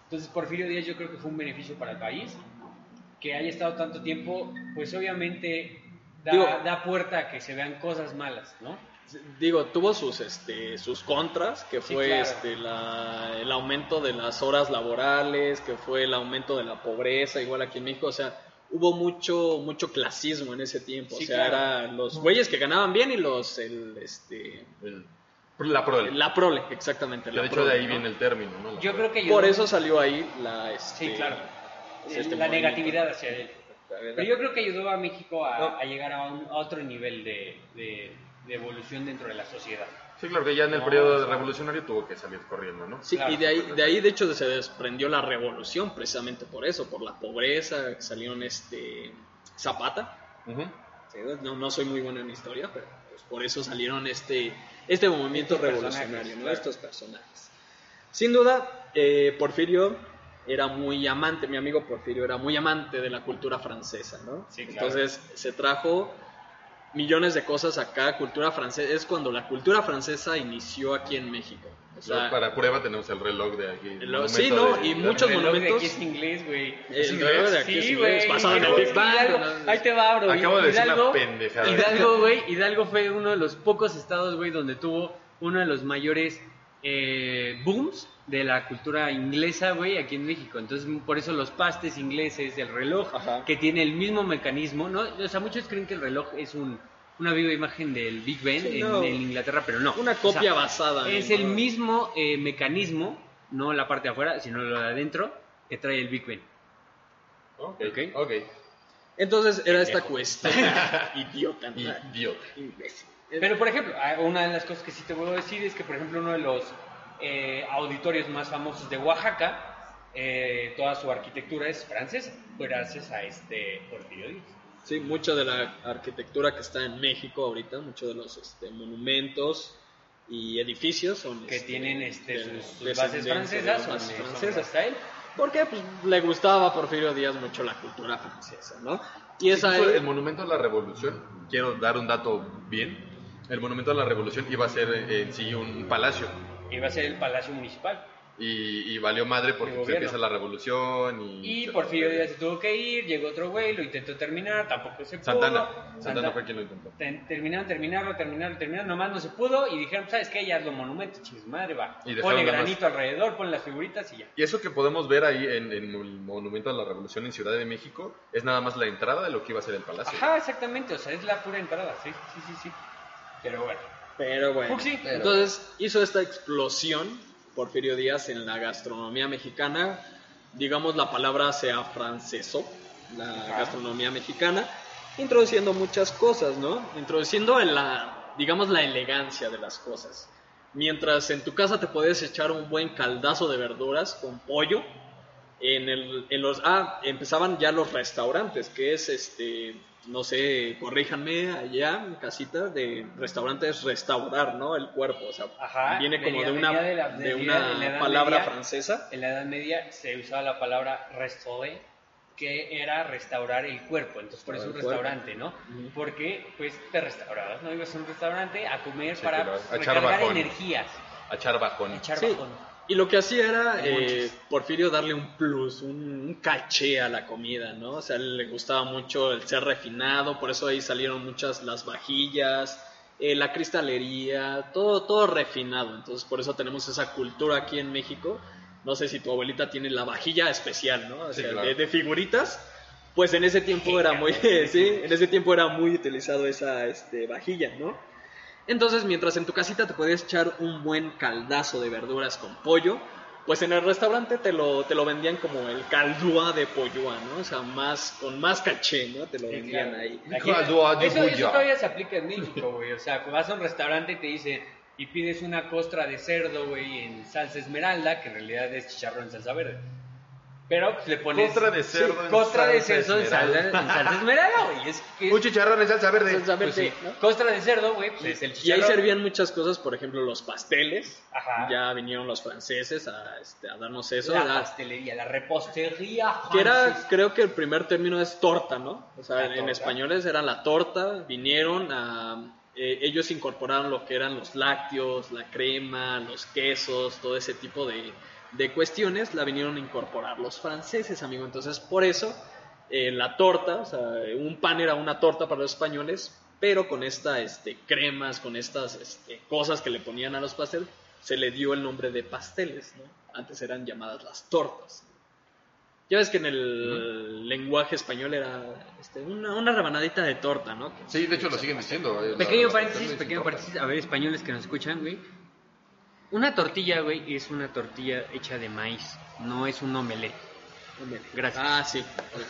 Entonces Porfirio Díaz yo creo que fue un beneficio para el país. Que haya estado tanto tiempo, pues obviamente da, Digo- da puerta a que se vean cosas malas, ¿no? Digo, tuvo sus este sus contras, que Sí, fue claro. este la- el aumento de las horas laborales, que fue el aumento de la pobreza, igual aquí en México, o sea, hubo mucho mucho clasismo en ese tiempo, Sí, o sea, claro. eran los güeyes que ganaban bien y los el este El- la prole. la prole, exactamente, la de hecho prole, de ahí ¿no? viene el término, ¿no? La Yo prole. creo que ayudó- Por eso salió ahí la este, Sí, claro. pues, este la movimiento. negatividad hacia él. Pero yo creo que ayudó a México a, No. a llegar a, un- a otro nivel de, de- de evolución dentro de la sociedad. Sí, claro que ya en el No, periodo claro. revolucionario tuvo que salir corriendo, ¿no? Sí, Claro. y de ahí, de ahí de hecho se desprendió la revolución precisamente por eso, por la pobreza, salieron este Zapata, Ujú. Sí, no, no soy muy bueno en historia, pero pues, por eso salieron este, este movimiento Estos revolucionario, ¿no? claro. estos personajes. Sin duda, eh, Porfirio era muy amante, mi amigo Porfirio era muy amante de la cultura francesa, ¿no? Sí, claro. Entonces se trajo millones de cosas acá, cultura francesa, es cuando la cultura francesa inició aquí en México. O sea, para prueba tenemos el reloj de aquí. Lo- monumento sí, ¿no? de- Y de- muchos El reloj de monumentos- aquí es inglés, güey. el inglés? reloj de aquí es Sí, inglés, en el Big Bang, ¿no? Ahí te va, bro. Acabo de decir una Hidalgo, pendejada. Hidalgo, güey. Hidalgo fue uno de los pocos estados, güey, donde tuvo uno de los mayores eh, booms de la cultura inglesa, güey, aquí en México. Entonces, por eso los pastes ingleses, el reloj, Ajá. que tiene el mismo mecanismo, ¿no? O sea, muchos creen que el reloj es un, una viva imagen del Big Ben Sí, en, no. en Inglaterra, pero no. Una O sea, copia basada en- Es el mismo eh, mecanismo, no la parte de afuera, sino lo de adentro, que trae el Big Ben. Ok, Ok. ok. Entonces era esta cuestión idiota, ¿no? Idiota. Imbécil. Pero, por ejemplo, ah, una de las cosas que sí te puedo decir es que, por ejemplo, uno de los eh, auditorios más famosos de Oaxaca, eh, toda su arquitectura es francesa, gracias a este Porfirio Díaz. Sí, mucha de la arquitectura que está en México ahorita, muchos de los este, monumentos y edificios son Que este, tienen este, de- sus, sus bases francesas, son, bases él. Porque pues, le gustaba a Porfirio Díaz mucho la cultura francesa, ¿no? Y esa Incluso el monumento a la revolución, quiero dar un dato bien. El monumento a la revolución iba a ser eh, en sí un palacio. Iba a ser el Palacio Municipal. Y, y valió madre porque pues, empieza la revolución y... Y Porfirio Díaz se tuvo que ir, llegó otro güey, lo intentó terminar, tampoco se pudo. Santana. Santa- Santana fue quien lo intentó. Ten- Terminaron, terminaron, terminaron, terminaron, nomás no se pudo y dijeron, ¿sabes qué? Ya es lo monumento, chis madre, va. Y Ponle más- granito alrededor, ponle las figuritas y ya. Y eso que podemos ver ahí en, en el monumento a la revolución en Ciudad de México es nada más la entrada de lo que iba a ser el palacio. Ajá, exactamente, o sea, es la pura entrada, sí, sí, sí, sí. Pero bueno. Pero bueno, Fuxi. entonces hizo esta explosión Porfirio Díaz en la gastronomía mexicana. Digamos la palabra se afrancesó, la Ajá. gastronomía mexicana, introduciendo muchas cosas, ¿no? Introduciendo en la, digamos, la elegancia de las cosas. Mientras en tu casa te puedes echar un buen caldazo de verduras con pollo, en, el, en los ah empezaban ya los restaurantes que es este no sé corríjanme allá en casita de restaurantes restaurar no el cuerpo o sea Ajá, viene como de una de la- de venía una la palabra Media. francesa En la Edad Media se usaba la palabra restaurer, que era restaurar el cuerpo, entonces por eso un restaurante, ¿no? Porque pues te restaurabas, ¿no? Ibas a un restaurante a comer Sí, para a recargar energías, A echar bajón. a echar Sí. Y lo que hacía era eh. Porfirio darle un plus un, un caché a la comida no o sea le gustaba mucho el ser refinado por eso ahí salieron muchas las vajillas eh, la cristalería, todo, todo refinado. Entonces, por eso tenemos esa cultura aquí en México. No sé si tu abuelita tiene la vajilla especial, ¿no? O Sí, sea, claro. de, de figuritas. Pues en ese tiempo era muy, sí, en ese tiempo era muy utilizado esa este, vajilla, ¿no? Entonces, mientras en tu casita te podías echar un buen caldazo de verduras con pollo, pues en el restaurante te lo, te lo vendían como el caldúa de polloa, ¿no? O sea, más, con más caché, ¿no? Te lo vendían claro. ahí. Aquí- de eso, eso todavía se aplica en México, güey. O sea, vas a un restaurante y te dicen y pides una costra de cerdo, güey, en salsa esmeralda, que en realidad es chicharrón en salsa verde. Pero pues, le pones. Costra de cerdo en costra de salsa cerdo en salsa, esmeralda. en salsa esmeralda, güey. Es que. Un chicharrón en salsa verde. Salsa pues, verde, sí. ¿no? Costra de cerdo, güey, pues es el Y ahí chicharrón. servían muchas cosas, por ejemplo, los pasteles. Ajá. Ya vinieron los franceses a, este, a darnos eso. la pastelería, la repostería. que era, creo que el primer término es torta, ¿no? O sea, en, en españoles era la torta, vinieron a... eh, ellos incorporaron lo que eran los lácteos, la crema, los quesos, todo ese tipo de, de cuestiones, la vinieron a incorporar los franceses, amigo. Entonces, por eso, eh, la torta, o sea, un pan era una torta para los españoles, pero con esta, este, cremas, con estas este, cosas que le ponían a los pasteles, se le dio el nombre de pasteles, ¿no? Antes eran llamadas las tortas. Ya ves que en el lenguaje español era este, una, una rebanadita de torta, ¿no? Sí, de hecho lo siguen diciendo. Pequeño paréntesis, pequeño paréntesis. A ver, españoles que nos escuchan, güey. Una tortilla, güey, es una tortilla hecha de maíz. No es un omelette. Gracias. Ah, sí.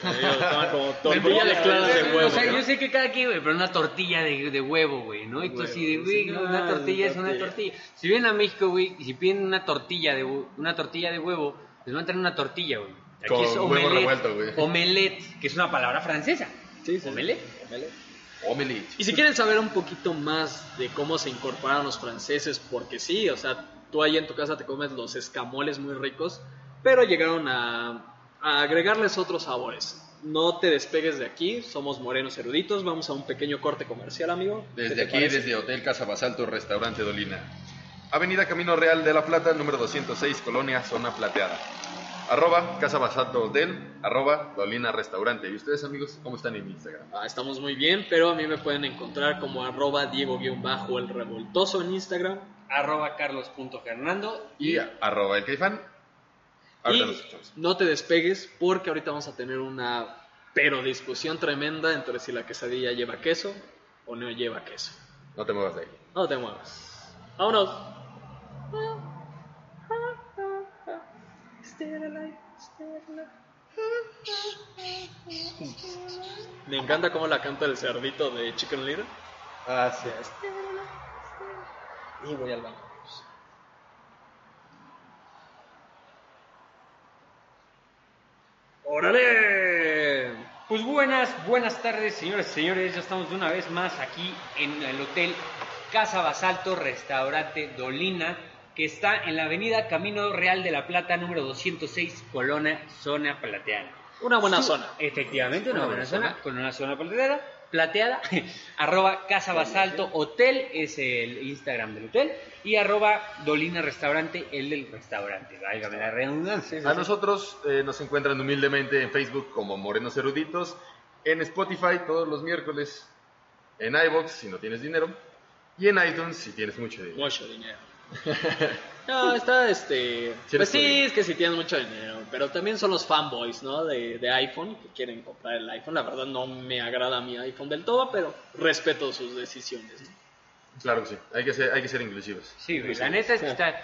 Como tortilla de claras de huevo. O sea, ¿no? yo sé que cada quien, güey, pero una tortilla de, de huevo, güey, ¿no? Y tú así de, güey, sí, una no, tortilla es una tortilla. tortilla. Si vienen a México, güey, y si piden una tortilla de hue- una tortilla de huevo, les van a traer una tortilla, güey. Aquí Con es huevo omelette. revuelto, güey. Omelette, que es una palabra francesa. Sí, sí. Omelette. Omelette. Y si quieren saber un poquito más de cómo se incorporaron los franceses, porque sí, o sea, tú ahí en tu casa te comes los escamoles muy ricos, pero llegaron a, a agregarles otros sabores. No te despegues de aquí, somos morenos eruditos, vamos a un pequeño corte comercial, amigo. ¿Qué Desde aquí, parece? desde Hotel Casa Basalto, Restaurante Dolina. Avenida Camino Real de la Plata, número 206, Colonia, Zona Plateada. Arroba Casa Basalto Hotel, arroba Dolina Restaurante. ¿Y ustedes, amigos, cómo están en Instagram? Ah, estamos muy bien, pero a mí me pueden encontrar como arroba Diego-el revoltoso en Instagram. Arroba carlos.fernando. Y arroba el Caifán. Ahorita Y no te despegues porque ahorita vamos a tener una pero discusión tremenda entre si la quesadilla lleva queso o no lleva queso. No te muevas de ahí. No te muevas. Vámonos. Me encanta cómo la canta el cerdito de Chicken Little. Ah, sí. Y voy al baño. ¡Órale! Pues buenas, buenas tardes, señores y señores. Ya estamos de una vez más aquí en el Hotel Casa Basalto, Restaurante Dolina, que está en la avenida Camino Real de la Plata, número 206, Colonia, Zona Plateada. Una buena Su- zona. Efectivamente, una, Una buena buena zona, con una zona plateada. Plateada, arroba Casa Basalto Hotel es el Instagram del hotel y arroba Dolina Restaurante, el del restaurante. Válgame la redundancia. A nosotros eh, nos encuentran humildemente en Facebook como Morenos Eruditos, en Spotify todos los miércoles, en iBox si no tienes dinero, y en iTunes si tienes mucho dinero. Mucho dinero. No, está este. Sí, pues sí, es que sí tienen mucho dinero. Pero también son los fanboys, ¿no? De, de iPhone que quieren comprar el iPhone. La verdad no me agrada mi iPhone del todo, pero respeto sus decisiones. ¿no? Claro que sí, hay que ser, hay que ser inclusivos. Sí, la neta es que está,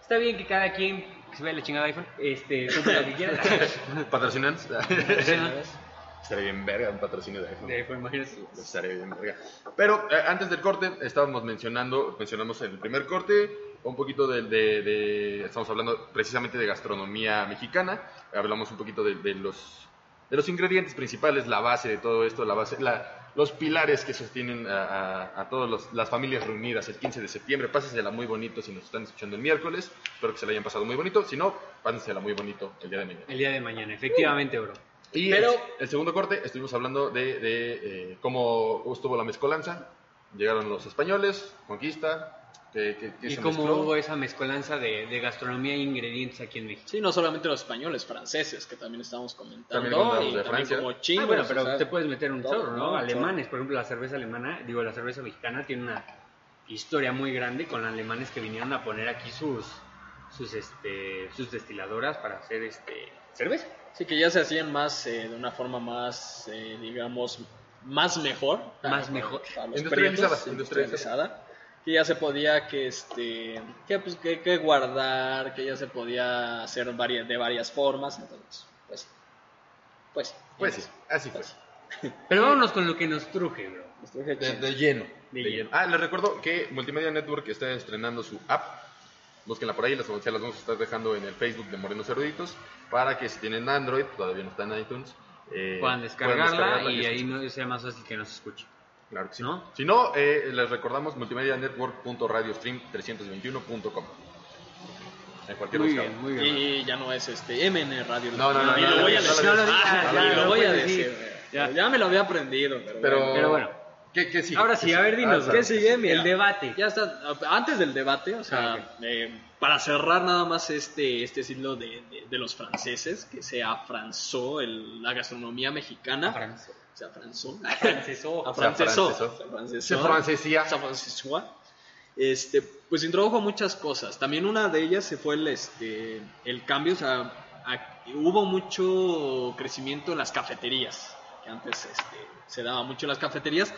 está bien que cada quien que se vea la chingada de iPhone, este, compre lo que quiera. ¿Patrocinantes? Estaría bien verga un patrocinio de iPhone. De iPhone, imagínate. Estaría bien verga. Pero eh, antes del corte estábamos mencionando, mencionamos en el primer corte un poquito de, de- de- estamos hablando precisamente de gastronomía mexicana, hablamos un poquito de, de los de los ingredientes principales, la base de todo esto, la base, la- los pilares que sostienen a, a- a todas las familias reunidas el 15 de septiembre. Pásensela muy bonito si nos están escuchando el miércoles. Espero que se la hayan pasado muy bonito. Si no, pásensela muy bonito el día de mañana. El día de mañana, efectivamente, bro. Y Pero- el, el segundo corte, estuvimos hablando de, de, eh, cómo estuvo la mezcolanza. Llegaron los españoles, conquista, que, que- que Y se cómo mezcló. hubo esa mezcolanza de, de gastronomía e ingredientes aquí en México. Sí, no solamente los españoles, franceses, que también estamos comentando. También y de también como chinos. Ah, bueno, o pero sea, te puedes meter un chorro, ¿no? ¿no? Alemanes, por ejemplo, la cerveza alemana, digo, la cerveza mexicana tiene una historia muy grande con alemanes que vinieron a poner aquí sus sus este sus destiladoras para hacer este cerveza. Sí, que ya se hacían más, eh, de una forma más, eh, digamos, más mejor. Más para- mejor. para los Industrializada, prietos, industrializada. industrializada. que ya se podía que este que pues que, que guardar, que ya se podía hacer varia- de varias formas, entonces pues pues Pues sí, así fue. Pero vámonos con lo que nos truje, bro. De, de lleno. De de lleno. lleno. Ah, les recuerdo que Multimedia Network está estrenando su app. Búsquenla por ahí, las, se las vamos a estar dejando en el Facebook de Morenos Eruditos. Para que si tienen Android, todavía no está en iTunes. eh, Puedan descargarla, descargarla y ahí escuchen. no sea más fácil que nos escuche. Claro que sí. ¿no? Si no, eh, les recordamos multimedianetwork.radiostream321.com. En cualquier Muy buscador. bien, muy bien. y ya no es este MN Radio. No, no, no, lo no, voy a no, decir. lo ya, voy a decir. me lo había aprendido, pero, Pero, bueno. Pero bueno. ¿Qué, qué sigue? Ahora sí, a ver, dinos, Ah, ¿qué sigue? Mira. El debate. Ya está, antes del debate, o sea, Ah, eh, para cerrar nada más este, este siglo de, de- de los franceses, que se afranzó el- la gastronomía mexicana, Francia. se afranzó, Francesó. afrancesó, afrancesó. se afrancesó, Se francesía. se afrancesó, este, pues introdujo muchas cosas. También una de ellas se fue el, este, el cambio, o sea, a- hubo mucho crecimiento en las cafeterías, que antes este, se daba mucho en las cafeterías,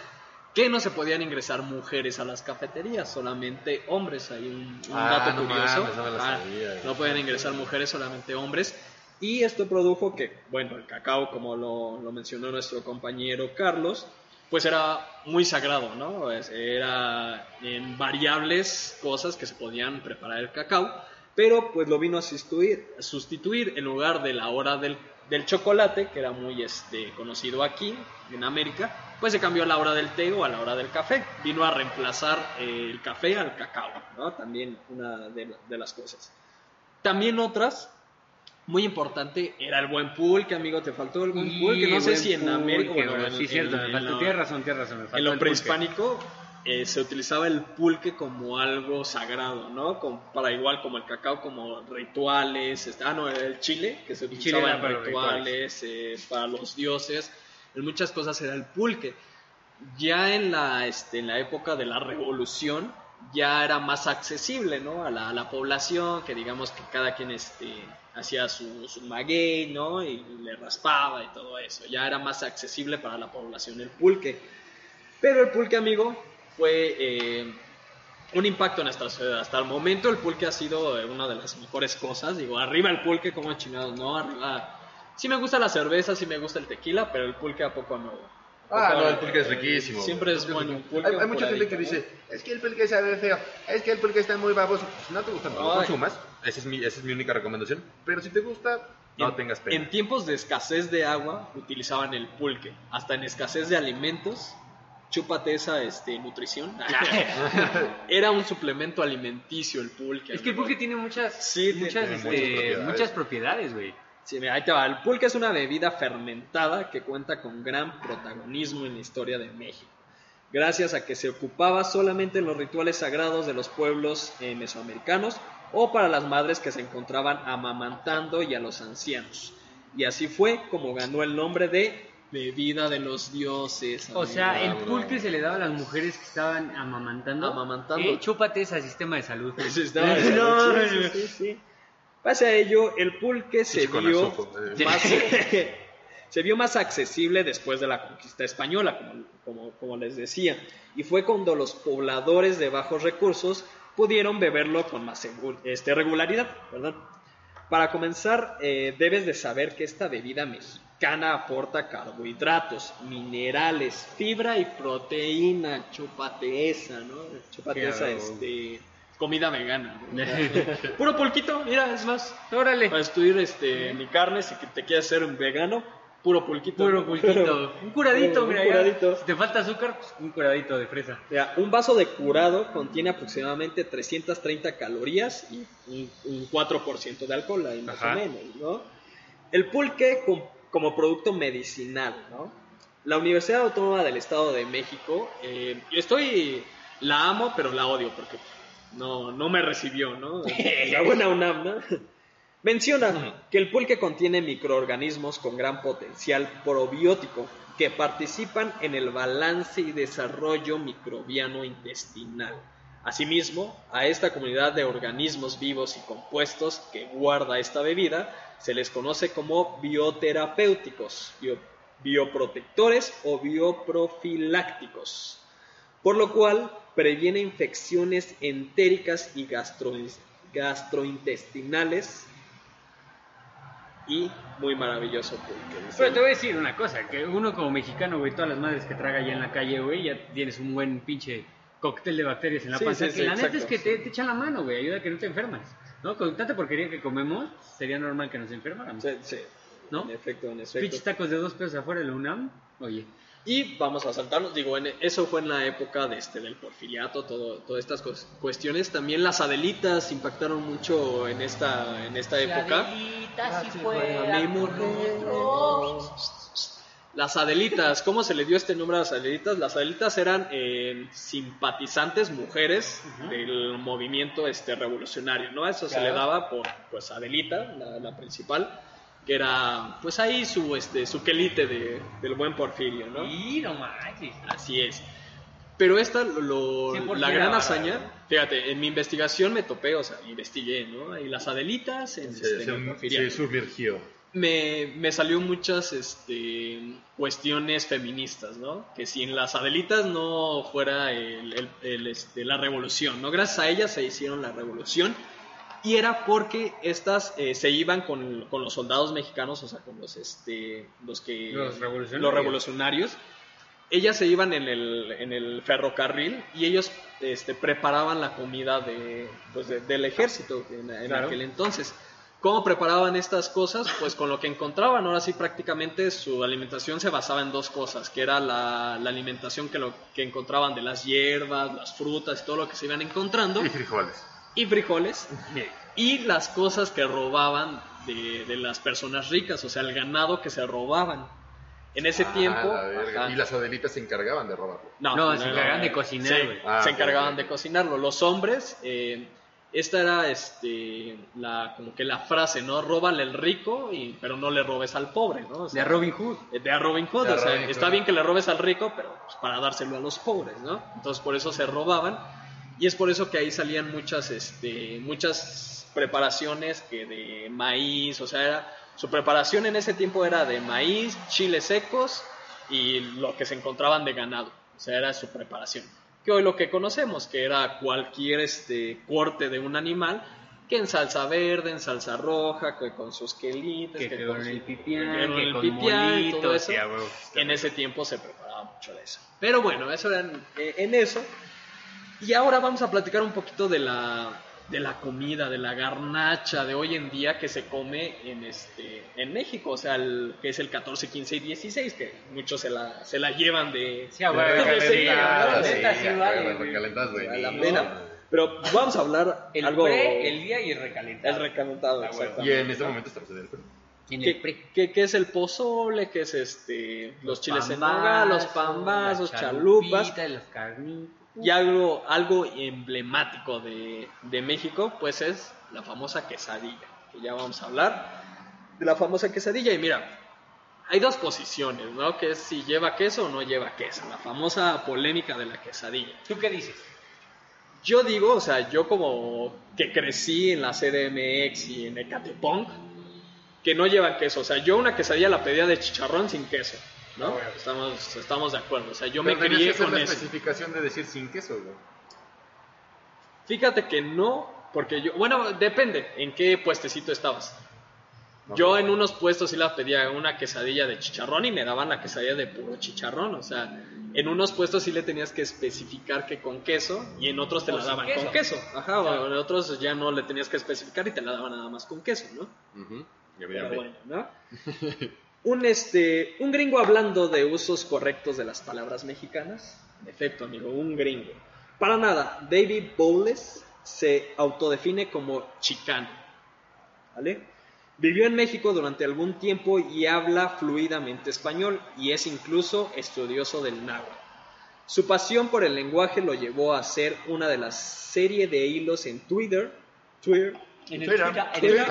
que no se podían ingresar mujeres a las cafeterías, solamente hombres. Hay un, un Ah, dato no curioso. no la Ah, sabía. no podían ingresar mujeres, solamente hombres. Y esto produjo que, bueno, el cacao, como lo, lo mencionó nuestro compañero Carlos, pues era muy sagrado, ¿no? Es- Era en variables cosas que se podían preparar el cacao, pero pues lo vino a sustituir, sustituir en lugar de la hora del, del chocolate, que era muy este, conocido aquí en América, pues se cambió a la hora del té o a la hora del café. Vino a reemplazar eh, el café al cacao, ¿no? También una de, de las cosas. También otras, muy importante, era el buen pulque, amigo, te faltó el buen pulque. No sé si en América, bueno, sí, cierto, me faltó. Tienes razón, tienes razón. me faltó en lo el pulque. Eh, se utilizaba el pulque como algo sagrado, ¿no? Como- para igual como el cacao, como rituales. este, ah, no, el chile, que se utilizaba en rituales, eh, para los dioses. En muchas cosas era el pulque. Ya en la, este, en la época de la revolución, ya era más accesible, ¿no? A la, a la población, que digamos que cada quien este, hacía su, su maguey, ¿no? Y le raspaba y todo eso. Ya era más accesible para la población el pulque. Pero el pulque, amigo, fue eh, un impacto en nuestra sociedad. Hasta el momento el pulque ha sido eh, una de las mejores cosas. Digo, arriba el pulque, como chingados, no, arriba... Sí me gusta la cerveza, sí me gusta el tequila, pero el pulque a poco no. Ah, no, el pulque es riquísimo. Siempre es El bueno un pulque-. Hay, hay mucha gente que dice, es que el pulque sabe feo, es que el pulque está muy baboso. Si no te gusta, no lo consumas. Esa es, mi, esa es mi única recomendación. Pero si te gusta, ¿no? no En- tengas pena. En tiempos de escasez de agua utilizaban el pulque. Hasta en escasez de alimentos, chúpate esa este, nutrición. Era un suplemento alimenticio el pulque. Es que el pulque tiene muchas, Sí, muchas, este, propiedades. muchas propiedades, güey. Sí, mira, ahí te va. El pulque es una bebida fermentada que cuenta con gran protagonismo en la historia de México, gracias a que se ocupaba solamente en los rituales sagrados de los pueblos eh, mesoamericanos o para las madres que se encontraban amamantando y a los ancianos. Y así fue como ganó el nombre de bebida de los dioses. O sea, el bro. pulque se le daba a las mujeres que estaban amamantando. Amamantando. Eh, chúpate ese sistema de salud. Sí, estaba- No, sí, sí, sí. Pese a ello, el pulque se vio azopo, eh. más, se vio más accesible después de la conquista española, como, como, como les decía, y fue cuando los pobladores de bajos recursos pudieron beberlo con más este, regularidad. ¿verdad? Para comenzar, eh, debes de saber que esta bebida mexicana aporta carbohidratos, minerales, fibra y proteína. Chúpate esa, ¿no? Chúpate esa, este, comida vegana. Puro pulquito, mira, es más. Órale. Para destruir este, mi carne, si te quieres ser un vegano, puro pulquito. Puro pulquito. Un curadito, Un mira. ya. curadito. Si te falta azúcar, pues un curadito de fresa. Mira, un vaso de curado contiene aproximadamente 330 calorías y un, un 4% de alcohol, ahí más Ajá. o menos, ¿no? El pulque com- como producto medicinal, ¿no? La Universidad Autónoma del Estado de México, eh, yo estoy, la amo, pero la odio porque no, no me recibió, ¿no? La buena UNAM, ¿no? Menciona que el pulque contiene microorganismos con gran potencial probiótico que participan en el balance y desarrollo microbiano intestinal. Asimismo, a esta comunidad de organismos vivos y compuestos que guarda esta bebida se les conoce como bioterapéuticos, bio- bioprotectores o bioprofilácticos. por lo cual previene infecciones entéricas y gastro- gastrointestinales y muy maravilloso Pero te voy a decir una cosa, que uno como mexicano, güey, todas las madres que traga allá en la calle, güey, ya tienes un buen pinche cóctel de bacterias en la Sí, panza. sí, sí, que la neta es que te, te echan la mano, güey, ayuda a que no te enfermas. ¿No? Con tanta porquería que comemos, sería normal que nos enfermáramos. Sí, sí, ¿No? en efecto, en efecto. tacos de dos pesos afuera de la UNAM, oye. Y vamos a saltarnos, digo, en- eso fue en la época de este, del porfiriato, todo, todas estas cos- cuestiones. También las adelitas impactaron mucho en esta, en esta época. Mi mujer. Las Adelitas, ¿cómo se le dio este nombre a las Adelitas? Las Adelitas eran eh, simpatizantes mujeres del movimiento este, revolucionario, ¿no? Eso se le daba por, pues, Adelita, la, la principal, que era, pues ahí su, este, su quelite de, del buen Porfirio, ¿no? Y no manches. Así es. Pero esta, lo- Sí, la gran hazaña, fíjate, en mi investigación me topé, o sea, investigué, ¿no? Y las Adelitas en, este, en el Porfiriato sumergió. Me, me salió muchas este, cuestiones feministas, ¿no? Que si en las Adelitas no fuera el, el- el, este, la revolución, ¿no? Gracias a ellas se hicieron la revolución y era porque estas eh, se iban con, con los soldados mexicanos, o sea, con los, este, los que... Los revolucionarios. los revolucionarios. Ellas se iban en el, en el ferrocarril y ellos este, preparaban la comida de, pues, de- del ejército en, en Claro. aquel entonces. ¿Cómo preparaban estas cosas? Pues con lo que encontraban. Ahora sí, prácticamente su alimentación se basaba en dos cosas, que era la, la alimentación que, lo, que encontraban de las hierbas, las frutas y todo lo que se iban encontrando, Y frijoles. y frijoles, y las cosas que robaban de, de las personas ricas, o sea, el ganado que se robaban. En ese tiempo... Ah, la ajá. Y las adelitas se encargaban de robarlo. No, se encargaban de cocinar, Sí, güey. Ah, se encargaban de cocinarlo. Los hombres, eh, esta era este, la, como que la frase, ¿no? Róbale el rico, y, pero no le robes al pobre, ¿no? O sea, De Robin Hood. de a Robin Hood, De a o sea, Robin Hood. está bien que le robes al rico, pero pues, para dárselo a los pobres, ¿no? Entonces por eso se robaban y es por eso que ahí salían muchas, este, muchas preparaciones que de maíz, o sea, era- su preparación en ese tiempo era de maíz, chiles secos y lo que se encontraban de ganado, o sea, era su preparación. Que hoy lo que conocemos, que era cualquier este, corte de un animal, que en salsa verde, en salsa roja, que con sus quelites, Que, con el pipián, que el con pipián y todo eso. En ese tiempo se preparaba mucho de eso. Pero bueno, eso era en, eh, en eso. Y ahora vamos a platicar un poquito de la, de la comida, de la garnacha de hoy en día que se come en, este, en México. O sea, el, que es el 14, 15 y 16, que muchos se la, se la llevan de... Sí, güey. recalentadas, güey. a la No. pena. Pero vamos a hablar El algo... pre, el día y el recalentado. el recalentado, Ah, exactamente. Y en este momento estamos en el pre. En ¿Qué, qué- qué es el pozole? ¿Qué es este? Los, chiles en pambazos, nogada, los pambazos, las chalupas. Las carnitas. Y algo, algo emblemático de, de México, pues es la famosa quesadilla. Que ya vamos a hablar de la famosa quesadilla. Y mira, hay dos posiciones, ¿no? Que es si lleva queso o no lleva queso. La famosa polémica de la quesadilla. ¿Tú qué dices? Yo digo, o sea, yo como que crecí en la CDMX y en Ecatepunk, que no llevan queso. O sea, yo una quesadilla la pedía de chicharrón sin queso, ¿no? Estamos, estamos de acuerdo. O sea, yo me Pero crié que hacer con la eso. especificación de decir sin queso, güey. Fíjate que no, porque yo, bueno, depende en qué puestecito estabas. Yo en unos puestos sí la pedía una quesadilla de chicharrón y me daban la quesadilla de puro chicharrón. O sea, en unos puestos sí le tenías que especificar que con queso y en otros te O la daban queso. con queso. Ajá, o en otros ya no le tenías que especificar y te la daban nada más con queso, ¿no? Pero me bueno, ¿no? un, este, un gringo hablando de usos correctos de las palabras mexicanas. En efecto, amigo, un gringo. Para nada, David Bowles se autodefine como chicano. ¿Vale? Vivió en México durante algún tiempo y habla fluidamente español y es incluso estudioso del náhuatl. Su pasión por el lenguaje lo llevó a hacer una de las serie de hilos en Twitter, Twitter En Twitter. Twitter.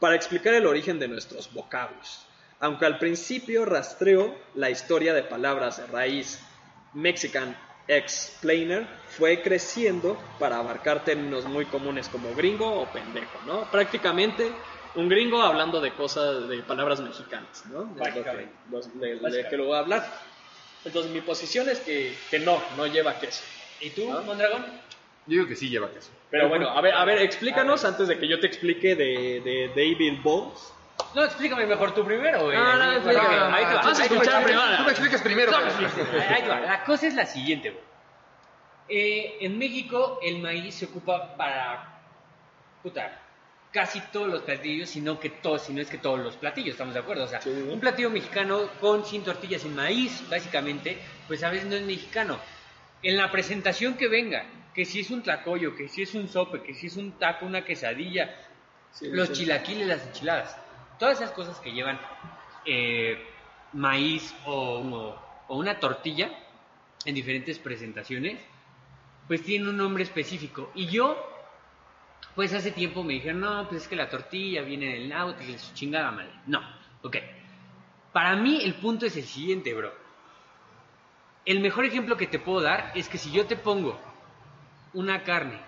para explicar el origen de nuestros vocablos. Aunque al principio rastreó la historia de palabras de raíz Mexican Explainer, fue creciendo para abarcar términos muy comunes como gringo o pendejo, ¿no? Prácticamente un gringo hablando de cosas, de palabras mexicanas, ¿no? Básicamente. de- de que lo voy a hablar. Entonces mi posición es que, que no, no lleva queso. ¿Y tú, ¿Ah? Mondragón? Yo digo que sí lleva queso. Pero bueno, a ver, a ver, explícanos antes de que yo te explique de, de David Bowles. No, explícame mejor tú primero, güey. No, no, Así, explícame. porque ahí te va. Vamos a ahí te va. escuchar primero. Tú me explicas primero. No, Ahí te va. La cosa es la siguiente, güey. Eh, en México el maíz se ocupa para puta, casi todos los platillos, sino que todos, si no es que todos los platillos, estamos de acuerdo. O sea, Sí. un platillo mexicano con sin tortillas, sin maíz, básicamente, pues a veces no es mexicano. En la presentación que venga, que si es un tlacoyo, que si es un sope, que si es un taco, una quesadilla, Sí, los sí. chilaquiles, las enchiladas, todas esas cosas que llevan eh, maíz o, una tortilla en diferentes presentaciones, pues tienen un nombre específico. Y yo, pues hace tiempo me dijeron, no, pues es que la tortilla viene del náutico su chingada madre. No, ok. Para mí el punto es el siguiente, bro. El mejor ejemplo que te puedo dar es que si yo te pongo una carne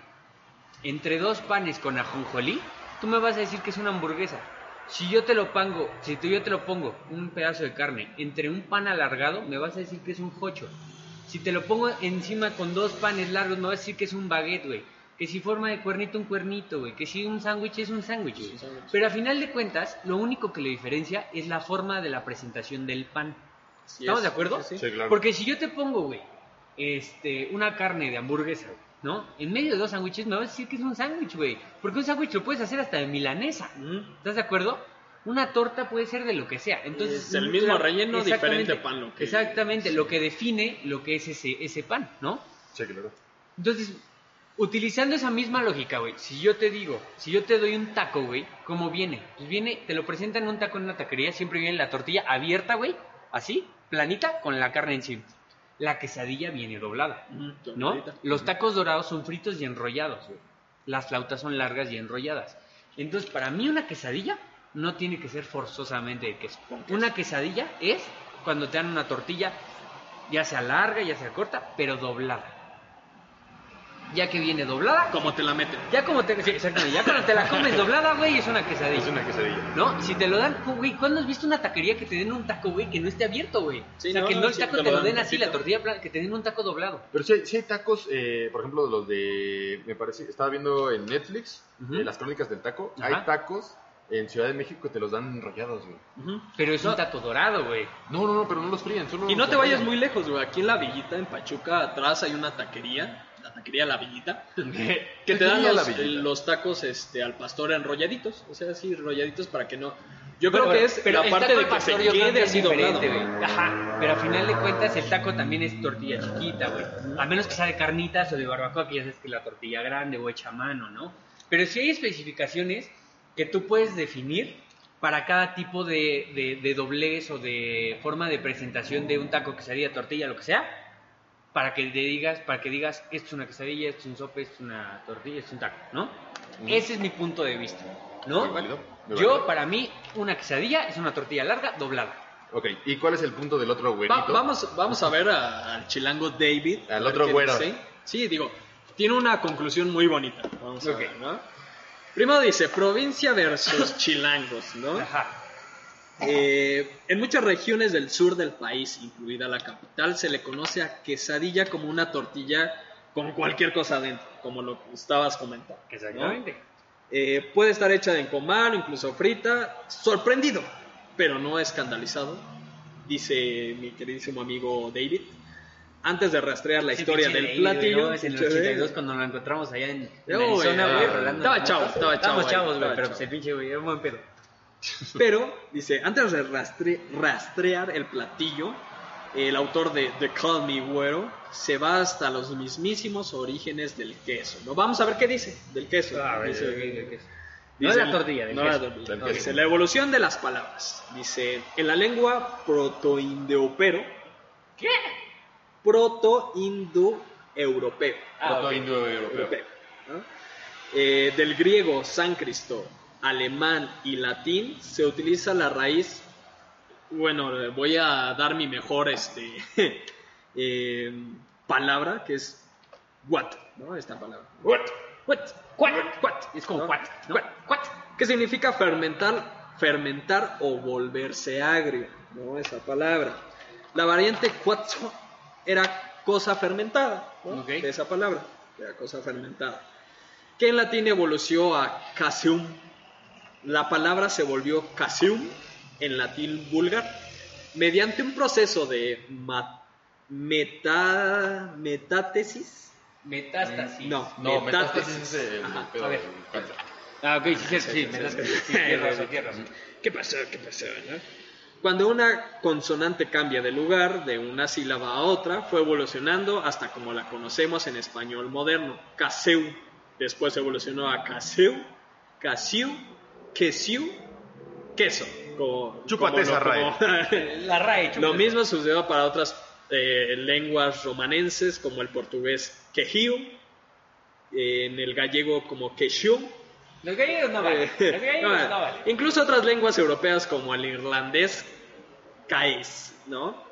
entre dos panes con ajonjolí, tú me vas a decir que es una hamburguesa. Si yo te lo pongo, si tú- yo te lo pongo un pedazo de carne entre un pan alargado, me vas a decir que es un jocho. Si te lo pongo encima con dos panes largos, me vas a decir que es un baguette, güey. Que si forma de cuernito, un cuernito, güey. Que si un sándwich es un sándwich, güey. Pero a final de cuentas, lo único que lo diferencia es la forma de la presentación del pan. ¿Estamos es. de acuerdo? Sí, sí. Sí, claro. Porque si yo te pongo, güey, este, una carne de hamburguesa, güey, ¿no? En medio de dos sándwiches me vas a decir que es un sándwich, güey. Porque un sándwich lo puedes hacer hasta de milanesa. ¿Estás de acuerdo? Una torta puede ser de lo que sea. Entonces, Es el mismo relleno, exactamente, diferente pan, lo que- Exactamente, lo que define lo que es ese, ese pan, ¿no? Sí, claro. Entonces, utilizando esa misma lógica, güey, si yo te digo, si yo te doy un taco, güey, ¿cómo viene? Pues viene, te lo presentan en un taco en una taquería, siempre viene la tortilla abierta, güey, así, planita, con la carne encima. La quesadilla viene doblada, ¿no? Los tacos dorados son fritos y enrollados. Las flautas son largas y enrolladas. Entonces, para mí una quesadilla no tiene que ser forzosamente de queso. Una quesadilla es cuando te dan una tortilla, ya sea larga, ya sea corta, pero doblada. Ya que viene doblada, Como te la meten. ya como te, sí, exactamente, ya cuando te la comes doblada, güey, es una quesadilla. Es una quesadilla. ¿No? Si te lo dan, güey, ¿cuándo has visto una taquería que te den un taco, güey, que no esté abierto, güey? Sí, o sea, no, que no el sí, taco te te, lo den así, la tortilla plana, que te den un taco doblado. Pero sí, hay- sí hay tacos, eh, por ejemplo, los de. Me parece. Estaba viendo en Netflix eh, las crónicas del taco. Ajá. Hay tacos en Ciudad de México que te los dan enrollados, güey. Pero es un taco dorado, güey. No, no, no, pero no los fríen. Solo Y no te vayas muy lejos, güey. Aquí en La Villita, en Pachuca, atrás hay una taquería. Taquería La Villita. Que te dan La los, los tacos este, al pastor enrolladitos. O sea, así enrolladitos para que no. Yo Pero- creo que es pero la parte de al que se quede que así doblado. Ajá, pero a final de cuentas el taco también es tortilla chiquita, güey. A menos que sea de carnitas o de barbacoa, que ya sabes que la tortilla grande o hecha a mano, ¿no? Pero sí hay especificaciones que tú puedes definir para cada tipo de, de, de doblez o de forma de presentación de un taco, quesadilla, tortilla, lo que sea, para que te digas, para que digas, esto es una quesadilla, esto es un sope, esto es una tortilla, esto es un taco, ¿no? Ese es mi punto de vista, ¿no? Muy válido, muy Yo, válido. para mí, una quesadilla es una tortilla larga doblada. Ok, ¿y cuál es el punto del otro Va- güerito? vamos, vamos a ver a- al chilango David. Al otro güero. dice. Sí, digo, tiene una conclusión muy bonita. Vamos a ver, ¿no? Primero dice, provincia versus chilangos, ¿no? Ajá. Eh, en muchas regiones del sur del país, incluida la capital, se le conoce a quesadilla como una tortilla con cualquier cosa adentro, como lo que estabas comentando. ¿no? Exactamente. Eh, puede estar hecha de encomar, incluso frita. Sorprendido, pero no escandalizado, dice mi queridísimo amigo David. Antes de rastrear la historia del David, platillo, ¿no? En el pinche 82 David. cuando lo encontramos allá en, en No, Arizona, güey. estaba chavo, estaba chavo Estábamos ahí, chavos, güey, estaba pero pues el pinche güey, era un buen pedo. Pero, dice, antes de rastre- rastrear el platillo, el autor de The Call Me Güero se va hasta los mismísimos orígenes del queso. ¿no? Vamos a ver qué dice del queso. Ah, Dice- queso. No dice- de la tortilla, del no la tortilla. Dice, la evolución de las palabras. Dice, en la lengua protoindoeuropeo. ¿Qué? Protoindoeuropeo. Ah. Proto-indoeuropeo. europeo, ¿no? Eh, del griego sáncristo, alemán y latín se utiliza la raíz. Bueno, voy a dar mi mejor este, eh, palabra, que es what, ¿no? Esta palabra. What, what, Cuat, cuat. Es como ¿no? cuat, ¿no? Cuat, cuat, que significa fermentar, fermentar o volverse agrio, ¿no? Esa palabra. La variante cuatzo era cosa fermentada, de esa palabra, era cosa fermentada, que en latín evolucionó a caseum. La palabra se volvió caseum en latín vulgar mediante un proceso de meta, metátesis. Metástasis. No, No, metátesis. metástasis es el Ajá. pedo a ver. del cáncer. Ah, ok, sí, sí, sí, metástasis. Sí, tienes razón, tienes razón. ¿Qué pasó? ¿Qué pasó? no? Cuando una consonante cambia de lugar, de una sílaba a otra, fue evolucionando hasta como la conocemos en español moderno, caseu. Después evolucionó a caseu, casiu, quesiu, queso. Como, Chúpate esa como- La RAE, Lo mismo sucedió para otras eh, lenguas romanenses como el portugués quejiu, en el gallego como quexiu, Los gallegos no valen. eh, Los gallegos no, no valen. Incluso otras lenguas europeas como el irlandés, caes, ¿no?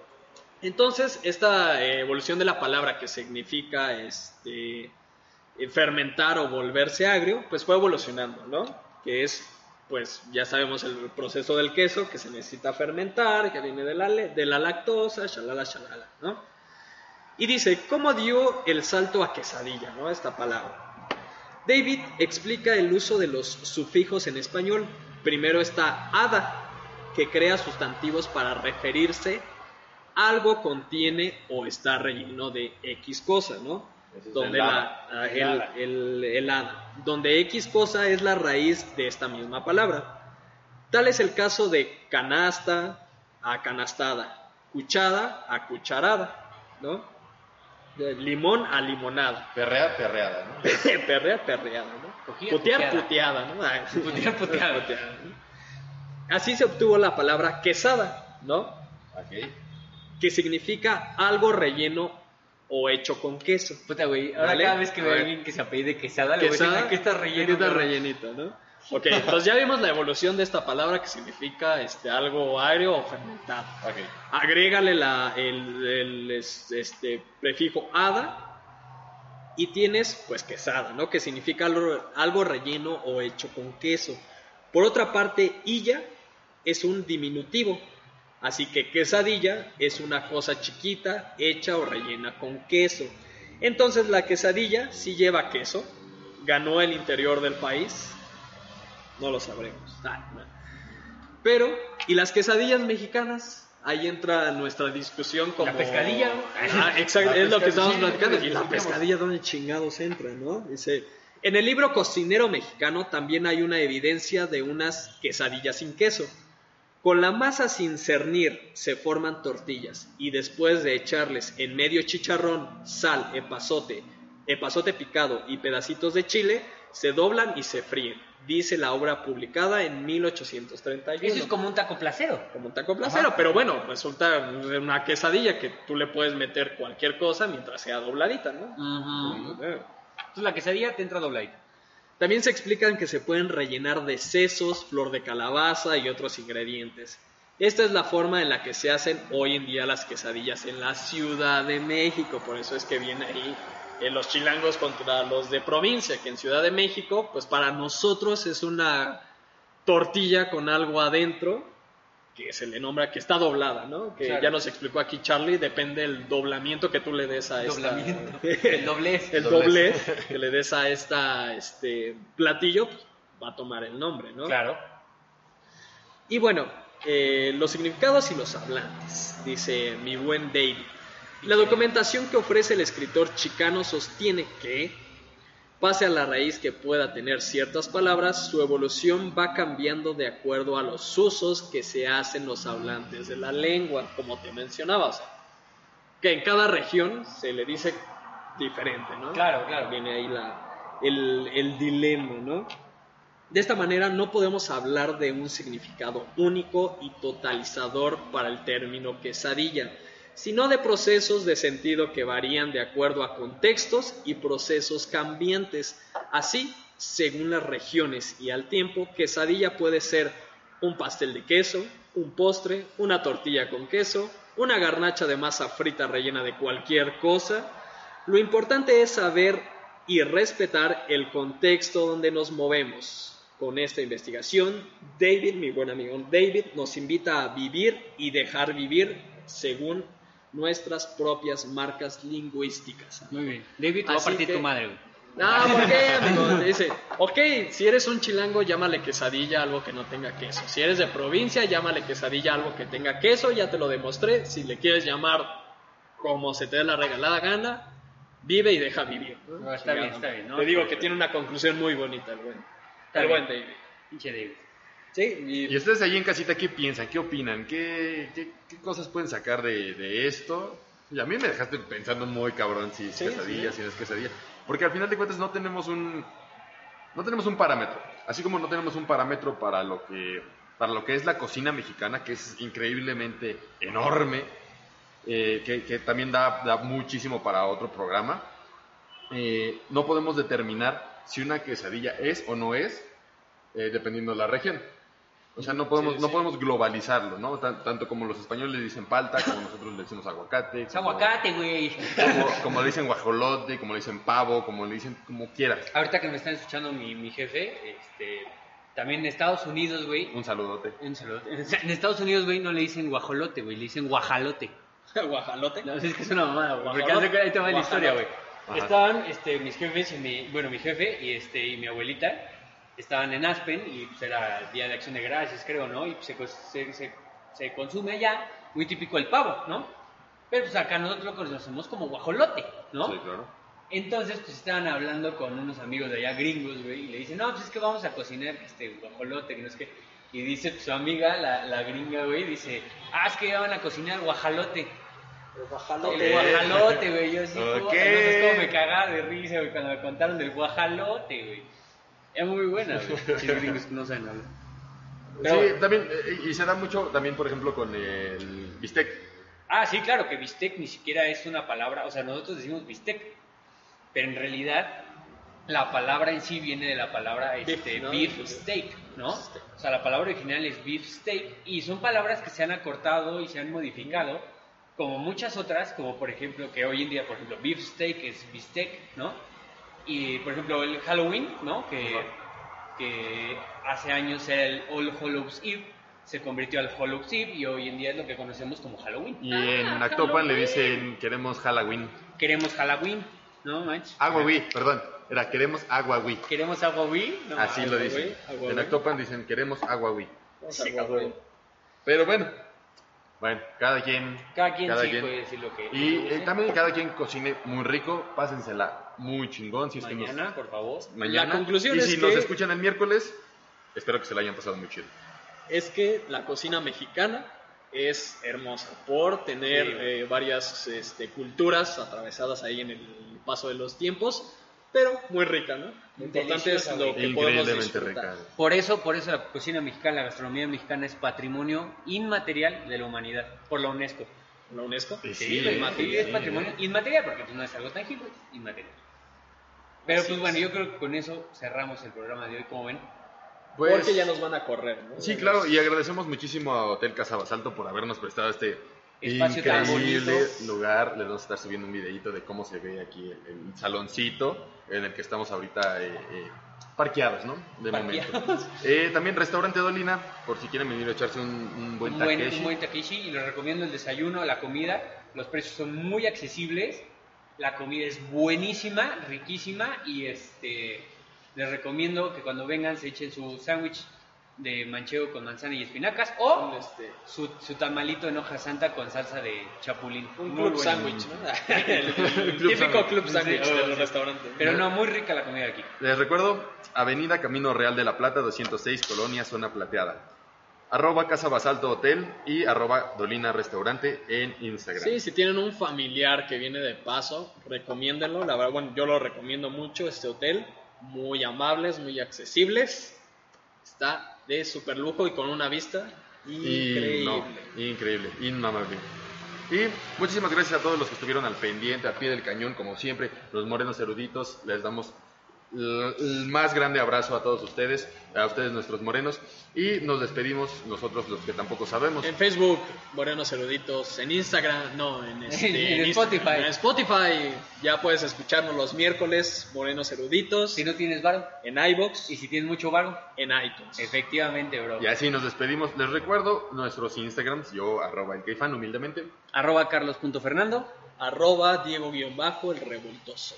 Entonces, esta eh, evolución de la palabra que significa este, eh, fermentar o volverse agrio, pues fue evolucionando, ¿no? Que es, pues ya sabemos el proceso del queso, que se necesita fermentar, que viene de la, de la lactosa, shalala, shalala, ¿no? Y dice, ¿cómo dio el salto a quesadilla, ¿no? Esta palabra. David explica el uso de los sufijos en español. Primero está ada, que crea sustantivos para referirse algo contiene o está relleno de X cosa, ¿no? Es Donde el la, hada. ah, el, el- el hada. Donde X cosa es la raíz de esta misma palabra. Tal es el caso de canasta a canastada, cuchada a cucharada, ¿no? De limón a limonada. Perrea, perreada, ¿no? perrear, perreada, ¿no? Putear, puteada. puteada, ¿no? Ay, Putear, puteada. ¿no? Así se obtuvo la palabra quesada, ¿no? Que significa algo relleno o hecho con queso. Puta, güey. Ahora ¿Vale? cada vez que veo a alguien que se apellide quesada, le voy a decir, está cabrón?" rellenito, ¿no? Ok, entonces ya vimos la evolución de esta palabra que significa este, algo agrio o fermentado. Ok. Agrégale la, el, el, es- este, prefijo ada y tienes pues quesada, ¿no? Que significa algo, algo relleno o hecho con queso. Por otra parte, illa es un diminutivo, así que quesadilla es una cosa chiquita hecha o rellena con queso. Entonces la quesadilla sí lleva queso, ganó el interior del país, no lo sabremos. Ah, no. Pero, ¿y las quesadillas mexicanas? Ahí entra nuestra discusión como... La pescadilla. Ah, exacto, es lo que estamos platicando. ¿Y la pescadilla dónde chingados entra, no? Dice... En el libro Cocinero Mexicano también hay una evidencia de unas quesadillas sin queso. Con la masa sin cernir se forman tortillas y después de echarles en medio chicharrón, sal, epazote, epazote picado y pedacitos de chile, se doblan y se fríen. Dice la obra publicada en 1831. Eso es como un taco placero. como un taco placero, pero bueno, resulta una quesadilla que tú le puedes meter cualquier cosa mientras sea dobladita, ¿no? Entonces la quesadilla te entra dobladita. También se explican que se pueden rellenar de sesos, flor de calabaza y otros ingredientes. Esta es la forma en la que se hacen hoy en día las quesadillas en la Ciudad de México, por eso es que viene ahí eh, los chilangos contra los de provincia, que en Ciudad de México, pues para nosotros es una tortilla con algo adentro que se le nombra que está doblada, ¿no? Que Claro. ya nos explicó aquí Charlie, depende del doblamiento que tú le des a esta Doblamiento. El doblez. el Doblez. doblez que le des a esta este platillo pues, va a tomar el nombre, ¿no? Claro. Y bueno, eh, los significados y los hablantes, dice mi buen David. La documentación que ofrece el escritor chicano sostiene que, pase a la raíz que pueda tener ciertas palabras, su evolución va cambiando de acuerdo a los usos que se hacen los hablantes de la lengua, como te mencionaba. o sea, que en cada región se le dice diferente, ¿no? Claro, claro. Viene ahí la, el, el dilema, ¿no? De esta manera no podemos hablar de un significado único y totalizador para el término quesadilla, sino de procesos de sentido que varían de acuerdo a contextos y procesos cambiantes. Así, según las regiones y al tiempo, quesadilla puede ser un pastel de queso, un postre, una tortilla con queso, una garnacha de masa frita rellena de cualquier cosa. Lo importante es saber y respetar el contexto donde nos movemos. Con esta investigación, David, mi buen amigo David, nos invita a vivir y dejar vivir según nuestras propias marcas lingüísticas. Muy bien. David, va a partir que- tu madre, güey. No, ¿por qué, amigo? Dice, ok, si eres un chilango, llámale quesadilla algo que no tenga queso. Si eres de provincia, llámale quesadilla algo que tenga queso, ya te lo demostré. Si le quieres llamar como se te dé la regalada gana, vive y deja vivir. ¿no? No, está bien, está bien, ¿no? Te digo que tiene una conclusión muy bonita el buen, el buen David. Pinche David. Sí, y, ¿Y ustedes allí en casita qué piensan? ¿Qué opinan? ¿Qué, qué, qué cosas pueden sacar de, de esto? Y a mí me dejaste pensando muy cabrón si es Sí, quesadilla, sí. si no es quesadilla. Porque al final de cuentas no tenemos un no tenemos un parámetro. Así como no tenemos un parámetro para lo que para lo que es la cocina mexicana, que es increíblemente enorme, eh, que, que también da, da muchísimo para otro programa. eh, no podemos determinar si una quesadilla es o no es, eh, dependiendo de la región. O sea, no podemos, Sí, no sí. podemos globalizarlo, ¿no? Tan- tanto como los españoles le dicen palta, como nosotros le decimos aguacate. Es como- aguacate, güey. Como, como le dicen guajolote, como le dicen pavo, como le dicen como quieras. Ahorita que me están escuchando mi, mi jefe, este, también en Estados Unidos, güey. Un saludote. Un saludo. En Estados Unidos, güey, no le dicen guajolote, güey, le dicen guajalote. guajalote. No, es que es una mamada, güey. Porque hace que- ahí te va la historia, güey. Estaban este, mis jefes y mi, bueno, mi jefe y, este, y mi abuelita estaban en Aspen y pues era el Día de Acción de Gracias, creo, ¿no? Y pues, se, se, se, se consume allá, muy típico el pavo, ¿no? Pero pues acá nosotros lo conocemos como guajolote, ¿no? Sí, claro. Entonces, pues estaban hablando con unos amigos de allá gringos, güey, y le dicen, no, pues es que vamos a cocinar este guajolote, que no es que. Y dice pues, su amiga, la, la gringa, güey, dice, ah, es que ya van a cocinar guajalote. El guajalote, güey. Yo sí, Ok. puta, no sé cómo me cagaba de risa, güey, cuando me contaron del guajalote, güey. Es muy buena, güey. Si gringos que no saben hablar. Pero sí, también, eh, y se da mucho también, por ejemplo, con el bistec. Ah, sí, claro, que bistec ni siquiera es una palabra, o sea, nosotros decimos bistec, pero en realidad la palabra en sí viene de la palabra este, Beef, ¿no? beef steak, ¿no? O sea, la palabra original es beef steak y son palabras que se han acortado y se han modificado, como muchas otras, como por ejemplo que hoy en día, por ejemplo, beef steak es bistec, ¿no? Y por ejemplo el Halloween, ¿no? Que, que hace años era el All Hallows Eve, se convirtió al Hallows Eve y hoy en día es lo que conocemos como Halloween. Y en Actopan le dicen, queremos Halloween. Queremos Halloween, ¿no, manches? Aguawi, perdón. Era, queremos aguawi. Queremos Halloween, no, Así lo Aguawi, dicen. Aguawi. En Actopan dicen, queremos aguawi. Sí. Pero bueno, bueno, cada quien. Cada quien sí puede decir lo que Y eh, también cada quien cocine muy rico, pásensela muy chingón. Si es que nos- Mañana, por favor. mañana. La conclusión y es si que- nos escuchan el miércoles, espero que se la hayan pasado muy chido. es que la cocina mexicana es hermosa por tener Sí. eh, varias este, culturas atravesadas ahí en el paso de los tiempos, pero muy rica, ¿no? Lo importante es lo que podemos Increíblemente disfrutar. rica. Por eso, por eso la cocina mexicana, la gastronomía mexicana es patrimonio inmaterial de la humanidad, por la UNESCO. ¿La UNESCO? Sí, Sí, sí, güey, inmaterial. sí, es patrimonio inmaterial porque pues, no es algo tangible, es inmaterial. Pero Así pues es. bueno, yo creo que con eso cerramos el programa de hoy, como ven. Pues, Porque ya nos van a correr, ¿no? Sí, claro, y agradecemos muchísimo a Hotel Casa Basalto por habernos prestado este Espacio tan bonito. lugar. Les vamos a estar subiendo un videito de cómo se ve aquí el, el saloncito en el que estamos ahorita eh, eh, parqueados, ¿no? De Parqueados. momento. Eh, también Restaurante Dolina, por si quieren venir a echarse un, un buen un buen, takeshi. un buen takeshi y les recomiendo el desayuno, la comida. Los precios son muy accesibles. La comida es buenísima, riquísima y este les recomiendo que cuando vengan se echen su sándwich de manchego con manzana y espinacas o Un, este, su, su tamalito en hoja santa con salsa de chapulín. un Muy club sándwich, ¿no? el, el Club típico sándwich. club sándwich Sí, de oh, los sí. restaurantes. Pero no, muy rica la comida aquí. Les recuerdo, Avenida Camino Real de la Plata, 206, Colonia, Zona Plateada. Arroba Casa Basalto Hotel y arroba Dolina Restaurante en Instagram. Sí, si tienen un familiar que viene de paso, recomiéndenlo. La verdad, bueno, yo lo recomiendo mucho, este hotel. Muy amables, muy accesibles. Está de super lujo y con una vista Y increíble. no, increíble, inmamable. Y muchísimas gracias a todos los que estuvieron al pendiente, al pie del cañón, como siempre, los morenos eruditos, les damos el más grande abrazo a todos ustedes, a ustedes nuestros morenos, y nos despedimos nosotros los que tampoco sabemos. En Facebook, Morenos Eruditos. En Instagram, no, en, este, En Spotify. En Spotify ya puedes escucharnos los miércoles, Morenos Eruditos. Si no tienes varo En iBox y si tienes mucho varo, en iTunes. efectivamente, bro. Y así nos despedimos. Les recuerdo nuestros Instagrams, yo arroba el Keifan humildemente. Arroba carlos.fernando. Arroba Diego-Bajo, el revoltoso.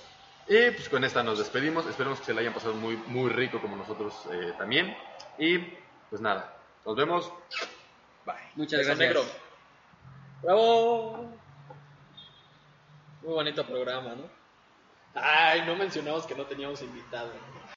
Y pues con esta nos despedimos. Esperemos que se la hayan pasado muy, muy rico como nosotros eh, también. Y pues nada, nos vemos. Bye. Muchas gracias. negro. Bravo. Muy bonito programa, ¿no? Ay, no mencionamos que no teníamos invitado.